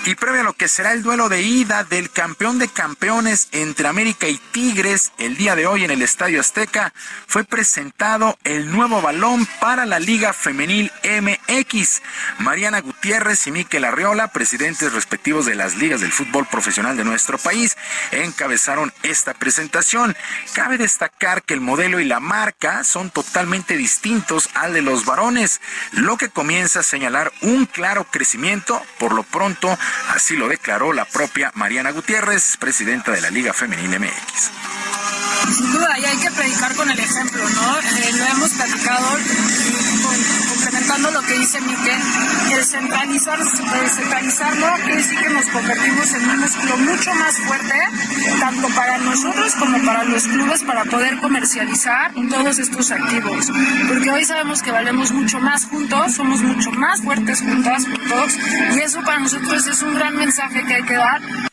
Y previo a lo que será el duelo de ida del campeón de campeones entre América América y Tigres el día de hoy en el Estadio Azteca fue presentado el nuevo balón para la Liga Femenil MX. Mariana Gutiérrez y Miquel Arriola, presidentes respectivos de las ligas del fútbol profesional de nuestro país, encabezaron esta presentación. Cabe destacar que el modelo y la marca son totalmente distintos al de los varones, lo que comienza a señalar un claro crecimiento. Por lo pronto, así lo declaró la propia Mariana Gutiérrez, presidenta de la Liga Femenil MX. Sin duda, y hay que predicar con el ejemplo, ¿no? Eh, lo hemos platicado, complementando lo que dice Miquel, el centralizar, el centralizarlo quiere decir que nos convertimos en un músculo mucho más fuerte, tanto para nosotros como para los clubes, para poder comercializar todos estos activos. Porque hoy sabemos que valemos mucho más juntos, somos mucho más fuertes juntas, juntos, y eso para nosotros es un gran mensaje que hay que dar.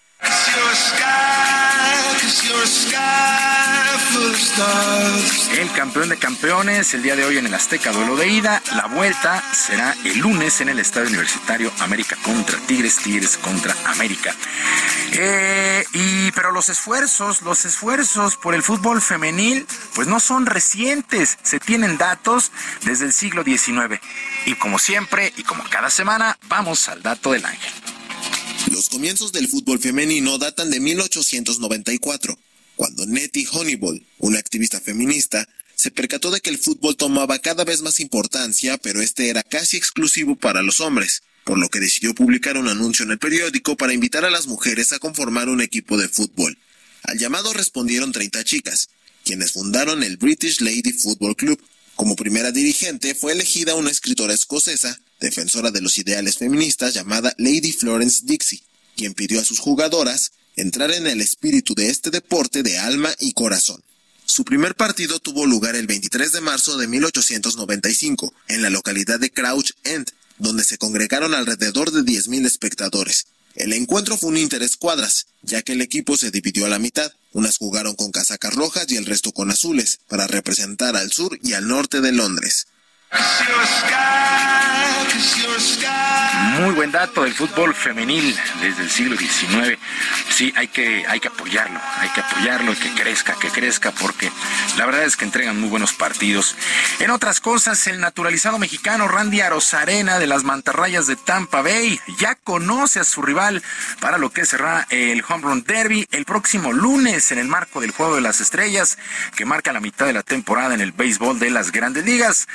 El campeón de campeones el día de hoy en el Azteca duelo de ida. La vuelta será el lunes en el Estadio Universitario América contra Tigres, Tigres contra América. Eh, y pero los esfuerzos, los esfuerzos por el fútbol femenil, pues no son recientes. Se tienen datos desde el siglo XIX. Y como siempre y como cada semana, vamos al dato del ángel. Los comienzos del fútbol femenino datan de 1894, cuando Nettie Honeyball, una activista feminista, se percató de que el fútbol tomaba cada vez más importancia, pero este era casi exclusivo para los hombres, por lo que decidió publicar un anuncio en el periódico para invitar a las mujeres a conformar un equipo de fútbol. Al llamado respondieron 30 chicas, quienes fundaron el British Lady Football Club. Como primera dirigente fue elegida una escritora escocesa defensora de los ideales feministas llamada Lady Florence Dixie, quien pidió a sus jugadoras entrar en el espíritu de este deporte de alma y corazón. Su primer partido tuvo lugar el 23 de marzo de 1895 en la localidad de Crouch End, donde se congregaron alrededor de 10.000 espectadores. El encuentro fue un interescuadras, ya que el equipo se dividió a la mitad. Unas jugaron con casacas rojas y el resto con azules, para representar al sur y al norte de Londres. Muy buen dato del fútbol femenil desde el siglo XIX. Sí, hay que, hay que apoyarlo, hay que apoyarlo y que crezca, que crezca, porque la verdad es que entregan muy buenos partidos. En otras cosas, el naturalizado mexicano Randy Arozarena de las Mantarrayas de Tampa Bay ya conoce a su rival para lo que será el Home Run Derby el próximo lunes en el marco del Juego de las Estrellas, que marca la mitad de la temporada en el béisbol de las grandes ligas.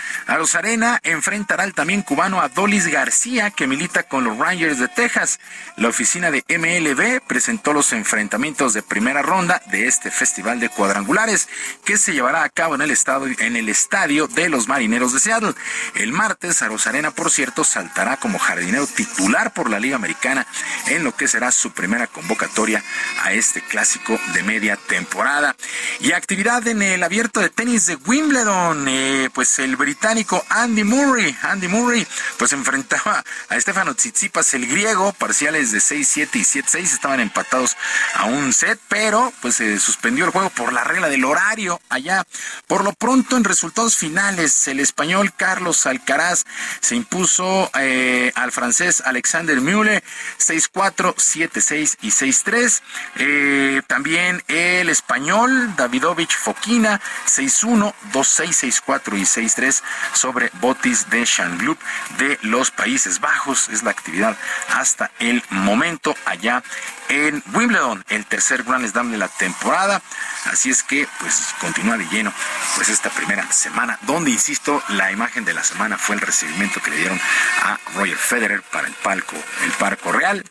Arena enfrentará al también cubano Adolis García, que milita con los Rangers de Texas. La oficina de MLB presentó los enfrentamientos de primera ronda de este festival de cuadrangulares, que se llevará a cabo en el, estadio, en el estadio de los Marineros de Seattle. El martes, Arena, por cierto, saltará como jardinero titular por la Liga Americana en lo que será su primera convocatoria a este clásico de media temporada. Y actividad en el abierto de tenis de Wimbledon, eh, pues el británico Andy Murray, Andy Murray, pues enfrentaba a Stefano Tsitsipas, el griego, parciales de 6-7 y 7-6, estaban empatados a un set, pero pues se suspendió el juego por la regla del horario allá. Por lo pronto, en resultados finales, el español Carlos Alcaraz se impuso eh, al francés Alexander Müller 6-4, 7-6 y 6-3. Eh, también el español Davidovich Fokina 6-1, 2-6, 6-4 y 6-3 sobre Botis de Changlup de los Países Bajos. Es la actividad hasta el momento allá en Wimbledon, el tercer Grand Slam de la temporada. Así es que, pues, continúa de lleno, pues, esta primera semana, donde, insisto, la imagen de la semana fue el recibimiento que le dieron a Roger Federer para el palco, el Parco Real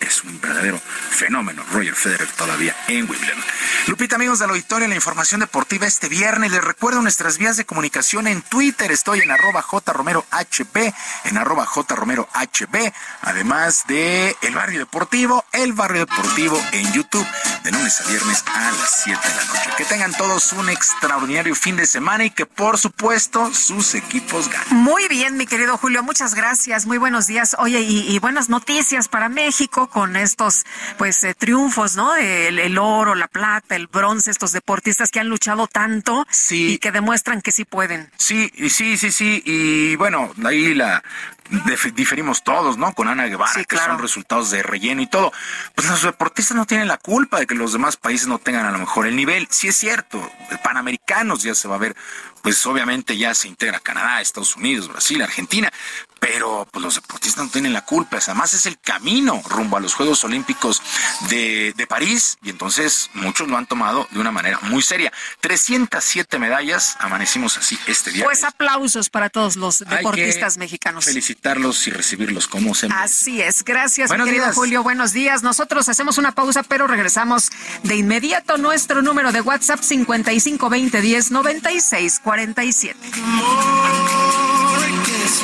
es un verdadero fenómeno. Roger Federer todavía en Wimbledon. Lupita, amigos de la auditorio, la información deportiva este viernes. Les recuerdo nuestras vías de comunicación en Twitter. Estoy en arroba jromerohb, en arroba jromerohb, además de El Barrio Deportivo, El Barrio Deportivo en YouTube, de lunes a viernes a las 7 de la noche. Que tengan todos un extraordinario fin de semana y que, por supuesto, sus equipos ganen. Muy bien, mi querido Julio, muchas gracias. Muy buenos días. Oye, y, y buenas noticias para México con estos pues eh, triunfos, ¿no? El, oro, la plata, el bronce, estos deportistas que han luchado tanto y que demuestran que sí pueden. Sí, sí, sí, sí. Y bueno, ahí la diferimos todos, ¿no? Con Ana Guevara, que son resultados de relleno y todo. Pues los deportistas no tienen la culpa de que los demás países no tengan a lo mejor el nivel. Sí es cierto, Panamericanos ya se va a ver, pues obviamente ya se integra Canadá, Estados Unidos, Brasil, Argentina, pero pues los deportistas no tienen la culpa, además es el camino rumbo a los Juegos Olímpicos de, de, París y entonces muchos lo han tomado de una manera muy seria. 307 medallas, amanecimos así este día. Pues aplausos para todos los deportistas mexicanos. Felicitarlos y recibirlos como se Así es, gracias querido Julio, buenos días. Nosotros hacemos una pausa, pero regresamos de inmediato. Nuestro número de WhatsApp 5520 10 96 47. I don't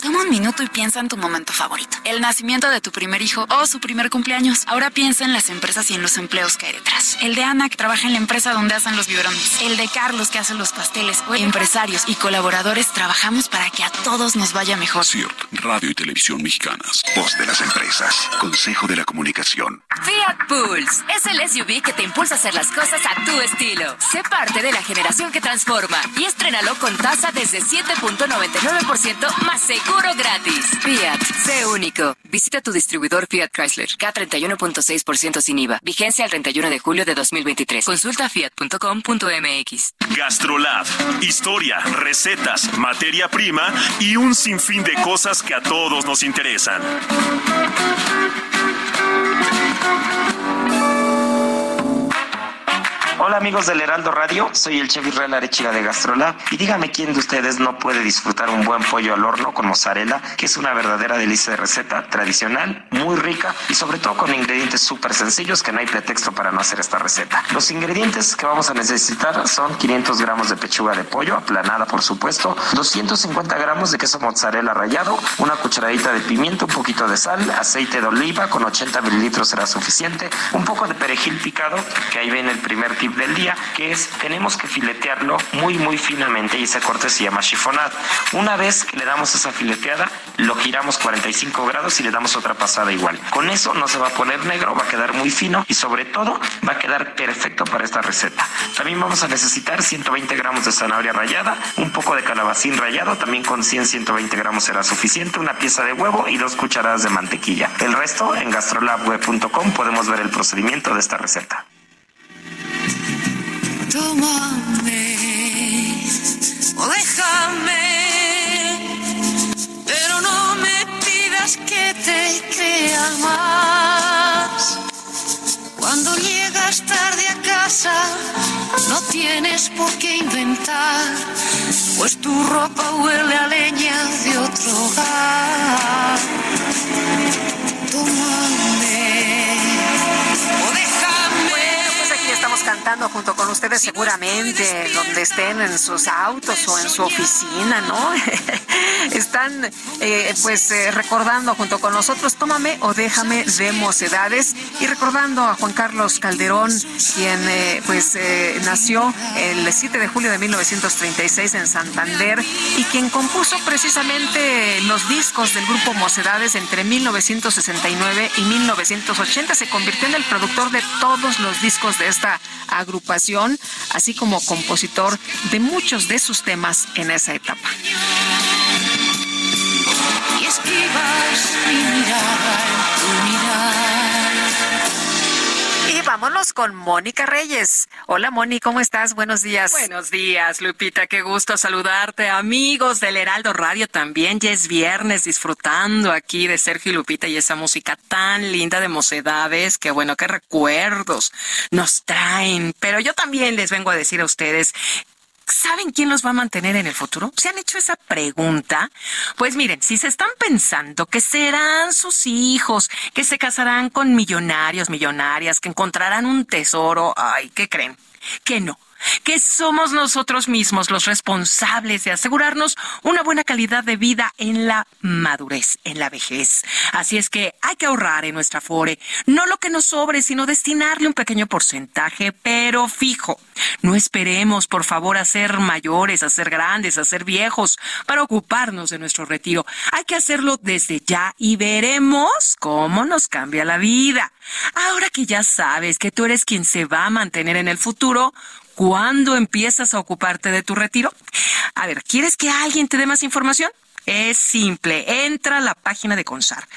Toma un minuto y piensa en tu momento favorito. El nacimiento de tu primer hijo o su primer cumpleaños. Ahora piensa en las empresas y en los empleos que hay detrás. El de Ana, que trabaja en la empresa donde hacen los biberones. El de Carlos, que hace los pasteles. Empresarios y colaboradores trabajamos para que a todos nos vaya mejor. CIRT, Radio y Televisión Mexicanas. Voz de las empresas. Consejo de la Comunicación. Fiat Pulse es el SUV que te impulsa a hacer las cosas a tu estilo. Sé parte de la generación que transforma y estrénalo con tasa desde 7.99% más seguro gratis. Fiat, sé único. Visita tu distribuidor Fiat Chrysler. K31.6% sin IVA. Vigencia el 31 de julio de 2023. Consulta fiat.com.mx. Gastrolab. Historia, recetas, materia prima y un sinfín de cosas que a todos nos interesan. Hola amigos del Heraldo Radio? Soy el chef Israel Arechiga de Gastrolab y dígame quién de ustedes no puede disfrutar un buen pollo al horno con mozzarella, que es una verdadera delicia de receta tradicional, muy rica y sobre todo con ingredientes súper sencillos que no hay pretexto para no hacer esta receta. Los ingredientes que vamos a necesitar son 500 gramos de pechuga de pollo, aplanada por supuesto, 250 gramos de queso mozzarella rallado, una cucharadita de pimiento, un poquito de sal, aceite de oliva con 80 mililitros será suficiente, un poco de perejil picado, que ahí viene el primer tip del día, que es tenemos que filetearlo muy muy finamente y ese corte se llama chiffonade. Una vez que le damos esa fileteada, lo giramos 45 grados y le damos otra pasada igual. Con eso no se va a poner negro, va a quedar muy fino y sobre todo va a quedar perfecto para esta receta. También vamos a necesitar 120 gramos de zanahoria rallada, un poco de calabacín rallado, también con 100-120 gramos será suficiente, una pieza de huevo y dos cucharadas de mantequilla. El resto en gastrolabweb.com podemos ver el procedimiento de esta receta. Tómame o déjame, pero no me pidas que te crea más. Cuando llegas tarde a casa, no tienes por qué inventar, pues tu ropa huele a leña de otro hogar. Tómame cantando junto con ustedes seguramente, donde estén en sus autos o en su oficina, ¿no? Están eh, pues eh, recordando junto con nosotros Tómame o déjame de mocedades y recordando a Juan Carlos Calderón, quien eh, pues nació el 7 de julio de 1936 en Santander y quien compuso precisamente los discos del grupo Mocedades entre 1969 y 1980. Se convirtió en el productor de todos los discos de esta agrupación, así como compositor de muchos de sus temas en esa etapa. Vámonos con Mónica Reyes. Hola Moni, ¿cómo estás? Buenos días. Buenos días, Lupita. Qué gusto saludarte. Amigos del Heraldo Radio también. Ya es viernes disfrutando aquí de Sergio y Lupita y esa música tan linda de mocedades. Qué bueno, qué recuerdos nos traen. Pero yo también les vengo a decir a ustedes ¿Saben quién los va a mantener en el futuro? ¿Se han hecho esa pregunta? Pues miren, si se están pensando que serán sus hijos, que se casarán con millonarios, millonarias, que encontrarán un tesoro, ay, ¿qué creen? Que no que somos nosotros mismos los responsables de asegurarnos una buena calidad de vida en la madurez, en la vejez. Así es que hay que ahorrar en nuestra FORE, no lo que nos sobre, sino destinarle un pequeño porcentaje, pero fijo. No esperemos, por favor, a ser mayores, a ser grandes, a ser viejos para ocuparnos de nuestro retiro. Hay que hacerlo desde ya y veremos cómo nos cambia la vida. Ahora que ya sabes que tú eres quien se va a mantener en el futuro, ¿Cuándo empiezas a ocuparte de tu retiro? A ver, ¿quieres que alguien te dé más información? Es simple, entra a la página de CONSAR,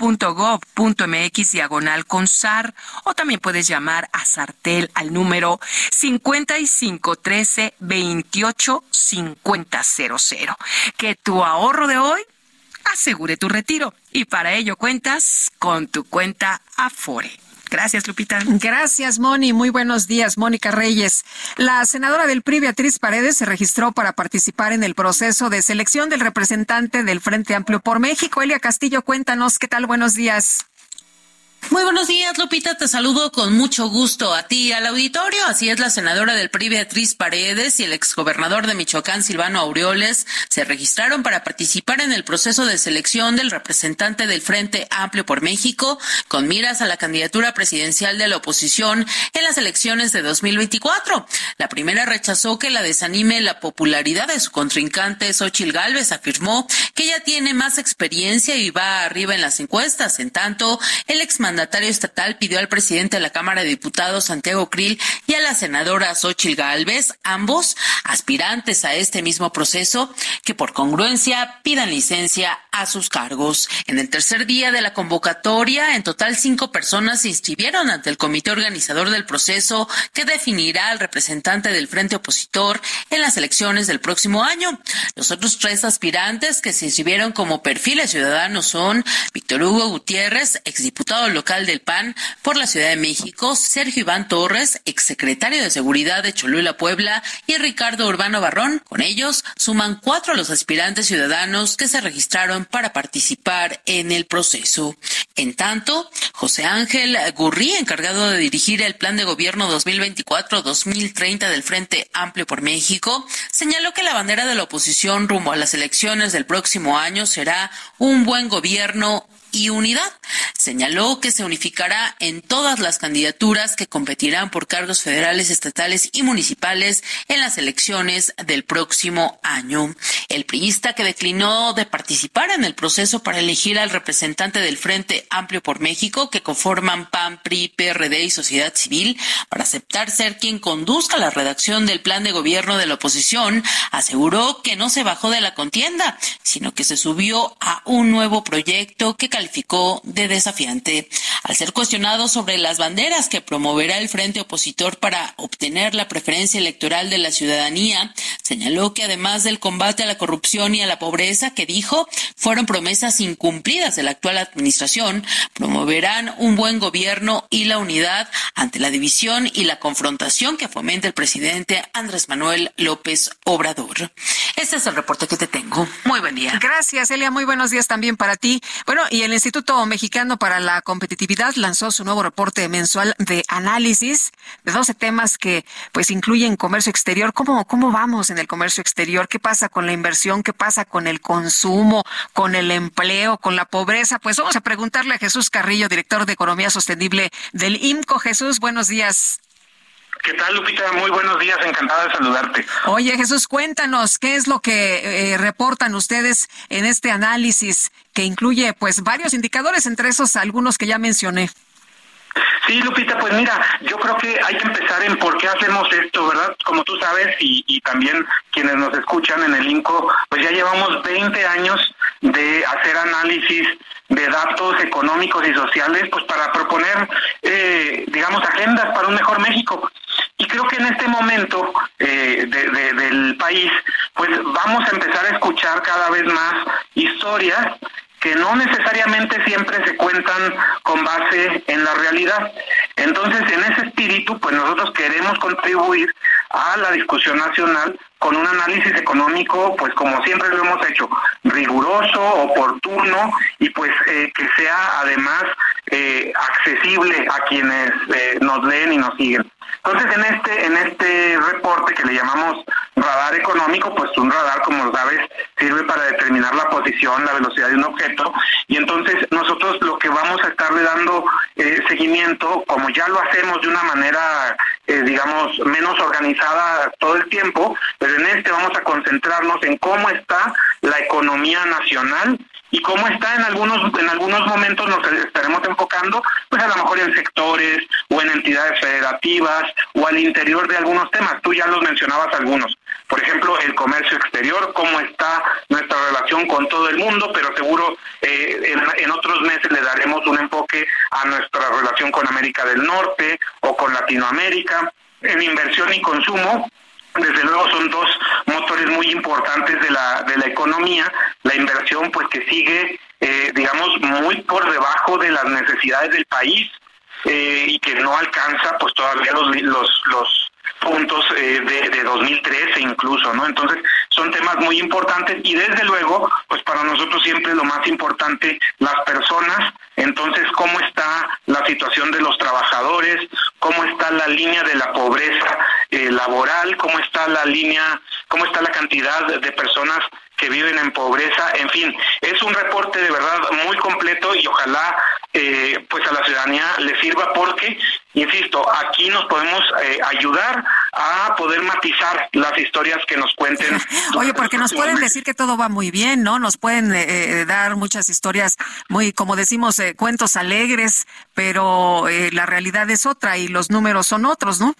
www.gov.mx diagonal CONSAR, o también puedes llamar a Sartel al número 5513 28 5000. Que tu ahorro de hoy asegure tu retiro y para ello cuentas con tu cuenta Afore. Gracias, Lupita. Gracias, Moni. Muy buenos días, Mónica Reyes. La senadora del PRI, Beatriz Paredes, se registró para participar en el proceso de selección del representante del Frente Amplio por México. Elia Castillo, cuéntanos qué tal. Buenos días. Muy buenos días, Lupita. Te saludo con mucho gusto a ti y al auditorio. Así es, la senadora del PRI, Beatriz Paredes, y el exgobernador de Michoacán, Silvano Aureoles, se registraron para participar en el proceso de selección del representante del Frente Amplio por México, con miras a la candidatura presidencial de la oposición en las elecciones de 2024. La primera rechazó que la desanime la popularidad de su contrincante, Xochil Gálvez, afirmó que ella tiene más experiencia y va arriba en las encuestas. En tanto, el exmandatario estatal pidió al presidente de la Cámara de Diputados, Santiago Krill, y a la senadora Xochil Gálvez, ambos aspirantes a este mismo proceso, que por congruencia pidan licencia a sus cargos. En el tercer día de la convocatoria, en total cinco personas se inscribieron ante el comité organizador del proceso que definirá al representante del frente opositor en las elecciones del próximo año. Los otros tres aspirantes que se inscribieron como perfiles ciudadanos son Víctor Hugo Gutiérrez, exdiputado local del PAN por la Ciudad de México, Sergio Iván Torres, exsecretario de Seguridad de Cholula, Puebla, y Ricardo Urbano Barrón. Con ellos suman cuatro a los aspirantes ciudadanos que se registraron para participar en el proceso. En tanto, José Ángel Gurrí, encargado de dirigir el plan de gobierno 2024-2030 del Frente Amplio por México, señaló que la bandera de la oposición rumbo a las elecciones del próximo año será un buen gobierno y unidad. Señaló que se unificará en todas las candidaturas que competirán por cargos federales, estatales y municipales en las elecciones del próximo año. El priista que declinó de participar en el proceso para elegir al representante del Frente Amplio por México, que conforman PAN, PRI, PRD y sociedad civil, para aceptar ser quien conduzca la redacción del plan de gobierno de la oposición, aseguró que no se bajó de la contienda, sino que se subió a un nuevo proyecto que calificó de desafiante. Al ser cuestionado sobre las banderas que promoverá el frente opositor para obtener la preferencia electoral de la ciudadanía, señaló que además del combate a la corrupción y a la pobreza que dijo fueron promesas incumplidas de la actual administración, promoverán un buen gobierno y la unidad ante la división y la confrontación que fomenta el presidente Andrés Manuel López Obrador. Este es el reporte que te tengo. Muy buen día. Gracias, Elia. Muy buenos días también para ti. Bueno, y el Instituto Mexicano para la Competitividad lanzó su nuevo reporte mensual de análisis de 12 temas que pues incluyen comercio exterior. ¿Cómo, cómo vamos en el comercio exterior? ¿Qué pasa con la inversión? ¿Qué pasa con el consumo? ¿Con el empleo? ¿Con la pobreza? Pues vamos a preguntarle a Jesús Carrillo, director de Economía Sostenible del IMCO. Jesús, buenos días. ¿Qué tal, Lupita? Muy buenos días, encantado de saludarte. Oye, Jesús, cuéntanos qué es lo que eh, reportan ustedes en este análisis que incluye pues varios indicadores, entre esos algunos que ya mencioné. Sí, Lupita, pues mira, yo creo que hay que empezar en por qué hacemos esto, ¿verdad? Como tú sabes, y, y también quienes nos escuchan en el INCO, pues ya llevamos 20 años de hacer análisis de datos económicos y sociales, pues para proponer, eh, digamos, agendas para un mejor México. Y creo que en este momento eh, de- de- del país, pues vamos a empezar a escuchar cada vez más historias que no necesariamente siempre se cuentan con base en la realidad. Entonces, en ese espíritu, pues nosotros queremos contribuir a la discusión nacional con un análisis económico, pues como siempre lo hemos hecho, riguroso, oportuno y pues eh, que sea además eh, accesible a quienes eh, nos leen y nos siguen. Entonces, en este en este reporte que le llamamos radar económico, pues un radar, como sabes, sirve para determinar la posición, la velocidad de un objeto, y entonces nosotros lo que vamos a estarle dando eh, seguimiento, como ya lo hacemos de una manera, eh, digamos, menos organizada todo el tiempo, pero en este vamos a concentrarnos en cómo está la economía nacional y cómo está en algunos en algunos momentos nos estaremos enfocando pues a lo mejor en sectores o en entidades federativas o al interior de algunos temas. Tú ya los mencionabas algunos por ejemplo el comercio exterior cómo está nuestra relación con todo el mundo pero seguro eh, en, otros meses le daremos un enfoque a nuestra relación con América del Norte o con Latinoamérica. En inversión y consumo desde luego son dos motores muy importantes de la de la economía. La inversión pues que sigue eh, digamos muy por debajo de las necesidades del país eh, y que no alcanza pues todavía los los los puntos eh, de, de 2013 incluso, ¿no? Entonces son temas muy importantes y desde luego, pues para nosotros siempre lo más importante, las personas, entonces cómo está la situación de los trabajadores, cómo está la línea de la pobreza eh, laboral, cómo está la línea, cómo está la cantidad de personas que viven en pobreza, en fin, es un reporte de verdad muy completo y ojalá eh, pues a la ciudadanía le sirva porque, insisto, aquí nos podemos eh, ayudar a poder matizar las historias que nos cuenten. Oye, porque nos pueden decir que todo va muy bien, ¿no? Nos pueden eh, eh, dar muchas historias muy, como decimos, eh, cuentos alegres, pero eh, la realidad es otra y los números son otros, ¿no?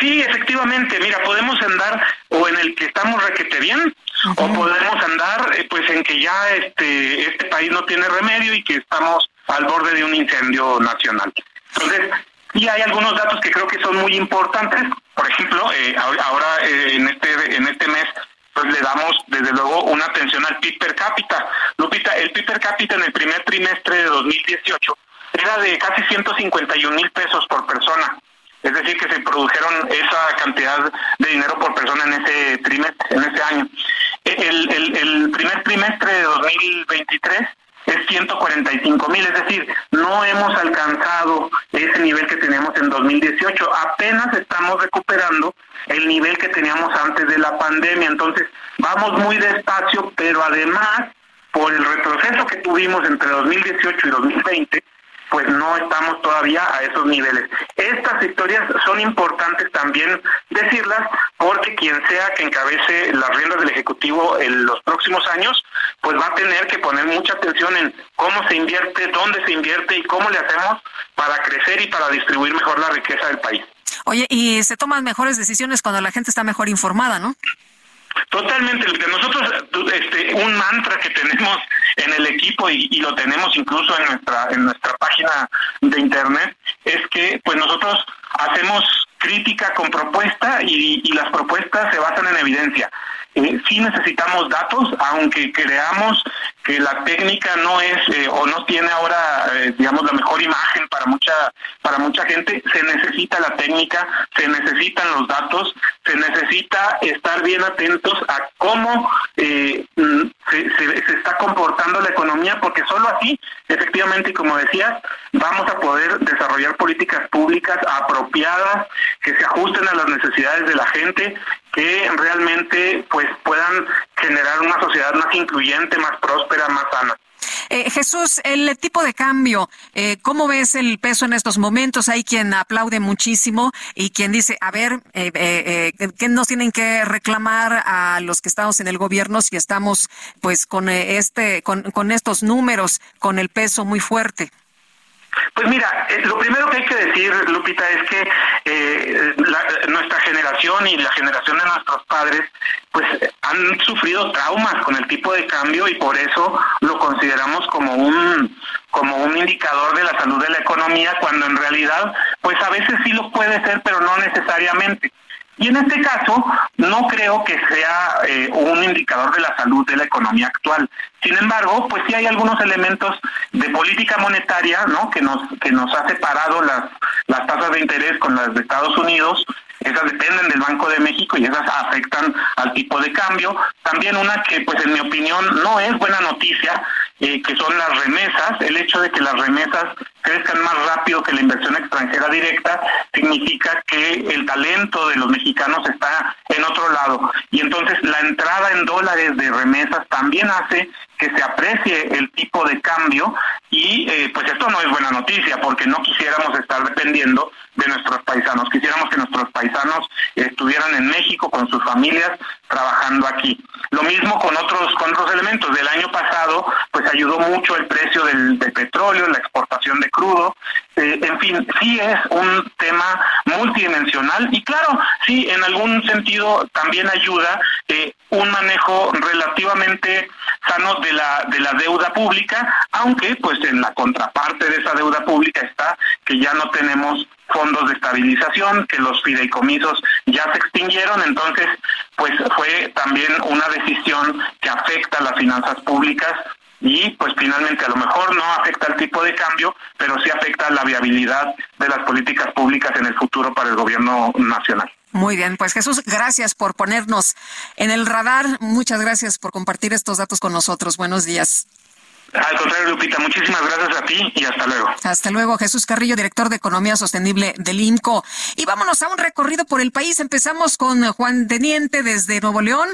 Sí, efectivamente, mira, podemos andar o en el que estamos requete bien, o podemos andar eh, pues en que ya este este país no tiene remedio y que estamos al borde de un incendio nacional. Entonces, sí hay algunos datos que creo que son muy importantes. Por ejemplo, eh, ahora ahora, eh, en este en este mes pues le damos desde luego una atención al PIB per cápita. Lupita, el PIB per cápita en el primer trimestre de 2018 era de casi 151 mil pesos por persona. Es decir, que se produjeron esa cantidad de dinero por persona en ese trimestre, en ese año. El, el, el primer trimestre de 2023 es 145 mil, es decir, no hemos alcanzado ese nivel que teníamos en 2018, apenas estamos recuperando el nivel que teníamos antes de la pandemia, entonces vamos muy despacio, pero además por el retroceso que tuvimos entre 2018 y 2020, pues no estamos todavía a esos niveles. Estas historias son importantes también decirlas porque quien sea que encabece las riendas del Ejecutivo en los próximos años, pues va a tener que poner mucha atención en cómo se invierte, dónde se invierte y cómo le hacemos para crecer y para distribuir mejor la riqueza del país. Oye, y se toman mejores decisiones cuando la gente está mejor informada, ¿no? Totalmente, nosotros este, un mantra que tenemos en el equipo y, lo tenemos incluso en nuestra en nuestra página de internet es que pues nosotros hacemos crítica con propuesta y, y las propuestas se basan en evidencia. Eh, sí necesitamos datos, aunque creamos que la técnica no es eh, o no tiene ahora, eh, digamos, la mejor imagen para mucha para mucha gente. Se necesita la técnica, se necesitan los datos, se necesita estar bien atentos a cómo eh, se, se, se está comportando la economía, porque solo así, efectivamente, como decías, vamos a poder desarrollar políticas públicas apropiadas que se ajusten a las necesidades de la gente que realmente pues puedan generar una sociedad más incluyente, más próspera, Eh, Jesús, el tipo de cambio, eh, ¿cómo ves el peso en estos momentos? Hay quien aplaude muchísimo y quien dice, a ver, eh, eh, ¿qué nos tienen que reclamar a los que estamos en el gobierno si estamos pues con este, con, con estos números, con el peso muy fuerte? Pues mira, eh, lo primero que hay que decir, Lupita, es que eh, nuestra generación y la generación de nuestros padres, pues han sufrido traumas con el tipo de cambio y por eso lo consideramos como un como un indicador de la salud de la economía, cuando en realidad, pues a veces sí lo puede ser, pero no necesariamente. Y en este caso, no creo que sea eh, un indicador de la salud de la economía actual. Sin embargo, pues sí hay algunos elementos de política monetaria, ¿no? Que nos que nos ha separado las las tasas de interés con las de Estados Unidos. Esas dependen del Banco de México y esas afectan al tipo de cambio. También una que, pues en mi opinión, no es buena noticia, eh, que son las remesas. El hecho de que las remesas crezcan más rápido que la inversión extranjera directa significa que el talento de los mexicanos está en otro lado. Y entonces la entrada en dólares de remesas también hace que se aprecie el tipo de cambio y eh, pues esto no es buena noticia porque no quisiéramos estar dependiendo de nuestros paisanos, quisiéramos que nuestros paisanos estuvieran en México con sus familias trabajando aquí. Lo mismo con otros con otros elementos. Del año pasado pues ayudó mucho el precio del, del petróleo, la exportación de crudo, eh, en fin, sí es un tema multidimensional y claro, sí en algún sentido también ayuda eh, un manejo relativamente sano de la de la deuda pública, aunque pues en la contraparte de esa deuda pública está que ya no tenemos fondos de estabilización, que los fideicomisos ya se extinguieron, entonces pues fue también una decisión que afecta a las finanzas públicas y pues finalmente a lo mejor no afecta el tipo de cambio, pero sí afecta la viabilidad de las políticas públicas en el futuro para el gobierno nacional. Muy bien, pues Jesús, gracias por ponernos en el radar. Muchas gracias por compartir estos datos con nosotros. Buenos días. Al contrario, Lupita, muchísimas gracias a ti y hasta luego. Hasta luego, Jesús Carrillo, director de Economía Sostenible del INCO. Y vámonos a un recorrido por el país. Empezamos con Juan Teniente desde Nuevo León.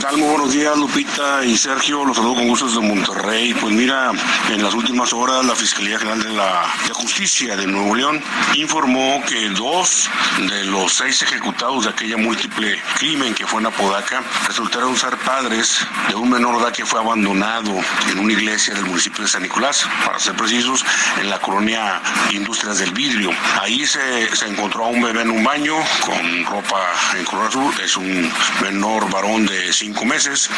Tal? Muy buenos días, Lupita y Sergio. Los saludo con gusto desde Monterrey. Pues mira, en las últimas horas la Fiscalía General de la de Justicia de Nuevo León informó que dos de los seis ejecutados de aquella múltiple crimen que fue en Apodaca resultaron ser padres de un menor de edad que fue abandonado en una iglesia del municipio de San Nicolás, para ser precisos, en la colonia Industrias del Vidrio. Ahí se, se encontró a un bebé en un baño con ropa en color azul. Es un menor varón de 5 cinco meses.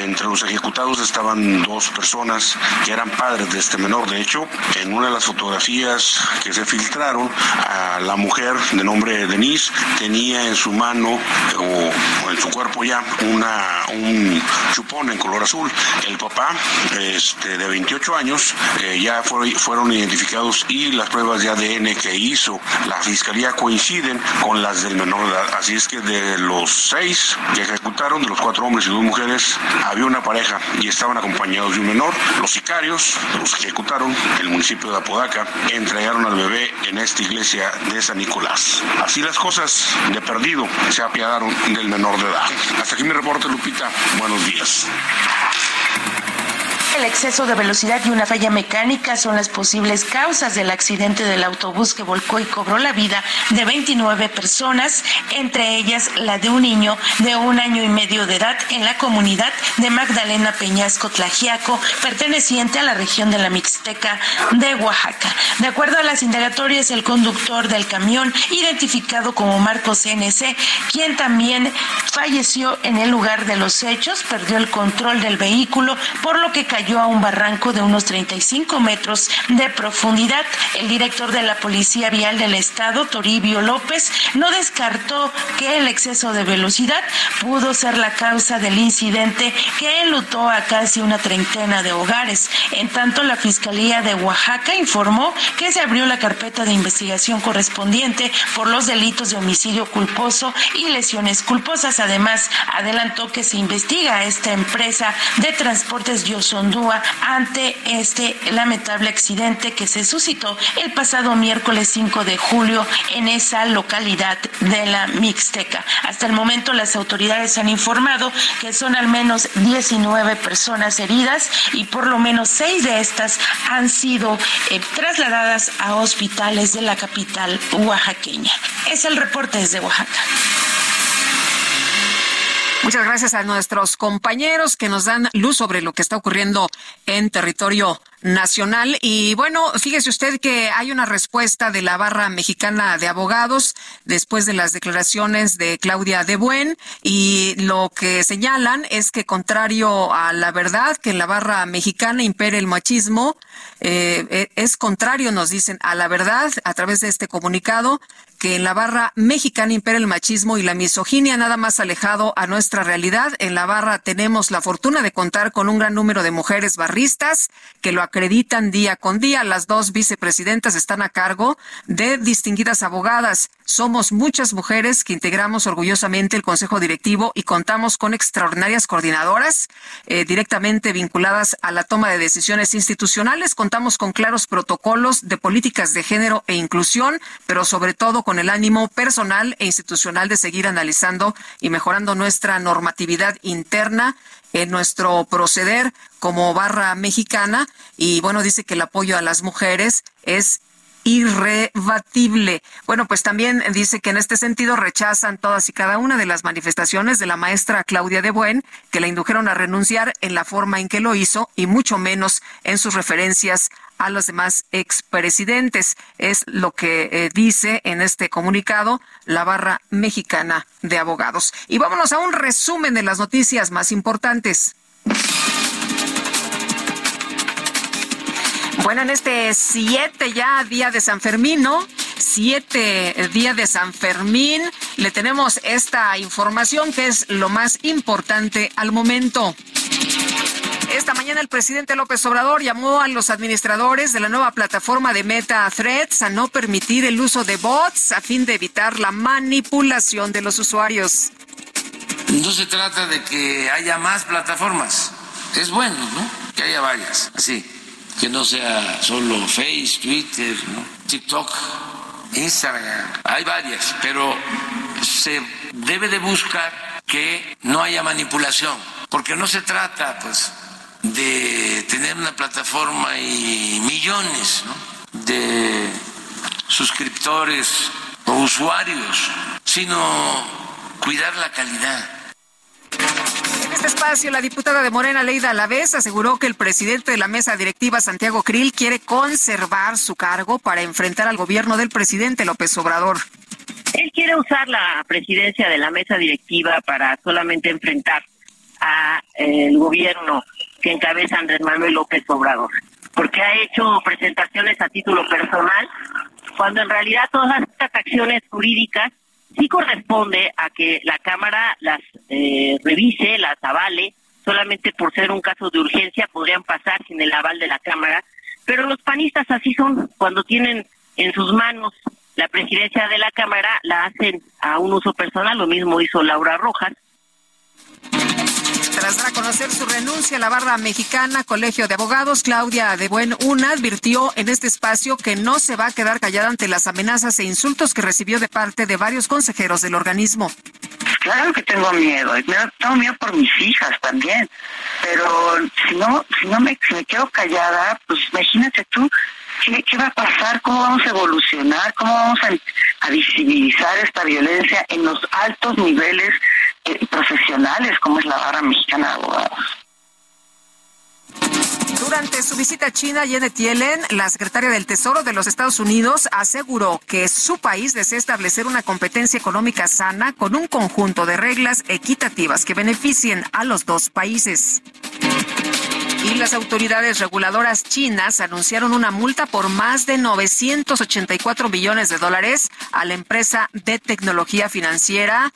Entre los ejecutados estaban dos personas que eran padres de este menor. De hecho, en una de las fotografías que se filtraron, a la mujer de nombre Denise tenía en su mano o en su cuerpo ya una, un chupón en color azul. El papá, este, de 28 años, eh, ya fue, fueron identificados y las pruebas de ADN que hizo la fiscalía coinciden con las del menor edad. Así es que de los seis que ejecutaron, de los cuatro hombres y dos mujeres, había una pareja y estaban acompañados de un menor. Los sicarios, los que ejecutaron, el municipio de Apodaca, entregaron al bebé en esta iglesia de San Nicolás. Así las cosas, de perdido, se apiadaron del menor de edad. Hasta aquí mi reporte, Lupita. Buenos días. El exceso de velocidad y una falla mecánica son las posibles causas del accidente del autobús que volcó y cobró la vida de 29 personas, entre ellas la de un niño de un año y medio de edad en la comunidad de Magdalena Peñasco Tlajiaco, perteneciente a la región de la Mixteca de Oaxaca. De acuerdo a las indagatorias, el conductor del camión, identificado como Marcos CNC, quien también falleció en el lugar de los hechos, perdió el control del vehículo, por lo que cayó a un barranco de unos 35 metros de profundidad. El director de la Policía Vial del Estado, Toribio López, no descartó que el exceso de velocidad pudo ser la causa del incidente que enlutó a casi una treintena de hogares. En tanto, la Fiscalía de Oaxaca informó que se abrió la carpeta de investigación correspondiente por los delitos de homicidio culposo y lesiones culposas. Además, adelantó que se investiga a esta empresa de transportes Ante este lamentable accidente que se suscitó el pasado miércoles 5 de julio en esa localidad de la Mixteca. Hasta el momento las autoridades han informado que son al menos 19 personas heridas y por lo menos seis de estas han sido eh, trasladadas a hospitales de la capital oaxaqueña. Es el reporte desde Oaxaca. Muchas gracias a nuestros compañeros que nos dan luz sobre lo que está ocurriendo en territorio nacional. Y bueno, fíjese usted que hay una respuesta de la barra mexicana de abogados después de las declaraciones de Claudia de Buen y lo que señalan es que contrario a la verdad que en la barra mexicana impere el machismo, eh, es contrario, nos dicen, a la verdad a través de este comunicado que en la barra mexicana impera el machismo y la misoginia nada más alejado a nuestra realidad. En la barra tenemos la fortuna de contar con un gran número de mujeres barristas que lo acreditan día con día. Las dos vicepresidentas están a cargo de distinguidas abogadas. Somos muchas mujeres que integramos orgullosamente el Consejo Directivo y contamos con extraordinarias coordinadoras eh, directamente vinculadas a la toma de decisiones institucionales. Contamos con claros protocolos de políticas de género e inclusión, pero sobre todo con el ánimo personal e institucional de seguir analizando y mejorando nuestra normatividad interna en nuestro proceder como barra mexicana y bueno, dice que el apoyo a las mujeres es irrebatible. Bueno, pues también dice que en este sentido rechazan todas y cada una de las manifestaciones de la maestra Claudia de Buen, que la indujeron a renunciar en la forma en que lo hizo y mucho menos en sus referencias a los demás expresidentes. Es lo que eh, dice en este comunicado la barra mexicana de abogados. Y vámonos a un resumen de las noticias más importantes. Bueno, en este siete ya día de San Fermín, ¿no? Siete día de San Fermín, le tenemos esta información que es lo más importante al momento. Esta mañana el presidente López Obrador llamó a los administradores de la nueva plataforma de Meta Threads a no permitir el uso de bots a fin de evitar la manipulación de los usuarios. No se trata de que haya más plataformas. Es bueno, ¿no? Que haya varias, así. Que no sea solo Face, Twitter. TikTok, Instagram. Hay varias, pero se debe de buscar que no haya manipulación. Porque no se trata, pues, de tener una plataforma y millones de suscriptores o usuarios, sino cuidar la calidad. Este espacio, la diputada de Morena, Leida Alavés, aseguró que el presidente de la mesa directiva, Santiago Krill, quiere conservar su cargo para enfrentar al gobierno del presidente López Obrador. Él quiere usar la presidencia de la mesa directiva para solamente enfrentar al gobierno que encabeza Andrés Manuel López Obrador, porque ha hecho presentaciones a título personal, cuando en realidad todas estas acciones jurídicas sí corresponde a que la Cámara las eh, revise, las avale, solamente por ser un caso de urgencia podrían pasar sin el aval de la Cámara, pero los panistas así son, cuando tienen en sus manos la presidencia de la Cámara, la hacen a un uso personal, lo mismo hizo Laura Rojas, tras dar a conocer su renuncia a la barra mexicana, Colegio de Abogados, Claudia de Buen Una advirtió en este espacio que no se va a quedar callada ante las amenazas e insultos que recibió de parte de varios consejeros del organismo. Claro que tengo miedo, tengo miedo por mis hijas también, pero si no, si no me, quedo callada, pues imagínate tú, ¿qué, va a pasar? ¿Cómo vamos a evolucionar? ¿Cómo vamos a visibilizar esta violencia en los altos niveles profesionales como es la barra mexicana de abogados? Durante su visita a China, Janet Yellen, la secretaria del Tesoro de los Estados Unidos, aseguró que su país desea establecer una competencia económica sana con un conjunto de reglas equitativas que beneficien a los dos países. Y las autoridades reguladoras chinas anunciaron una multa por más de 984 millones de dólares a la empresa de tecnología financiera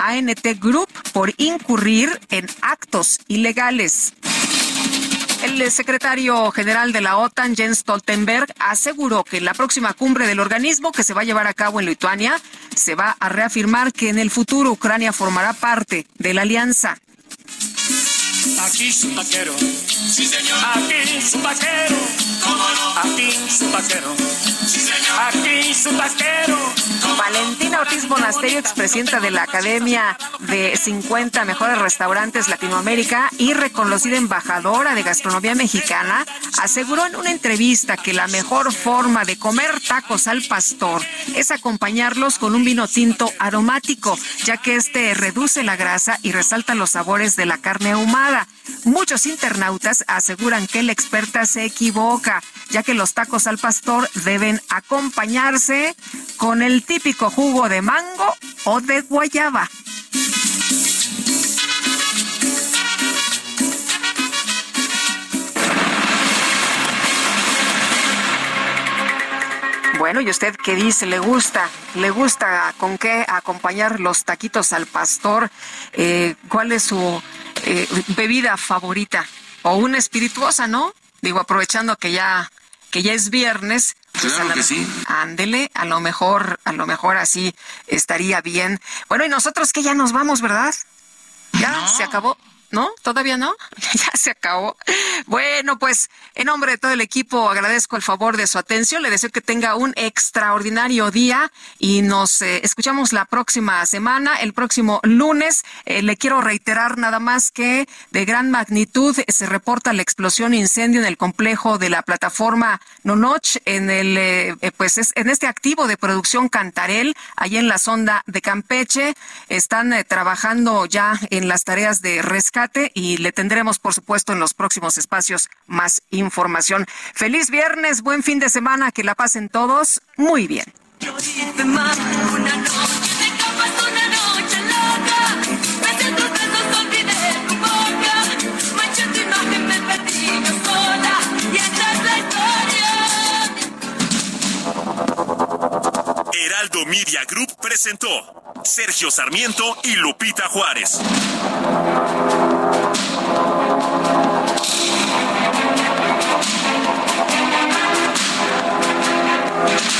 ANT Group por incurrir en actos ilegales. El secretario general de la OTAN, Jens Stoltenberg, aseguró que en la próxima cumbre del organismo que se va a llevar a cabo en Lituania se va a reafirmar que en el futuro Ucrania formará parte de la alianza. Aquí su taquero. Sí, señor. Aquí su taquero. ¿Cómo no? Aquí su taquero. Sí, señor. Aquí su taquero. Valentina Ortiz Monasterio, expresidenta de la Academia de 50 Mejores Restaurantes Latinoamérica y reconocida embajadora de gastronomía mexicana, aseguró en una entrevista que la mejor forma de comer tacos al pastor es acompañarlos con un vino tinto aromático, ya que este reduce la grasa y resalta los sabores de la carne ahumada. Muchos internautas aseguran que la experta se equivoca, ya que los tacos al pastor deben acompañarse con el típico jugo de mango o de guayaba. Bueno, ¿y usted qué dice? ¿Le gusta? ¿Le gusta con qué acompañar los taquitos al pastor? Eh, ¿Cuál es su eh, bebida favorita? O una espirituosa, ¿no? Digo, aprovechando que ya que ya es viernes. pues, Claro a la- que sí. Ándele, a lo mejor, a lo mejor así estaría bien. Bueno, y nosotros que ya nos vamos, ¿verdad? Ya se acabó. ¿No? ¿Todavía no? ya se acabó. Bueno, pues en nombre de todo el equipo agradezco el favor de su atención. Le deseo que tenga un extraordinario día y nos eh, escuchamos la próxima semana, el próximo lunes. Eh, le quiero reiterar nada más que de gran magnitud se reporta la explosión e incendio en el complejo de la plataforma Nonoch en el eh, pues es en este activo de producción Cantarel, allí en la sonda de Campeche. Están trabajando ya en las tareas de rescate y le tendremos, por supuesto, en los próximos espacios más información. Feliz viernes, buen fin de semana, que la pasen todos muy bien. Heraldo Media Group presentó Sergio Sarmiento y Lupita Juárez. Thank